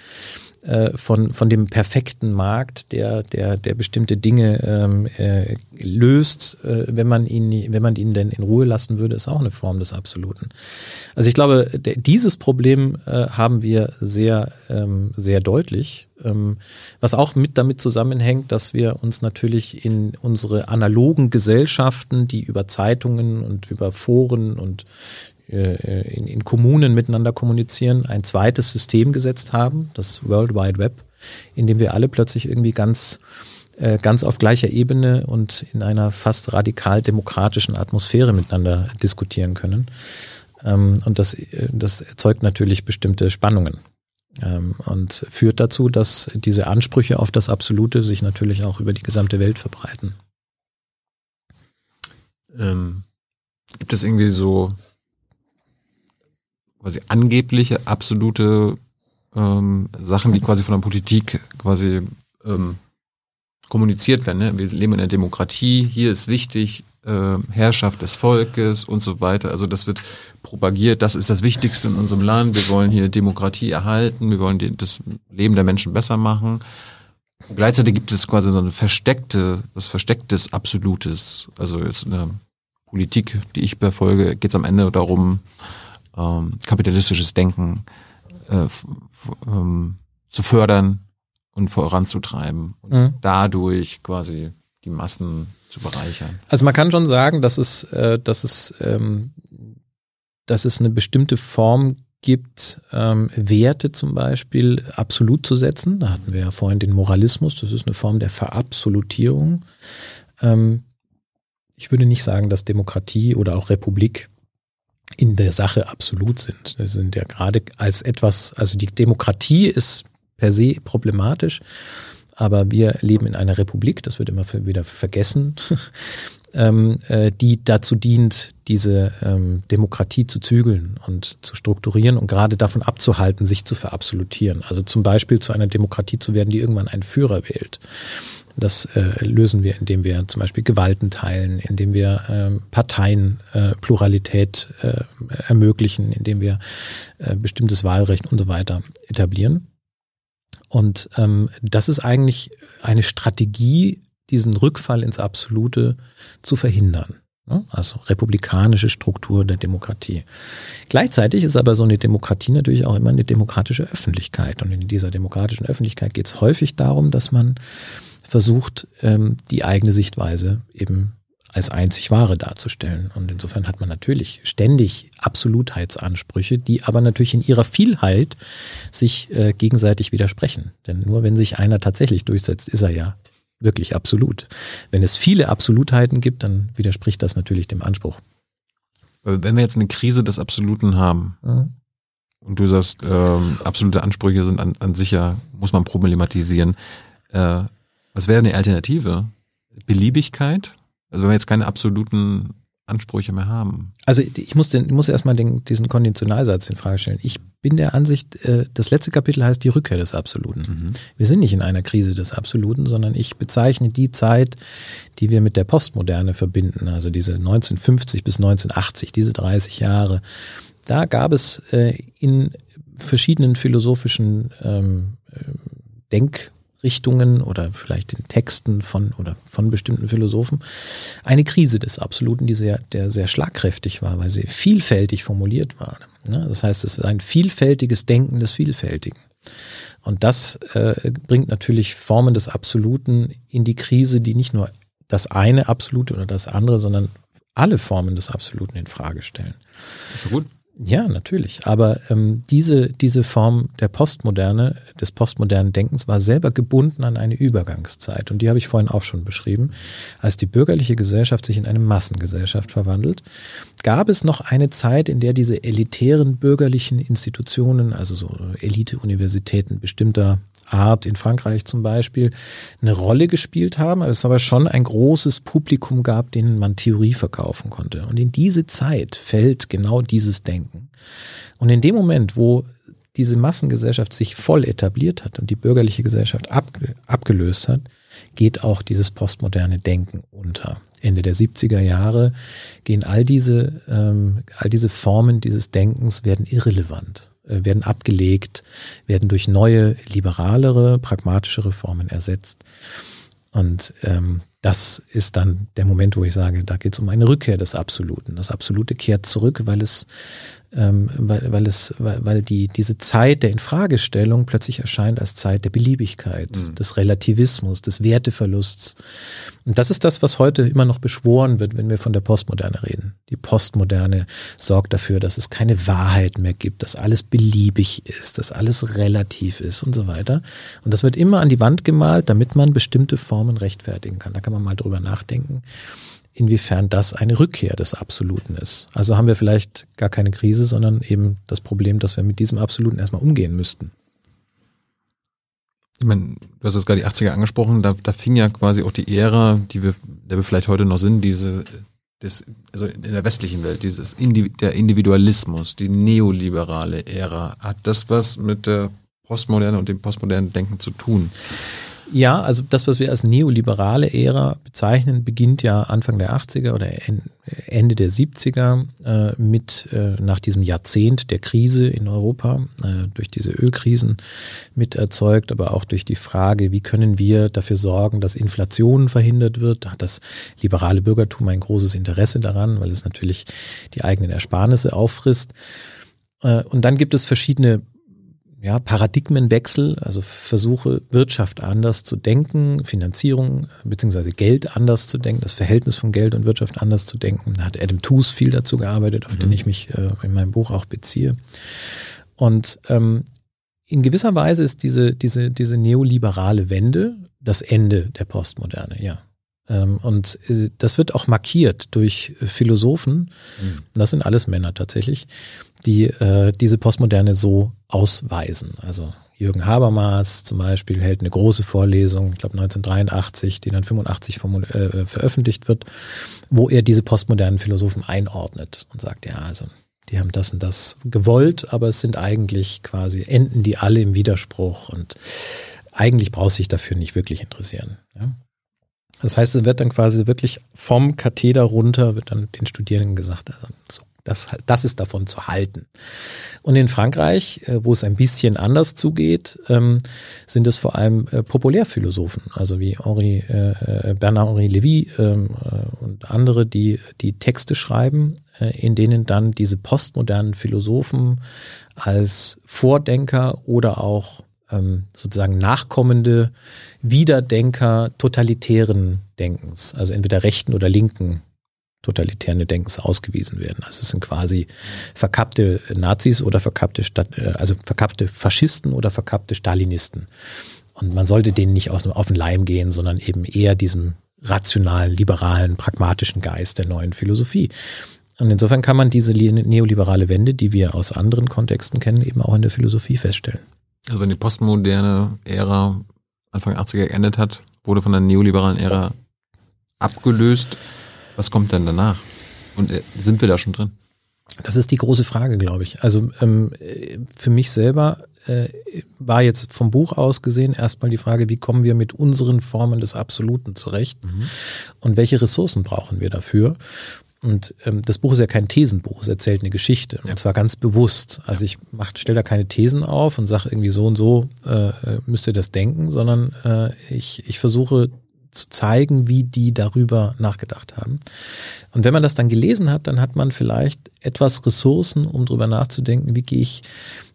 äh, von, von dem perfekten Markt, der, der, der bestimmte Dinge ähm, äh, löst, äh, wenn man ihn, wenn man ihn denn in Ruhe lassen würde, ist auch eine Form des Absoluten. Also ich glaube, dieses Problem äh, haben wir sehr, ähm, sehr deutlich, ähm, was auch mit damit zusammenhängt, dass wir uns natürlich in unsere analogen Gesellschaften, die über Zeitungen und über Foren und in, in Kommunen miteinander kommunizieren, ein zweites System gesetzt haben, das World Wide Web, in dem wir alle plötzlich irgendwie ganz äh, ganz auf gleicher Ebene und in einer fast radikal demokratischen Atmosphäre miteinander diskutieren können. Ähm, und das, äh, das erzeugt natürlich bestimmte Spannungen ähm, und führt dazu, dass diese Ansprüche auf das Absolute sich natürlich auch über die gesamte Welt verbreiten. Ähm, gibt es irgendwie so quasi angebliche absolute ähm, Sachen, die quasi von der Politik quasi ähm, kommuniziert werden. Ne? Wir leben in einer Demokratie, hier ist wichtig, äh, Herrschaft des Volkes und so weiter. Also das wird propagiert, das ist das Wichtigste in unserem Land. Wir wollen hier Demokratie erhalten, wir wollen die, das Leben der Menschen besser machen. Und gleichzeitig gibt es quasi so eine versteckte, was verstecktes Absolutes. Also jetzt eine Politik, die ich verfolge, geht es am Ende darum, ähm, kapitalistisches Denken äh, ähm, zu fördern und voranzutreiben und mhm. dadurch quasi die Massen zu bereichern. Also man kann schon sagen, dass es, äh, dass es, ähm, dass es eine bestimmte Form gibt, ähm, Werte zum Beispiel absolut zu setzen. Da hatten wir ja vorhin den Moralismus, das ist eine Form der Verabsolutierung. Ähm, ich würde nicht sagen, dass Demokratie oder auch Republik in der Sache absolut sind. Das sind ja gerade als etwas, also die Demokratie ist per se problematisch, aber wir leben in einer Republik, das wird immer wieder vergessen, ähm, äh, die dazu dient, diese ähm, Demokratie zu zügeln und zu strukturieren und gerade davon abzuhalten, sich zu verabsolutieren. Also zum Beispiel zu einer Demokratie zu werden, die irgendwann einen Führer wählt. Das äh, lösen wir, indem wir zum Beispiel Gewalten teilen, indem wir ähm, Parteienpluralität äh, äh, ermöglichen, indem wir äh, bestimmtes Wahlrecht und so weiter etablieren. Und ähm, das ist eigentlich eine Strategie, diesen Rückfall ins Absolute zu verhindern. Ne? Also republikanische Struktur der Demokratie. Gleichzeitig ist aber so eine Demokratie natürlich auch immer eine demokratische Öffentlichkeit. Und in dieser demokratischen Öffentlichkeit geht es häufig darum, dass man versucht, ähm, die eigene Sichtweise eben als einzig wahre darzustellen. Und insofern hat man natürlich ständig Absolutheitsansprüche, die aber natürlich in ihrer Vielheit sich äh, gegenseitig widersprechen. Denn nur wenn sich einer tatsächlich durchsetzt, ist er ja wirklich absolut. Wenn es viele Absolutheiten gibt, dann widerspricht das natürlich dem Anspruch. Wenn wir jetzt eine Krise des Absoluten haben mhm. und du sagst, ähm, absolute Ansprüche sind an, an sich ja, muss man problematisieren, äh, was wäre eine Alternative? Beliebigkeit? Also wenn wir jetzt keine absoluten Ansprüche mehr haben. Also ich muss, den, ich muss erstmal den, diesen Konditionalsatz in Frage stellen. Ich bin der Ansicht, äh, das letzte Kapitel heißt die Rückkehr des Absoluten. Mhm. Wir sind nicht in einer Krise des Absoluten, sondern ich bezeichne die Zeit, die wir mit der Postmoderne verbinden, also diese 1950 bis 1980, diese 30 Jahre. Da gab es äh, in verschiedenen philosophischen ähm, äh, Denk Richtungen oder vielleicht in Texten von oder von bestimmten Philosophen eine Krise des Absoluten, die sehr, der sehr schlagkräftig war, weil sie vielfältig formuliert war. Ne? Das heißt, es ist ein vielfältiges Denken des Vielfältigen. Und das äh, bringt natürlich Formen des Absoluten in die Krise, die nicht nur das eine Absolute oder das andere, sondern alle Formen des Absoluten in Frage stellen. Ist so gut. Ja, natürlich. Aber ähm, diese, diese Form der Postmoderne, des postmodernen Denkens war selber gebunden an eine Übergangszeit. Und die habe ich vorhin auch schon beschrieben. Als die bürgerliche Gesellschaft sich in eine Massengesellschaft verwandelt, gab es noch eine Zeit, in der diese elitären bürgerlichen Institutionen, also so Elite-Universitäten bestimmter Art in Frankreich zum Beispiel eine Rolle gespielt haben, es aber schon ein großes Publikum gab, denen man Theorie verkaufen konnte. Und in diese Zeit fällt genau dieses Denken. Und in dem Moment, wo diese Massengesellschaft sich voll etabliert hat und die bürgerliche Gesellschaft abgelöst hat, geht auch dieses postmoderne Denken unter. Ende der 70er Jahre gehen all diese, ähm, all diese Formen dieses Denkens werden irrelevant. Äh, werden abgelegt, werden durch neue, liberalere, pragmatischere Formen ersetzt. Und ähm, das ist dann der Moment, wo ich sage, da geht es um eine Rückkehr des Absoluten. Das Absolute kehrt zurück, weil es ähm, weil, weil es, weil, weil die, diese Zeit der Infragestellung plötzlich erscheint als Zeit der Beliebigkeit, mhm. des Relativismus, des Werteverlusts. Und das ist das, was heute immer noch beschworen wird, wenn wir von der Postmoderne reden. Die Postmoderne sorgt dafür, dass es keine Wahrheit mehr gibt, dass alles beliebig ist, dass alles relativ ist und so weiter. Und das wird immer an die Wand gemalt, damit man bestimmte Formen rechtfertigen kann. Da kann man mal drüber nachdenken inwiefern das eine Rückkehr des Absoluten ist. Also haben wir vielleicht gar keine Krise, sondern eben das Problem, dass wir mit diesem Absoluten erstmal umgehen müssten. Ich meine, du hast jetzt gerade die 80er angesprochen, da, da fing ja quasi auch die Ära, die wir, der wir vielleicht heute noch sind, diese, das, also in der westlichen Welt, dieses Indi der Individualismus, die neoliberale Ära. Hat das was mit der Postmoderne und dem postmodernen Denken zu tun? Ja, also das, was wir als neoliberale Ära bezeichnen, beginnt ja Anfang der 80er oder Ende der 70er äh, mit äh, nach diesem Jahrzehnt der Krise in Europa, äh, durch diese Ölkrisen mit erzeugt, aber auch durch die Frage, wie können wir dafür sorgen, dass Inflation verhindert wird. Da hat das liberale Bürgertum ein großes Interesse daran, weil es natürlich die eigenen Ersparnisse auffrisst. Äh, und dann gibt es verschiedene ja, Paradigmenwechsel, also Versuche, Wirtschaft anders zu denken, Finanzierung beziehungsweise Geld anders zu denken, das Verhältnis von Geld und Wirtschaft anders zu denken. Da hat Adam Tooze viel dazu gearbeitet, auf mhm. den ich mich äh, in meinem Buch auch beziehe. Und ähm, in gewisser Weise ist diese, diese, diese neoliberale Wende das Ende der Postmoderne, ja. Ähm, und äh, das wird auch markiert durch Philosophen, mhm. das sind alles Männer tatsächlich, die äh, diese Postmoderne so ausweisen. Also Jürgen Habermas zum Beispiel hält eine große Vorlesung, ich glaube 1983, die dann 85 äh, veröffentlicht wird, wo er diese postmodernen Philosophen einordnet und sagt, ja, also die haben das und das gewollt, aber es sind eigentlich quasi, enden die alle im Widerspruch und eigentlich braucht sich dafür nicht wirklich interessieren. Ja? Das heißt, es wird dann quasi wirklich vom Katheder runter, wird dann den Studierenden gesagt, also so, das, das ist davon zu halten. Und in Frankreich, äh, wo es ein bisschen anders zugeht, ähm, sind es vor allem äh, Populärphilosophen, also wie Henri, äh, Bernard-Henri Lévy ähm, und andere, die die Texte schreiben, in denen dann diese postmodernen Philosophen als Vordenker oder auch sozusagen nachkommende Wiederdenker totalitären Denkens, also entweder rechten oder linken totalitären Denkens ausgewiesen werden. Also es sind quasi verkappte Nazis oder verkappte, äh, also verkappte Faschisten oder verkappte Stalinisten. Und man sollte denen nicht aus, auf den Leim gehen, sondern eben eher diesem rationalen, liberalen, pragmatischen Geist der neuen Philosophie. Und insofern kann man diese neoliberale Wende, die wir aus anderen Kontexten kennen, eben auch in der Philosophie feststellen. Also wenn die postmoderne Ära Anfang 80er geendet hat, wurde von der neoliberalen Ära abgelöst. Was kommt denn danach? Und äh, sind wir da schon drin? Das ist die große Frage, glaube ich. Also ähm, für mich selber äh, war jetzt vom Buch aus gesehen erstmal die Frage, wie kommen wir mit unseren Formen des Absoluten zurecht mhm. und welche Ressourcen brauchen wir dafür? Und ähm, das Buch ist ja kein Thesenbuch, es erzählt eine Geschichte. Ja. Und zwar ganz bewusst. Also ich stelle da keine Thesen auf und sage irgendwie so und so äh, müsst ihr das denken, sondern äh, ich, ich versuche zu zeigen, wie die darüber nachgedacht haben. Und wenn man das dann gelesen hat, dann hat man vielleicht etwas Ressourcen, um darüber nachzudenken, wie gehe ich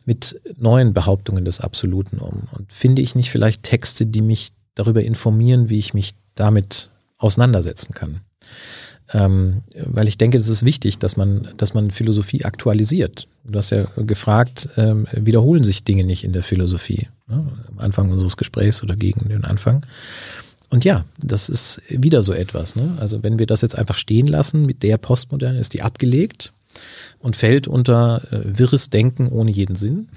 mit neuen Behauptungen des Absoluten um? Und finde ich nicht vielleicht Texte, die mich darüber informieren, wie ich mich damit auseinandersetzen kann? Ähm, weil ich denke, es ist wichtig, dass man, dass man Philosophie aktualisiert. Du hast ja gefragt, ähm, wiederholen sich Dinge nicht in der Philosophie? Ne? Am Anfang unseres Gesprächs oder gegen den Anfang. Und ja, das ist wieder so etwas. Ne? Also wenn wir das jetzt einfach stehen lassen mit der Postmoderne, ist die abgelegt und fällt unter äh, wirres Denken ohne jeden Sinn.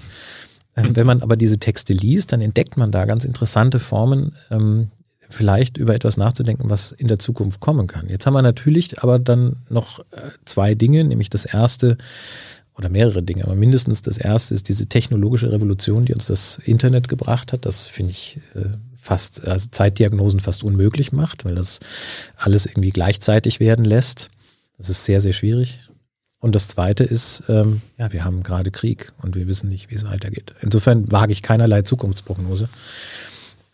Ähm, wenn man aber diese Texte liest, dann entdeckt man da ganz interessante Formen, ähm, vielleicht über etwas nachzudenken, was in der Zukunft kommen kann. Jetzt haben wir natürlich aber dann noch äh, zwei Dinge, nämlich das erste oder mehrere Dinge, aber mindestens das erste ist diese technologische Revolution, die uns das Internet gebracht hat. Das finde ich äh, fast, also Zeitdiagnosen fast unmöglich macht, weil das alles irgendwie gleichzeitig werden lässt. Das ist sehr, sehr schwierig. Und das Zweite ist, ähm, ja, wir haben gerade Krieg und wir wissen nicht, wie es weitergeht. Insofern wage ich keinerlei Zukunftsprognose.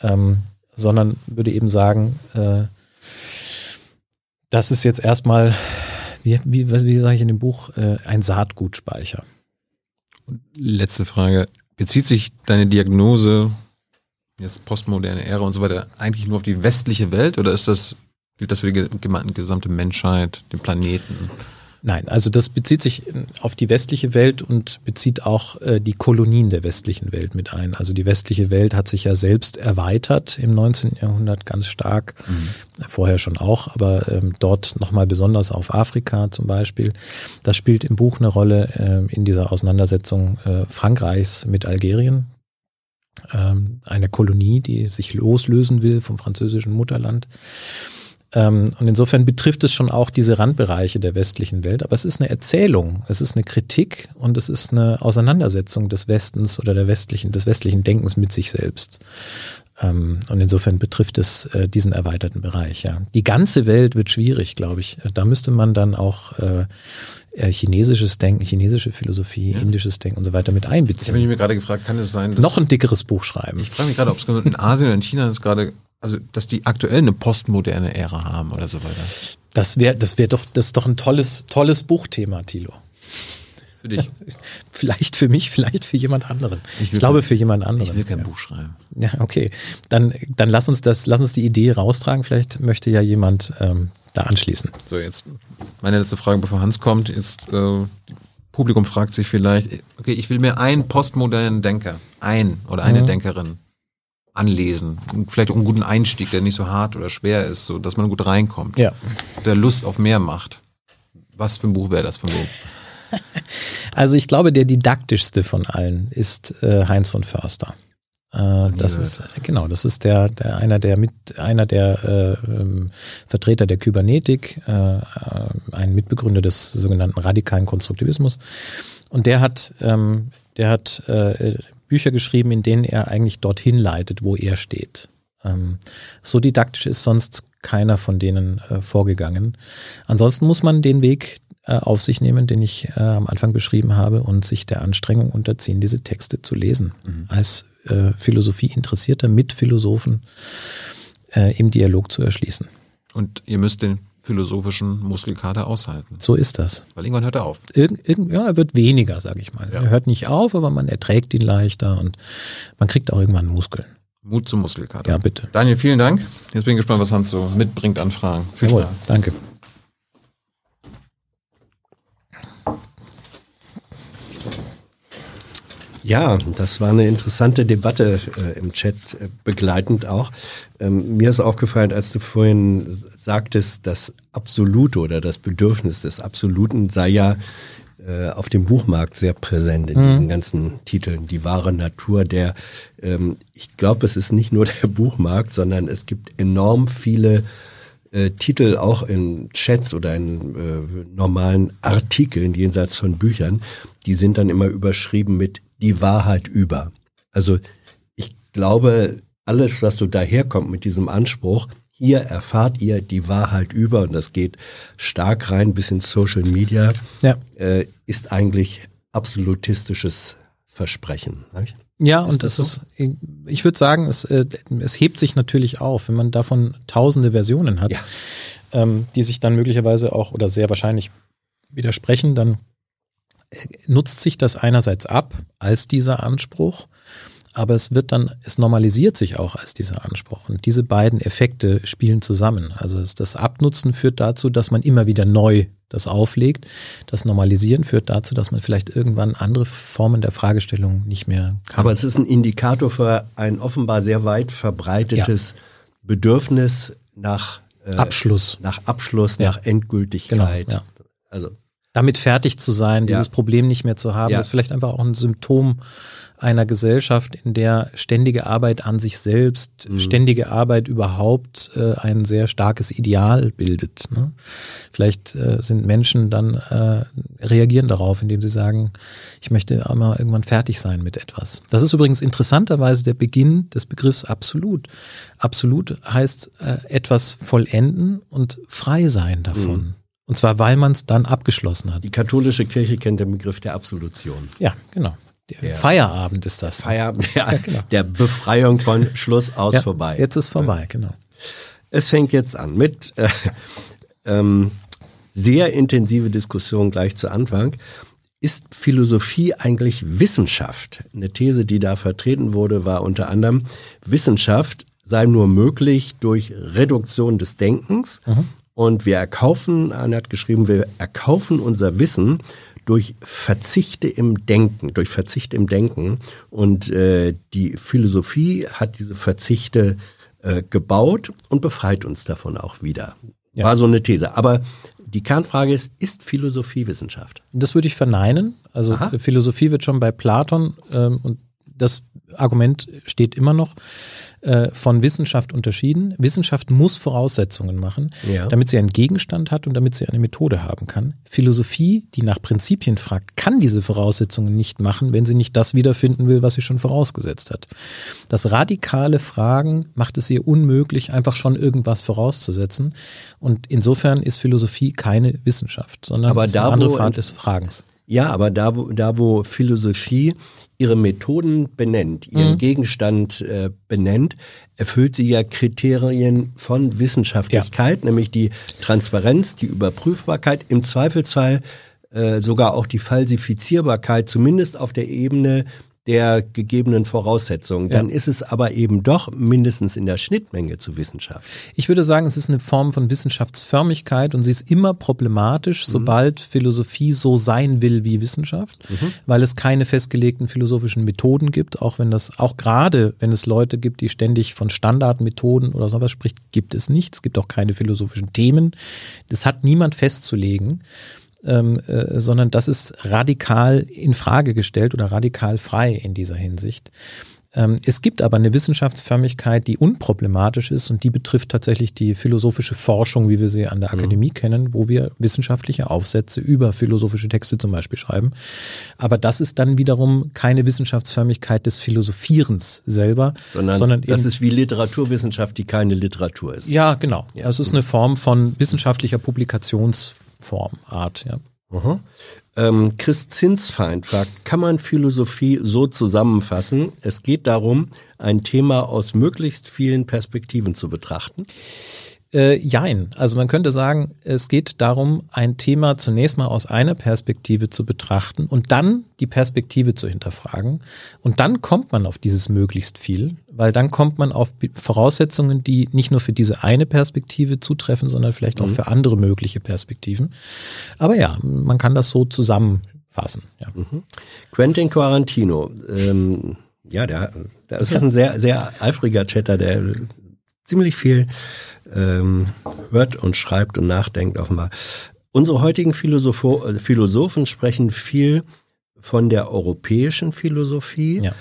Ähm, sondern würde eben sagen, äh, das ist jetzt erstmal, wie, wie, wie sage ich in dem Buch, äh, ein Saatgutspeicher. Letzte Frage. Bezieht sich deine Diagnose, jetzt postmoderne Ära und so weiter, eigentlich nur auf die westliche Welt oder ist das, gilt das für die gesamte Menschheit, den Planeten? Nein, also das bezieht sich auf die westliche Welt und bezieht auch äh, die Kolonien der westlichen Welt mit ein. Also die westliche Welt hat sich ja selbst erweitert im 19. Jahrhundert ganz stark, mhm. vorher schon auch, aber ähm, dort nochmal besonders auf Afrika zum Beispiel. Das spielt im Buch eine Rolle äh, in dieser Auseinandersetzung äh, Frankreichs mit Algerien, ähm, einer Kolonie, die sich loslösen will vom französischen Mutterland. Ähm, und insofern betrifft es schon auch diese Randbereiche der westlichen Welt. Aber es ist eine Erzählung, es ist eine Kritik und es ist eine Auseinandersetzung des Westens oder der westlichen, des westlichen Denkens mit sich selbst. Ähm, und insofern betrifft es äh, diesen erweiterten Bereich. Ja, die ganze Welt wird schwierig, glaube ich. Da müsste man dann auch äh, äh, chinesisches Denken, chinesische Philosophie, ja. indisches Denken und so weiter mit einbeziehen. Ich habe mich gerade gefragt, kann es sein, dass noch ein dickeres Buch schreiben? Ich frage mich gerade, ob es in Asien oder in China ist gerade also dass die aktuell eine postmoderne Ära haben oder so weiter. Das wäre das wäre doch das ist doch ein tolles tolles Buchthema, Thilo. Für dich. vielleicht für mich, vielleicht für jemand anderen. Ich, ich glaube kein, für jemand anderen. Ich will kein ja. Buch schreiben. Ja, okay. Dann dann lass uns das lass uns die Idee raustragen, vielleicht möchte ja jemand ähm, da anschließen. So, jetzt meine letzte Frage, bevor Hans kommt. Jetzt äh, Publikum fragt sich vielleicht, okay, ich will mir einen postmodernen Denker, ein oder eine mhm. Denkerin anlesen. Vielleicht auch einen guten Einstieg, der nicht so hart oder schwer ist, so dass man gut reinkommt. Ja. Der Lust auf mehr macht. Was für ein Buch wäre das von wem? Also ich glaube, der didaktischste von allen ist äh, Heinz von Förster. Äh, das ist genau, das ist der, der einer der mit einer der äh, ähm, Vertreter der Kybernetik, äh, äh, ein Mitbegründer des sogenannten radikalen Konstruktivismus. Und der hat, ähm, der hat äh, Bücher geschrieben, in denen er eigentlich dorthin leitet, wo er steht. Ähm, so didaktisch ist sonst keiner von denen äh, vorgegangen. Ansonsten muss man den Weg äh, auf sich nehmen, den ich äh, am Anfang beschrieben habe, und sich der Anstrengung unterziehen, diese Texte zu lesen. Mhm. Als äh, Philosophie-Interessierter mit Philosophen äh, im Dialog zu erschließen. Und ihr müsst den philosophischen Muskelkater aushalten. So ist das. Weil irgendwann hört er auf. Irg, irg, ja, er wird weniger, sage ich mal. Ja. Er hört nicht auf, aber man erträgt ihn leichter und man kriegt auch irgendwann Muskeln. Mut zum Muskelkater. Ja, bitte. Daniel, vielen Dank. Jetzt bin ich gespannt, was Hans so mitbringt an Fragen. Viel Jawohl, Spaß. Danke. Ja, das war eine interessante Debatte äh, im Chat, äh, begleitend auch. Ähm, mir ist aufgefallen, als du vorhin sagtest, das Absolute oder das Bedürfnis des Absoluten sei ja äh, auf dem Buchmarkt sehr präsent in mhm. diesen ganzen Titeln. Die wahre Natur der, ähm, ich glaube, es ist nicht nur der Buchmarkt, sondern es gibt enorm viele äh, Titel auch in Chats oder in äh, normalen Artikeln jenseits von Büchern, die sind dann immer überschrieben mit die Wahrheit über. Also ich glaube, alles, was so daherkommt mit diesem Anspruch, hier erfahrt ihr die Wahrheit über, und das geht stark rein bis in Social Media, ja. äh, ist eigentlich absolutistisches Versprechen. Nicht? Ja, ist und das, das so? ist, ich würde sagen, es, äh, es hebt sich natürlich auf, wenn man davon tausende Versionen hat, ja. ähm, die sich dann möglicherweise auch oder sehr wahrscheinlich widersprechen, dann nutzt sich das einerseits ab als dieser Anspruch, aber es wird dann, es normalisiert sich auch als dieser Anspruch. Und diese beiden Effekte spielen zusammen. Also das Abnutzen führt dazu, dass man immer wieder neu das auflegt. Das Normalisieren führt dazu, dass man vielleicht irgendwann andere Formen der Fragestellung nicht mehr kann. Aber es ist ein Indikator für ein offenbar sehr weit verbreitetes ja. Bedürfnis nach äh, Abschluss. Nach Abschluss, ja. nach Endgültigkeit. Genau, ja. Also damit fertig zu sein, dieses Problem nicht mehr zu haben, ist vielleicht einfach auch ein Symptom einer Gesellschaft, in der ständige Arbeit an sich selbst, mhm. ständige Arbeit überhaupt äh, ein sehr starkes Ideal bildet. Ne? Vielleicht äh, sind Menschen dann äh, reagieren darauf, indem sie sagen, ich möchte einmal irgendwann fertig sein mit etwas. Das ist übrigens interessanterweise der Beginn des Begriffs absolut. Absolut heißt äh, etwas vollenden und frei sein davon. Mhm. Und zwar, weil man es dann abgeschlossen hat. Die katholische Kirche kennt den Begriff der Absolution. Ja, genau. Der Feierabend ist das. Feierabend, ja, genau. der Befreiung von Schluss aus ja, vorbei. Jetzt ist vorbei, genau. Es fängt jetzt an mit äh, ähm, sehr intensive Diskussion gleich zu Anfang. Ist Philosophie eigentlich Wissenschaft? Eine These, die da vertreten wurde, war unter anderem, Wissenschaft sei nur möglich durch Reduktion des Denkens. Mhm. Und wir erkaufen, Anne hat geschrieben, wir erkaufen unser Wissen durch Verzichte im Denken, durch Verzichte im Denken. Und äh, die Philosophie hat diese Verzichte äh, gebaut und befreit uns davon auch wieder. Ja. War so eine These. Aber die Kernfrage ist, ist Philosophie Wissenschaft? Das würde ich verneinen. Also Aha. Philosophie wird schon bei Platon ähm, und das Argument steht immer noch, äh, von Wissenschaft unterschieden. Wissenschaft muss Voraussetzungen machen, ja. damit sie einen Gegenstand hat und damit sie eine Methode haben kann. Philosophie, die nach Prinzipien fragt, kann diese Voraussetzungen nicht machen, wenn sie nicht das wiederfinden will, was sie schon vorausgesetzt hat. Das radikale Fragen macht es ihr unmöglich, einfach schon irgendwas vorauszusetzen. Und insofern ist Philosophie keine Wissenschaft, sondern da, eine andere Art des Fragens. Ja, aber da wo, da, wo Philosophie ihre Methoden benennt, ihren mhm. Gegenstand äh, benennt, erfüllt sie ja Kriterien von Wissenschaftlichkeit, ja. nämlich die Transparenz, die Überprüfbarkeit, im Zweifelsfall äh, sogar auch die Falsifizierbarkeit, zumindest auf der Ebene der gegebenen Voraussetzungen. Dann ja. ist es aber eben doch mindestens in der Schnittmenge zu Wissenschaft. Ich würde sagen, es ist eine Form von Wissenschaftsförmigkeit und sie ist immer problematisch, mhm. sobald Philosophie so sein will wie Wissenschaft, mhm. weil es keine festgelegten philosophischen Methoden gibt, auch wenn das, auch gerade wenn es Leute gibt, die ständig von Standardmethoden oder sowas spricht, gibt es nicht. Es gibt auch keine philosophischen Themen. Das hat niemand festzulegen ähm, äh, sondern das ist radikal in Frage gestellt oder radikal frei in dieser Hinsicht. Ähm, es gibt aber eine Wissenschaftsförmigkeit, die unproblematisch ist und die betrifft tatsächlich die philosophische Forschung, wie wir sie an der mhm. Akademie mhm. kennen, wo wir wissenschaftliche Aufsätze über philosophische Texte zum Beispiel schreiben. Aber das ist dann wiederum keine Wissenschaftsförmigkeit des Philosophierens selber, sondern, sondern das ist wie Literaturwissenschaft, die keine Literatur ist. Ja, genau. Ja. Das ist eine Form von wissenschaftlicher Publikations Form, Art, ja. Mhm. Ähm, Chris Zinsfeind fragt, kann man Philosophie so zusammenfassen? Es geht darum, ein Thema aus möglichst vielen Perspektiven zu betrachten. Äh, jein. Also man könnte sagen, es geht darum, ein Thema zunächst mal aus einer Perspektive zu betrachten und dann die Perspektive zu hinterfragen. Und dann kommt man auf dieses möglichst viel, weil dann kommt man auf Voraussetzungen, die nicht nur für diese eine Perspektive zutreffen, sondern vielleicht mhm. auch für andere mögliche Perspektiven. Aber ja, man kann das so zusammenfassen. Ja. Mhm. Quentin Quarantino, ähm, ja, der, der ist ein sehr, sehr eifriger Chatter, der ziemlich viel ähm, hört und schreibt und nachdenkt offenbar. Unsere heutigen Philosopho äh, Philosophen sprechen viel von der europäischen Philosophie. Ja.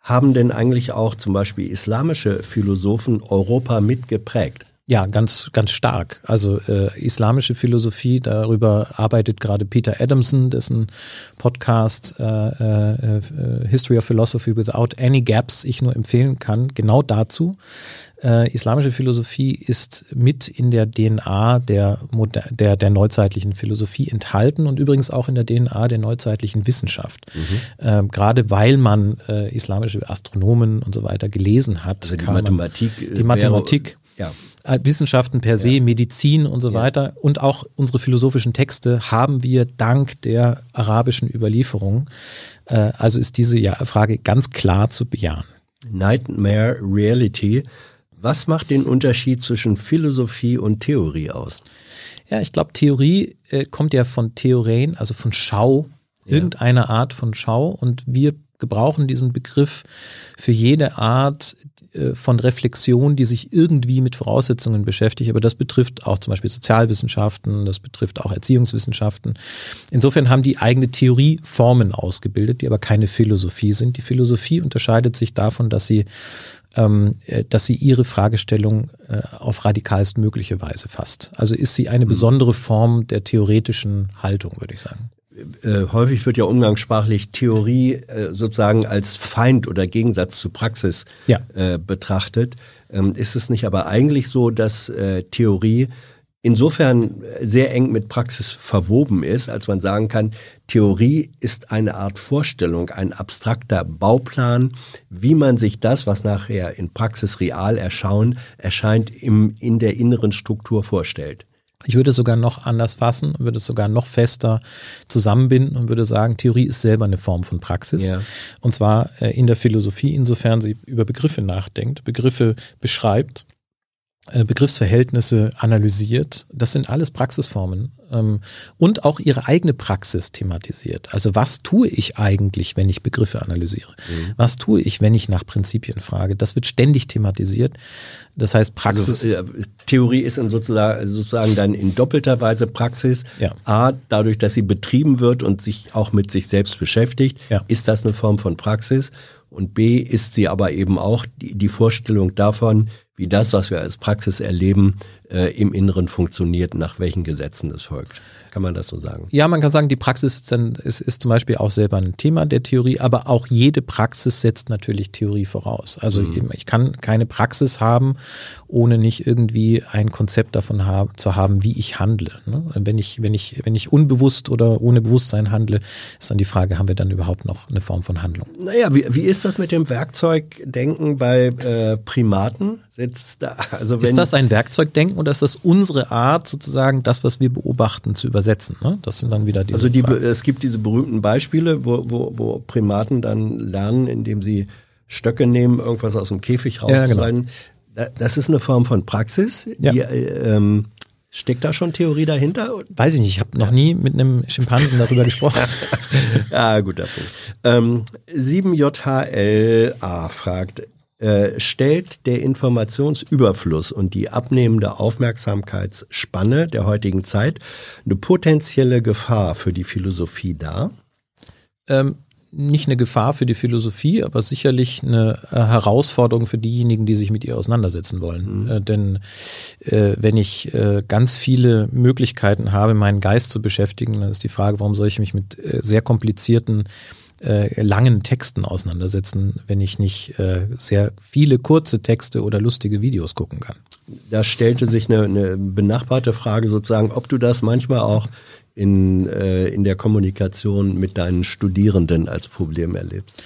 Haben denn eigentlich auch zum Beispiel islamische Philosophen Europa mitgeprägt? Ja, ganz, ganz stark. Also äh, islamische Philosophie, darüber arbeitet gerade Peter Adamson, dessen Podcast äh, äh, äh, History of Philosophy Without Any Gaps ich nur empfehlen kann, genau dazu. Äh, islamische Philosophie ist mit in der DNA der, der, der neuzeitlichen Philosophie enthalten und übrigens auch in der DNA der neuzeitlichen Wissenschaft. Mhm. Ähm, gerade weil man äh, islamische Astronomen und so weiter gelesen hat. Also die Mathematik. Man, die Mathematik Ja. Wissenschaften per se, Medizin und so Ja. weiter. Und auch unsere philosophischen Texte haben wir dank der arabischen Überlieferung. Äh, Also ist diese ja Frage ganz klar zu bejahen. Nightmare Reality. Was macht den Unterschied zwischen Philosophie und Theorie aus? Ja, ich glaube, Theorie äh, kommt ja von Theorien, also von Schau, irgendeiner Art von Schau. Und wir gebrauchen diesen Begriff für jede Art äh, von Reflexion, die sich irgendwie mit Voraussetzungen beschäftigt. Aber das betrifft auch zum Beispiel Sozialwissenschaften, das betrifft auch Erziehungswissenschaften. Insofern haben die eigene Theorieformen ausgebildet, die aber keine Philosophie sind. Die Philosophie unterscheidet sich davon, dass sie ähm, äh, dass sie ihre Fragestellung äh, auf radikalst mögliche Weise fasst. Also ist sie eine besondere Form der theoretischen Haltung, würde ich sagen. Äh, häufig wird ja umgangssprachlich Theorie äh, sozusagen als Feind oder Gegensatz zu Praxis Ja. äh, betrachtet. Ähm, ist es nicht aber eigentlich so, dass äh, Theorie insofern sehr eng mit Praxis verwoben ist, als man sagen kann, Theorie ist eine Art Vorstellung, ein abstrakter Bauplan, wie man sich das, was nachher in Praxis real erschauen, erscheint, im, in der inneren Struktur vorstellt. Ich würde es sogar noch anders fassen, würde es sogar noch fester zusammenbinden und würde sagen, Theorie ist selber eine Form von Praxis. Ja. Und zwar äh, in der Philosophie, insofern sie über Begriffe nachdenkt, Begriffe beschreibt, Begriffsverhältnisse analysiert. Das sind alles Praxisformen. Ähm, und auch ihre eigene Praxis thematisiert. Also was tue ich eigentlich, wenn ich Begriffe analysiere? Was tue ich, wenn ich nach Prinzipien frage? Das wird ständig thematisiert. Das heißt, Praxis. Also, äh, Theorie ist in sozusagen, sozusagen dann in doppelter Weise Praxis. Ja. A, dadurch, dass sie betrieben wird und sich auch mit sich selbst beschäftigt, Ja. ist das eine Form von Praxis. Und B, ist sie aber eben auch die, die Vorstellung davon, wie das, was wir als Praxis erleben, äh, im Inneren funktioniert, nach welchen Gesetzen es folgt. Kann man das so sagen? Ja, man kann sagen, die Praxis dann ist, ist zum Beispiel auch selber ein Thema der Theorie, aber auch jede Praxis setzt natürlich Theorie voraus. Also eben, ich kann keine Praxis haben, ohne nicht irgendwie ein Konzept davon haben, zu haben, wie ich handle. Ne? Wenn ich, wenn ich, wenn ich unbewusst oder ohne Bewusstsein handle, ist dann die Frage, haben wir dann überhaupt noch eine Form von Handlung? Naja, wie, wie ist das mit dem Werkzeugdenken bei äh, Primaten? Sitzt da, also wenn, Ist das ein Werkzeugdenken oder ist das unsere Art, sozusagen das, was wir beobachten, zu übersetzen? Ne? Das sind dann wieder diese Also die, Fragen. es gibt diese berühmten Beispiele, wo, wo, wo Primaten dann lernen, indem sie Stöcke nehmen, irgendwas aus dem Käfig Ja, genau. Das ist eine Form von Praxis. Ja. Die, äh, ähm, steckt da schon Theorie dahinter? Weiß ich nicht, ich habe noch nie mit einem Schimpansen darüber gesprochen. ja, guter Punkt. Ähm, 7JHLA fragt, äh, stellt der Informationsüberfluss und die abnehmende Aufmerksamkeitsspanne der heutigen Zeit eine potenzielle Gefahr für die Philosophie dar? ähm, nicht eine Gefahr für die Philosophie, aber sicherlich eine äh, Herausforderung für diejenigen, die sich mit ihr auseinandersetzen wollen. Äh, denn äh, wenn ich äh, ganz viele Möglichkeiten habe, meinen Geist zu beschäftigen, dann ist die Frage, warum soll ich mich mit äh, sehr komplizierten äh, langen Texten auseinandersetzen, wenn ich nicht äh, sehr viele kurze Texte oder lustige Videos gucken kann. Da stellte sich eine, eine benachbarte Frage sozusagen, ob du das manchmal auch in, äh, in der Kommunikation mit deinen Studierenden als Problem erlebst.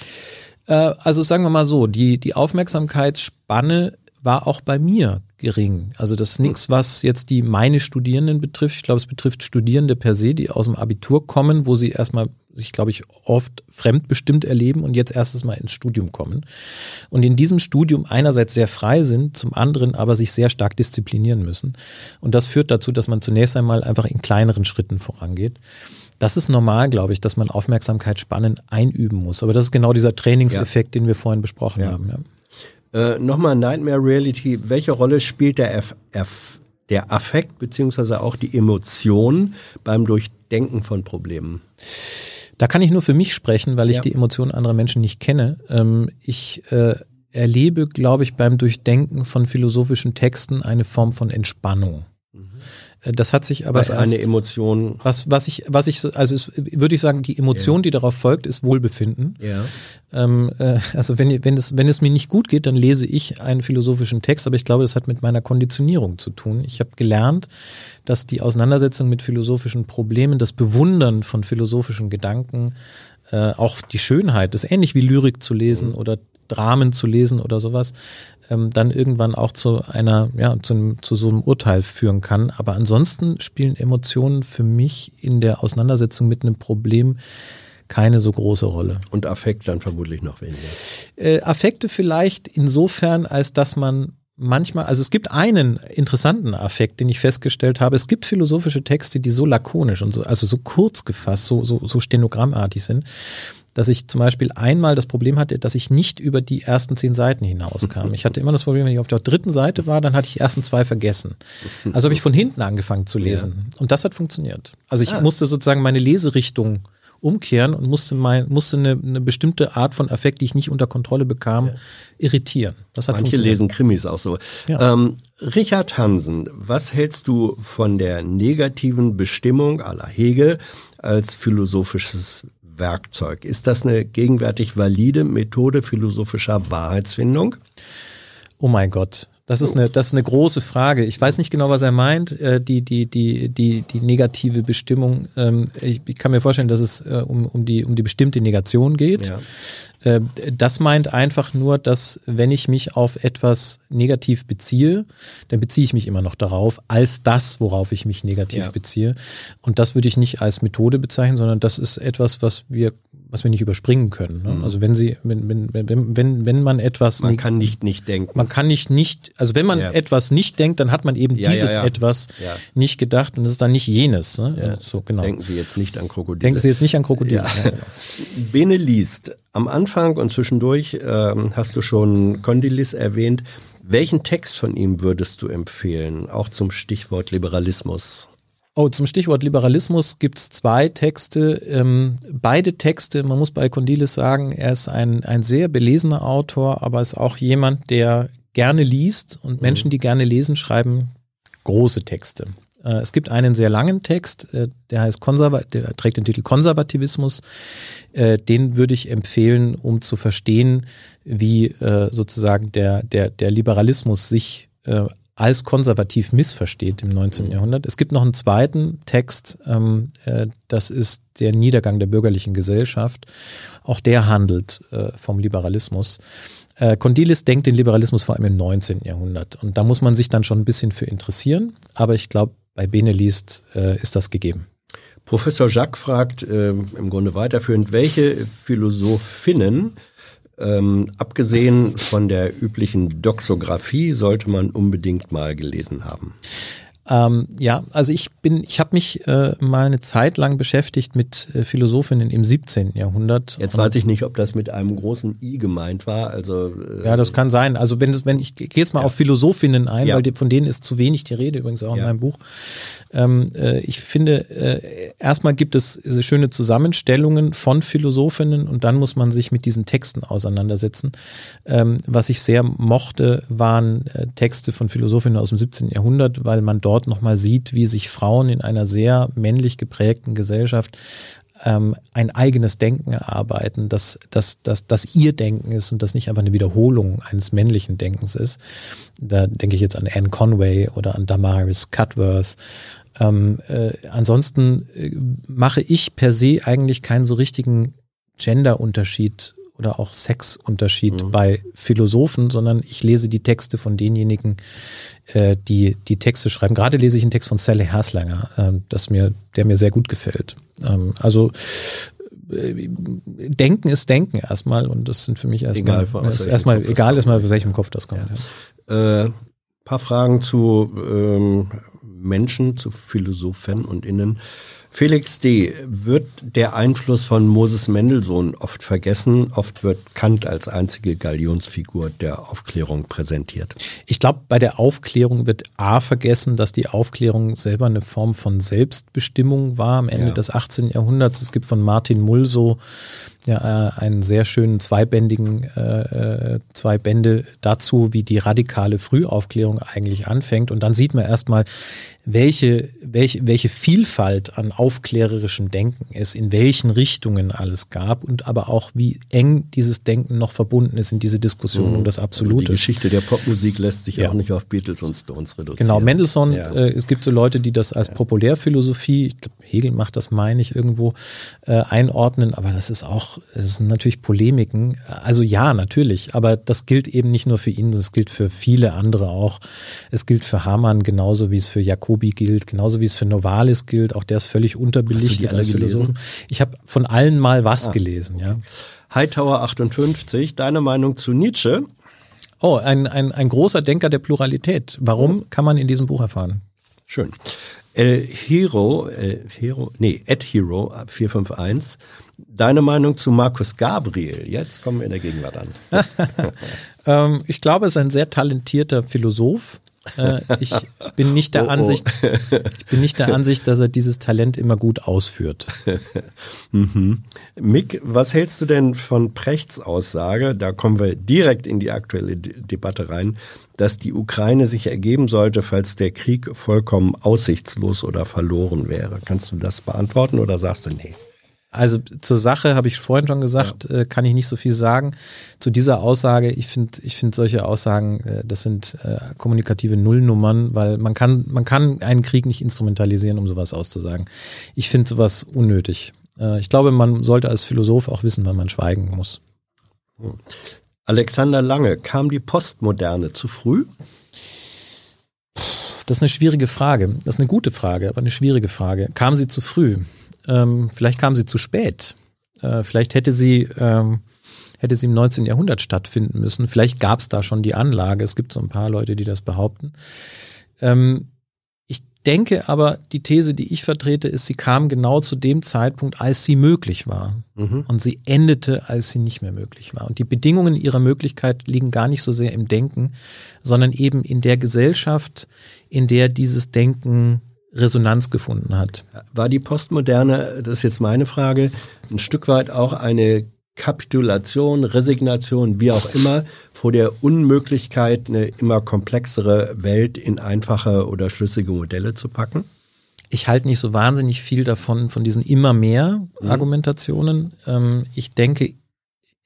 Äh, also sagen wir mal so, die, die Aufmerksamkeitsspanne war auch bei mir gering. Also das ist nichts, was jetzt die meine Studierenden betrifft. Ich glaube, es betrifft Studierende per se, die aus dem Abitur kommen, wo sie erstmal sich, glaube ich, oft fremdbestimmt erleben und jetzt erstes Mal ins Studium kommen. Und in diesem Studium einerseits sehr frei sind, zum anderen aber sich sehr stark disziplinieren müssen. Und das führt dazu, dass man zunächst einmal einfach in kleineren Schritten vorangeht. Das ist normal, glaube ich, dass man Aufmerksamkeitsspannen einüben muss. Aber das ist genau dieser Trainingseffekt, den wir vorhin besprochen Ja. haben. Ja. Äh, Nochmal Nightmare Reality, welche Rolle spielt der, Aff Aff der Affekt beziehungsweise auch die Emotion beim Durchdenken von Problemen? Da kann ich nur für mich sprechen, weil ich Ja. die Emotionen anderer Menschen nicht kenne. Ähm, ich äh, erlebe, glaube ich, beim Durchdenken von philosophischen Texten eine Form von Entspannung. Äh, Das hat sich aber Was erst, eine Emotion, was, was ich, was ich, so- also es, würde ich sagen, die Emotion, die darauf folgt, ist Wohlbefinden. ja. Ähm, äh, also wenn, wenn, es, wenn es mir nicht gut geht, dann lese ich einen philosophischen Text, aber ich glaube, das hat mit meiner Konditionierung zu tun. Ich habe gelernt, dass die Auseinandersetzung mit philosophischen Problemen, das Bewundern von philosophischen Gedanken äh, auch die Schönheit, das ist ähnlich wie Lyrik zu lesen mhm. oder Dramen zu lesen oder sowas, ähm, dann irgendwann auch zu einer, ja, zu, einem, zu so einem Urteil führen kann. Aber ansonsten spielen Emotionen für mich in der Auseinandersetzung mit einem Problem keine so große Rolle. Und Affekt dann vermutlich noch weniger. Äh, Affekte vielleicht insofern, als dass man manchmal, also es gibt einen interessanten Affekt, den ich festgestellt habe. Es gibt philosophische Texte, die so lakonisch und so, also so kurz gefasst, so, so, so stenogrammartig sind, dass ich zum Beispiel einmal das Problem hatte, dass ich nicht über die ersten zehn Seiten hinauskam. Ich hatte immer das Problem, wenn ich auf der dritten Seite war, dann hatte ich die ersten zwei vergessen. Also habe ich von hinten angefangen zu lesen. Ja. Und das hat funktioniert. Also ich ah. musste sozusagen meine Leserichtung umkehren und musste, mein, musste eine, eine bestimmte Art von Affekt, die ich nicht unter Kontrolle bekam, ja. irritieren. Das hat Manche lesen Krimis auch so. Ja. Ähm, Richard Hansen, was hältst du von der negativen Bestimmung aller Hegel als philosophisches Werkzeug? Ist das eine gegenwärtig valide Methode philosophischer Wahrheitsfindung? Oh mein Gott, das ist eine, das ist eine große Frage. Ich weiß nicht genau, was er meint. Äh, die, die, die, die, die negative Bestimmung. Ähm, ich, kann mir vorstellen, dass es äh, um, um, die, um die bestimmte Negation geht. Ja. Äh, das meint einfach nur, dass wenn ich mich auf etwas negativ beziehe, dann beziehe ich mich immer noch darauf, als das, worauf ich mich negativ ja. beziehe. Und das würde ich nicht als Methode bezeichnen, sondern das ist etwas, was wir was wir nicht überspringen können. Ne? Mhm. Also wenn sie, wenn, wenn, wenn, wenn, wenn man etwas Man kann nicht nicht denken. Man kann nicht nicht, also wenn man ja. etwas nicht denkt, dann hat man eben ja, dieses ja, etwas nicht gedacht und das ist dann nicht jenes. Ne? So, genau. Denken Sie jetzt nicht an Krokodile. Denken Sie jetzt nicht an Krokodile. Genau. Bene liest. Am Anfang und zwischendurch ähm, hast du schon Condilis erwähnt. Welchen Text von ihm würdest du empfehlen, auch zum Stichwort Liberalismus? Oh, zum Stichwort Liberalismus gibt es zwei Texte. Ähm, beide Texte, man muss bei Condilis sagen, er ist ein, ein sehr belesener Autor, aber ist auch jemand, der gerne liest und mhm. Menschen, die gerne lesen, schreiben große Texte. Äh, es gibt einen sehr langen Text, äh, der heißt Konserva der trägt den Titel Konservativismus. Äh, den würde ich empfehlen, um zu verstehen, wie sozusagen der, der, der Liberalismus sich als konservativ missversteht im 19. Mhm. Jahrhundert. Es gibt noch einen zweiten Text, ähm, äh, das ist der Niedergang der bürgerlichen Gesellschaft. Auch der handelt äh, vom Liberalismus. Äh, Condilis denkt den Liberalismus vor allem im 19. Jahrhundert. Und da muss man sich dann schon ein bisschen für interessieren. Aber ich glaube, bei Benelist äh, ist das gegeben. Professor Jacques fragt äh, im Grunde weiterführend, welche Philosophinnen ähm, abgesehen von der üblichen Doxographie sollte man unbedingt mal gelesen haben. Ähm, ja, also ich bin, ich habe mich äh, mal eine Zeit lang beschäftigt mit äh, Philosophinnen im 17. Jahrhundert. Jetzt weiß ich nicht, ob das mit einem großen I gemeint war. Also äh, ja, das kann sein. Also wenn wenn ich gehe jetzt mal ja. auf Philosophinnen ein, ja. weil die, von denen ist zu wenig die Rede übrigens auch ja. in meinem Buch. Ähm, äh, ich finde, äh, erstmal gibt es schöne Zusammenstellungen von Philosophinnen und dann muss man sich mit diesen Texten auseinandersetzen. Ähm, was ich sehr mochte, waren äh, Texte von Philosophinnen aus dem 17. Jahrhundert, weil man dort nochmal sieht, wie sich Frauen in einer sehr männlich geprägten Gesellschaft ähm, ein eigenes Denken erarbeiten, dass, dass, dass, dass ihr Denken ist und das nicht einfach eine Wiederholung eines männlichen Denkens ist. Da denke ich jetzt an Anne Conway oder an Damaris Cutworth ähm, äh, ansonsten äh, mache ich per se eigentlich keinen so richtigen Gender-Unterschied oder auch Sex-Unterschied mhm. bei Philosophen, sondern ich lese die Texte von denjenigen, äh, die die Texte schreiben. Gerade lese ich einen Text von Sally Herslanger, äh, das mir, der mir sehr gut gefällt. Ähm, also äh, Denken ist Denken erstmal und das sind für mich erstmal egal, ist erstmal egal ist mal für welchem Kopf das kommt. Ja. Äh, paar Fragen zu ähm, Menschen, zu Philosophen und Innen. Felix D., wird der Einfluss von Moses Mendelssohn oft vergessen? Oft wird Kant als einzige Galionsfigur der Aufklärung präsentiert. Ich glaube, bei der Aufklärung wird A vergessen, dass die Aufklärung selber eine Form von Selbstbestimmung war am Ende ja. des 18. Jahrhunderts. Es gibt von Martin Mulso ja äh, einen sehr schönen zweibändigen, äh, äh, zwei Bände dazu, wie die radikale Frühaufklärung eigentlich anfängt. Und dann sieht man erstmal, welche, welche, welche Vielfalt an aufklärerischem Denken es in welchen Richtungen alles gab und aber auch, wie eng dieses Denken noch verbunden ist in diese Diskussion mhm. um das Absolute. Also die Geschichte der Popmusik lässt sich ja. auch nicht auf Beatles und Stones reduzieren. Genau, Mendelssohn, ja. äh, es gibt so Leute, die das als ja. Populärphilosophie, ich glaube, Hegel macht das, meine ich, irgendwo äh, einordnen, aber das ist auch, es sind natürlich Polemiken. Also ja, natürlich, aber das gilt eben nicht nur für ihn, das gilt für viele andere auch. Es gilt für Hamann genauso wie es für Jacobi gilt, genauso wie es für Novalis gilt. Auch der ist völlig unterbelichtet als Philosoph. Ich habe von allen mal was ah. gelesen, ja. Hightower 58, deine Meinung zu Nietzsche? Oh, ein, ein, ein großer Denker der Pluralität. Warum, oh. kann man in diesem Buch erfahren. Schön. El Hero, El Hero, nee, Ed Hero 451. Deine Meinung zu Markus Gabriel? Jetzt kommen wir in der Gegenwart an. ähm, ich glaube, er ist ein sehr talentierter Philosoph. Äh, ich bin nicht der oh, oh. Ansicht, ich bin nicht der Ansicht, dass er dieses Talent immer gut ausführt. mhm. Mick, was hältst du denn von Prechts Aussage? Da kommen wir direkt in die aktuelle De Debatte rein, dass die Ukraine sich ergeben sollte, falls der Krieg vollkommen aussichtslos oder verloren wäre. Kannst du das beantworten oder sagst du nee? Also zur Sache habe ich vorhin schon gesagt, ja. äh, kann ich nicht so viel sagen. Zu dieser Aussage, ich finde, ich finde solche Aussagen, äh, das sind äh, kommunikative Nullnummern, weil man kann, man kann einen Krieg nicht instrumentalisieren, um sowas auszusagen. Ich finde sowas unnötig. Äh, ich glaube, man sollte als Philosoph auch wissen, wann man schweigen muss. Alexander Lange, kam die Postmoderne zu früh? Das ist eine schwierige Frage. Das ist eine gute Frage, aber eine schwierige Frage. Kam sie zu früh? Ähm, vielleicht kam sie zu spät. Äh, vielleicht hätte sie, ähm, hätte sie im 19. Jahrhundert stattfinden müssen. Vielleicht gab es da schon die Anlage. Es gibt so ein paar Leute, die das behaupten. Ähm, ich denke aber, die These, die ich vertrete, ist, sie kam genau zu dem Zeitpunkt, als sie möglich war. Mhm. Und sie endete, als sie nicht mehr möglich war. Und die Bedingungen ihrer Möglichkeit liegen gar nicht so sehr im Denken, sondern eben in der Gesellschaft, in der dieses Denken Resonanz gefunden hat. War die Postmoderne, das ist jetzt meine Frage, ein Stück weit auch eine Kapitulation, Resignation, wie auch immer, vor der Unmöglichkeit, eine immer komplexere Welt in einfache oder schlüssige Modelle zu packen? Ich halte nicht so wahnsinnig viel davon, von diesen immer mehr mhm. Argumentationen. Mhm. ich denke,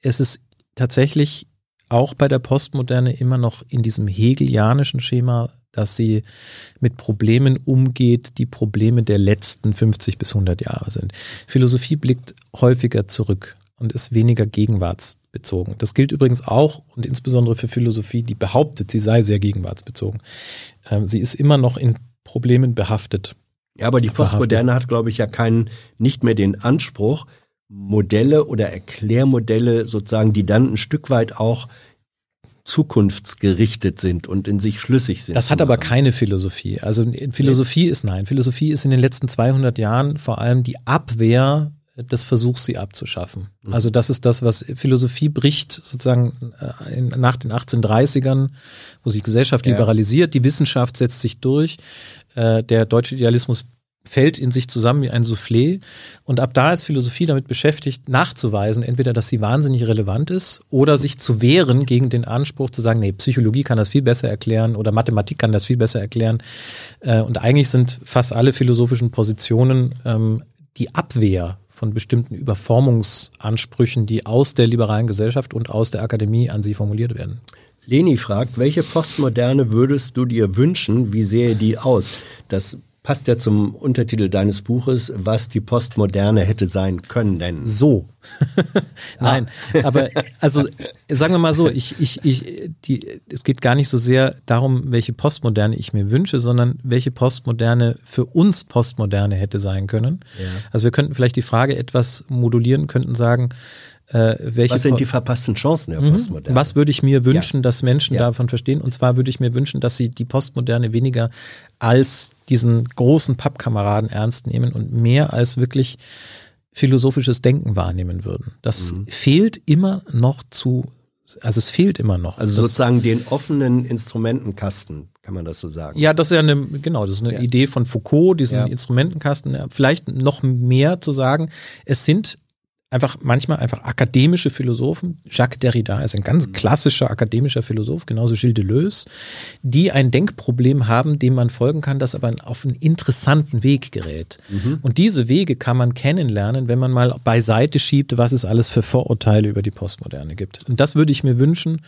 es ist tatsächlich auch bei der Postmoderne immer noch in diesem hegelianischen Schema dass sie mit Problemen umgeht, die Probleme der letzten 50 bis 100 Jahre sind. Philosophie blickt häufiger zurück und ist weniger gegenwartsbezogen. Das gilt übrigens auch und insbesondere für Philosophie, die behauptet, sie sei sehr gegenwartsbezogen. Ähm, sie ist immer noch in Problemen behaftet. Ja, aber die Postmoderne hat, glaube ich, ja keinen, nicht mehr den Anspruch, Modelle oder Erklärmodelle sozusagen, die dann ein Stück weit auch zukunftsgerichtet sind und in sich schlüssig sind. Das hat aber keine Philosophie. Also Philosophie nee. ist nein. Philosophie ist in den letzten 200 Jahren vor allem die Abwehr des Versuchs, sie abzuschaffen. Mhm. Also das ist das, was Philosophie bricht sozusagen äh, nach den 1830ern, wo sich Gesellschaft ja. liberalisiert, die Wissenschaft setzt sich durch, äh, der deutsche Idealismus fällt in sich zusammen wie ein Soufflé. Und ab da ist Philosophie damit beschäftigt, nachzuweisen, entweder, dass sie wahnsinnig relevant ist oder sich zu wehren gegen den Anspruch zu sagen, nee, Psychologie kann das viel besser erklären oder Mathematik kann das viel besser erklären. Äh, und eigentlich sind fast alle philosophischen Positionen ähm, die Abwehr von bestimmten Überformungsansprüchen, die aus der liberalen Gesellschaft und aus der Akademie an sie formuliert werden. Leni fragt, welche Postmoderne würdest du dir wünschen? Wie sähe die aus? Das passt ja zum Untertitel deines Buches, was die Postmoderne hätte sein können. Denn so. Nein, ah. aber also sagen wir mal so, ich, ich, ich, die, es geht gar nicht so sehr darum, welche Postmoderne ich mir wünsche, sondern welche Postmoderne für uns Postmoderne hätte sein können. Ja. Also wir könnten vielleicht die Frage etwas modulieren, könnten sagen, äh, was sind die verpassten Chancen der mhm. Postmoderne? Was würde ich mir wünschen, ja. dass Menschen ja. davon verstehen? Und zwar würde ich mir wünschen, dass sie die Postmoderne weniger als diesen großen Pappkameraden ernst nehmen und mehr als wirklich philosophisches Denken wahrnehmen würden. Das mhm. fehlt immer noch zu, also es fehlt immer noch. Also das, sozusagen den offenen Instrumentenkasten, kann man das so sagen? Ja, das ist ja eine, genau, das ist eine ja. Idee von Foucault, diesen. Instrumentenkasten. Vielleicht noch mehr zu sagen, es sind einfach manchmal einfach akademische Philosophen, Jacques Derrida ist ein ganz klassischer akademischer Philosoph, genauso Gilles Deleuze, die ein Denkproblem haben, dem man folgen kann, das aber auf einen interessanten Weg gerät. Mhm. Und diese Wege kann man kennenlernen, wenn man mal beiseite schiebt, was es alles für Vorurteile über die Postmoderne gibt. Und das würde ich mir wünschen,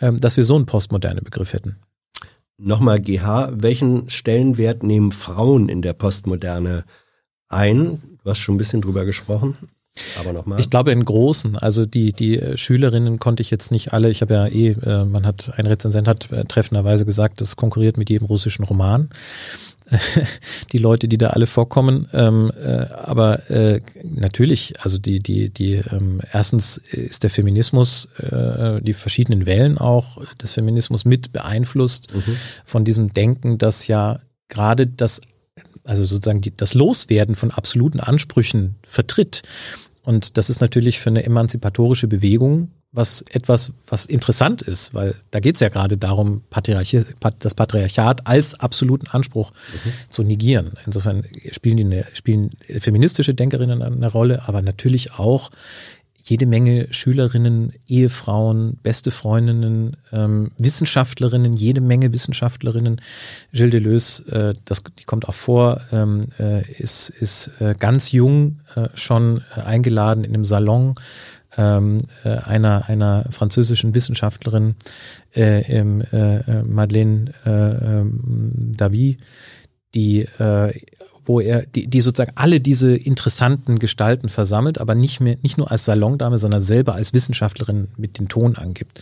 ähm, dass wir so einen postmoderne Begriff hätten. Nochmal GH, welchen Stellenwert nehmen Frauen in der Postmoderne ein? Du hast schon ein bisschen drüber gesprochen. Aber nochmal. Ich glaube in großen, also die, die äh, Schülerinnen konnte ich jetzt nicht alle, ich habe ja eh, äh, man hat, ein Rezensent hat äh, treffenderweise gesagt, das konkurriert mit jedem russischen Roman. die Leute, die da alle vorkommen. Ähm, äh, aber äh, natürlich, also die, die, die, ähm, erstens ist der Feminismus, äh, die verschiedenen Wellen auch des Feminismus mit beeinflusst mhm. von diesem Denken, dass ja gerade das also sozusagen die, das Loswerden von absoluten Ansprüchen vertritt. Und das ist natürlich für eine emanzipatorische Bewegung was etwas, was interessant ist, weil da geht es ja gerade darum, Patriarchi das Patriarchat als absoluten Anspruch mhm. zu negieren. Insofern spielen die eine, spielen feministische Denkerinnen eine Rolle, aber natürlich auch jede Menge Schülerinnen, Ehefrauen, beste Freundinnen, ähm, Wissenschaftlerinnen, jede Menge Wissenschaftlerinnen. Gilles Deleuze, äh, das, die kommt auch vor, ähm, äh, ist, ist äh, ganz jung äh, schon äh, eingeladen in einem Salon ähm, äh, einer, einer französischen Wissenschaftlerin, Madeleine ähm, Davy, die wo er, die, die sozusagen alle diese interessanten Gestalten versammelt, aber nicht mehr, nicht nur als Salondame, sondern selber als Wissenschaftlerin mit den Ton angibt.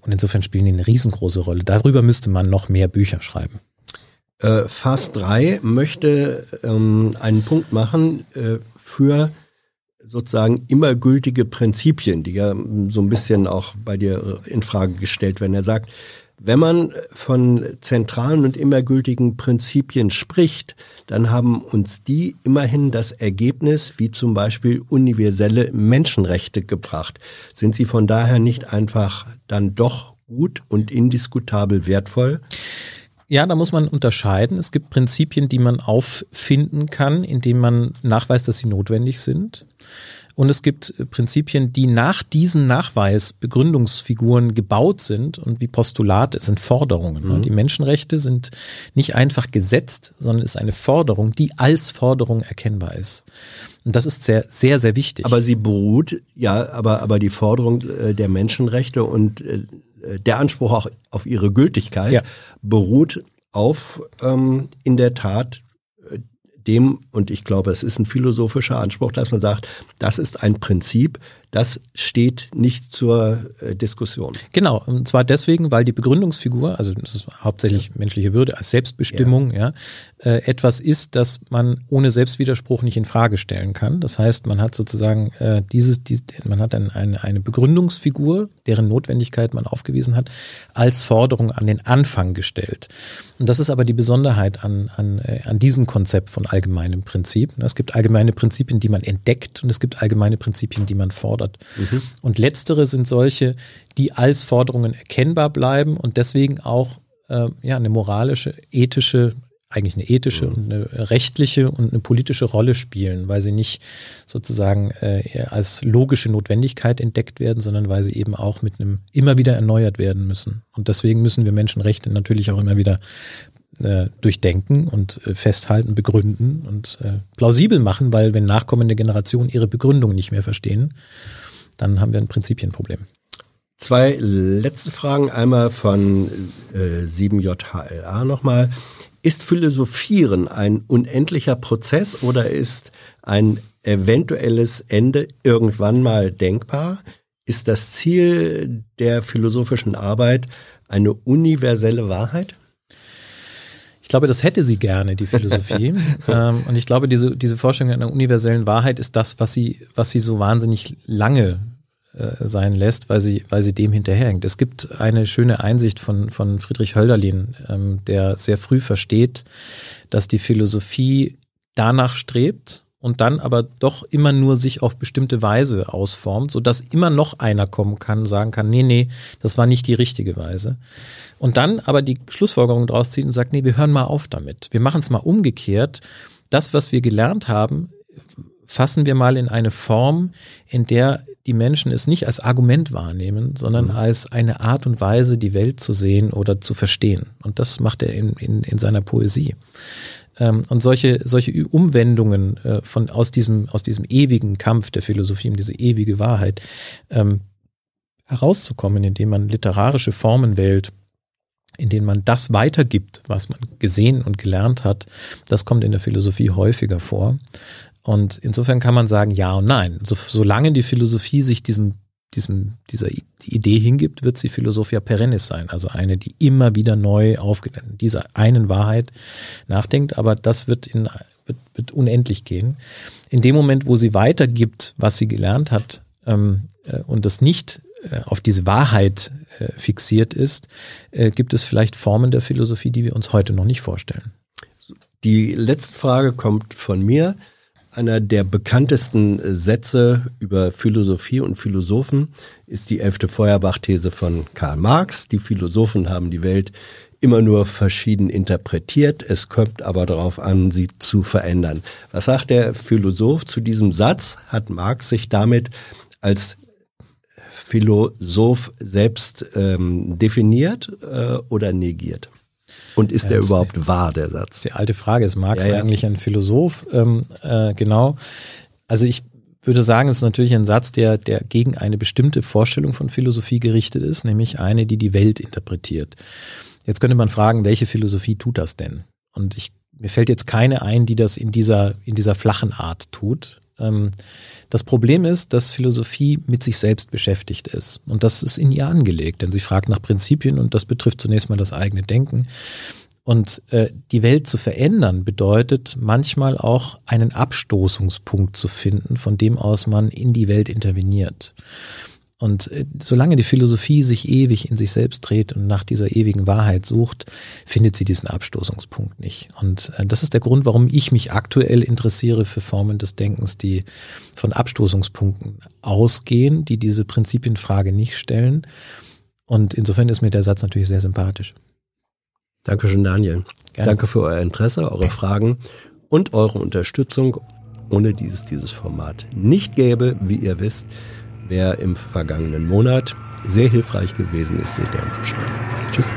Und insofern spielen die eine riesengroße Rolle. Darüber müsste man noch mehr Bücher schreiben. Äh, Phase 3 möchte ähm, einen Punkt machen äh, für sozusagen immer gültige Prinzipien, die ja so ein bisschen auch bei dir in Frage gestellt werden. Er sagt, wenn man von zentralen und immer gültigen Prinzipien spricht, dann haben uns die immerhin das Ergebnis, wie zum Beispiel universelle Menschenrechte gebracht. Sind sie von daher nicht einfach dann doch gut und indiskutabel wertvoll? Ja, da muss man unterscheiden. Es gibt Prinzipien, die man auffinden kann, indem man nachweist, dass sie notwendig sind. Und es gibt äh, Prinzipien, die nach diesen Nachweisbegründungsfiguren gebaut sind und wie Postulate sind Forderungen. Mhm. Die Menschenrechte sind nicht einfach gesetzt, sondern ist eine Forderung, die als Forderung erkennbar ist. Und das ist sehr, sehr, sehr wichtig. Aber sie beruht, ja, aber, aber die Forderung äh, der Menschenrechte und äh, der Anspruch auch auf ihre Gültigkeit ja. beruht auf ähm, in der Tat dem, und ich glaube, es ist ein philosophischer Anspruch, dass man sagt, das ist ein Prinzip, das steht nicht zur äh, Diskussion. Genau, und zwar deswegen, weil die Begründungsfigur, also das ist hauptsächlich ja. menschliche Würde als Selbstbestimmung, ja, ja äh, etwas ist, das man ohne Selbstwiderspruch nicht in Frage stellen kann. Das heißt, man hat sozusagen äh, dieses, dieses man hat ein, eine, eine Begründungsfigur, deren Notwendigkeit man aufgewiesen hat, als Forderung an den Anfang gestellt. Und das ist aber die Besonderheit an, an, äh, an diesem Konzept von allgemeinem Prinzip. Es gibt allgemeine Prinzipien, die man entdeckt und es gibt allgemeine Prinzipien, die man fordert fordert. Mhm. Und letztere sind solche, die als Forderungen erkennbar bleiben und deswegen auch äh, ja, eine moralische, ethische, eigentlich eine ethische mhm. und eine rechtliche und eine politische Rolle spielen, weil sie nicht sozusagen äh, als logische Notwendigkeit entdeckt werden, sondern weil sie eben auch mit einem immer wieder erneuert werden müssen. Und deswegen müssen wir Menschenrechte natürlich auch immer wieder äh, durchdenken und äh, festhalten, begründen und äh, plausibel machen, weil wenn nachkommende Generationen ihre Begründung nicht mehr verstehen, dann haben wir ein Prinzipienproblem. Zwei letzte Fragen, einmal von äh, 7JHLA nochmal. Ist Philosophieren ein unendlicher Prozess oder ist ein eventuelles Ende irgendwann mal denkbar? Ist das Ziel der philosophischen Arbeit eine universelle Wahrheit? Ich glaube, das hätte sie gerne, die Philosophie. ähm, und ich glaube, diese, diese Vorstellung einer universellen Wahrheit ist das, was sie, was sie so wahnsinnig lange äh, sein lässt, weil sie, weil sie dem hinterherhängt. Es gibt eine schöne Einsicht von, von Friedrich Hölderlin, ähm, der sehr früh versteht, dass die Philosophie danach strebt, und dann aber doch immer nur sich auf bestimmte Weise ausformt, so dass immer noch einer kommen kann, sagen kann, nee, nee, das war nicht die richtige Weise. Und dann aber die Schlussfolgerung draus zieht und sagt, nee, wir hören mal auf damit. Wir machen es mal umgekehrt. Das, was wir gelernt haben, fassen wir mal in eine Form, in der die Menschen es nicht als Argument wahrnehmen, sondern mhm. als eine Art und Weise, die Welt zu sehen oder zu verstehen. Und das macht er in, in, in seiner Poesie. Ähm, und solche, solche Umwendungen äh, von, aus, diesem, aus diesem ewigen Kampf der Philosophie um diese ewige Wahrheit ähm, herauszukommen, indem man literarische Formen wählt, in denen man das weitergibt, was man gesehen und gelernt hat, das kommt in der Philosophie häufiger vor. Und insofern kann man sagen, ja und nein. So, solange die Philosophie sich diesem, diesem, dieser Idee hingibt, wird sie Philosophia perennis sein. Also eine, die immer wieder neu auf dieser einen Wahrheit nachdenkt. Aber das wird in, wird, wird unendlich gehen. In dem Moment, wo sie weitergibt, was sie gelernt hat, ähm, äh, und das nicht äh, auf diese Wahrheit äh, fixiert ist, äh, gibt es vielleicht Formen der Philosophie, die wir uns heute noch nicht vorstellen. Die letzte Frage kommt von mir. Einer der bekanntesten Sätze über Philosophie und Philosophen ist die elfte Feuerbach-These von Karl Marx. Die Philosophen haben die Welt immer nur verschieden interpretiert. Es kommt aber darauf an, sie zu verändern. Was sagt der Philosoph zu diesem Satz? Hat Marx sich damit als Philosoph selbst ähm, definiert äh, oder negiert? Und ist ja, der überhaupt die, wahr, der Satz? Die alte Frage, ist Marx ja, ja. eigentlich ein Philosoph? Ähm, äh, genau. Also ich würde sagen, es ist natürlich ein Satz, der, der gegen eine bestimmte Vorstellung von Philosophie gerichtet ist, nämlich eine, die die Welt interpretiert. Jetzt könnte man fragen, welche Philosophie tut das denn? Und ich, mir fällt jetzt keine ein, die das in dieser, in dieser flachen Art tut. Ähm, das Problem ist, dass Philosophie mit sich selbst beschäftigt ist. Und das ist in ihr angelegt, denn sie fragt nach Prinzipien und das betrifft zunächst mal das eigene Denken. Und äh, die Welt zu verändern bedeutet manchmal auch einen Abstoßungspunkt zu finden, von dem aus man in die Welt interveniert. Und äh, solange die Philosophie sich ewig in sich selbst dreht und nach dieser ewigen Wahrheit sucht, findet sie diesen Abstoßungspunkt nicht. Und äh, das ist der Grund, warum ich mich aktuell interessiere für Formen des Denkens, die von Abstoßungspunkten ausgehen, die diese Prinzipienfrage nicht stellen. Und insofern ist mir der Satz natürlich sehr sympathisch. Dankeschön, Daniel. Gerne. Danke für euer Interesse, eure Fragen und eure Unterstützung. Ohne die es dieses Format nicht gäbe, wie ihr wisst, wer im vergangenen Monat sehr hilfreich gewesen ist, seht ihr im Abspann. Tschüss.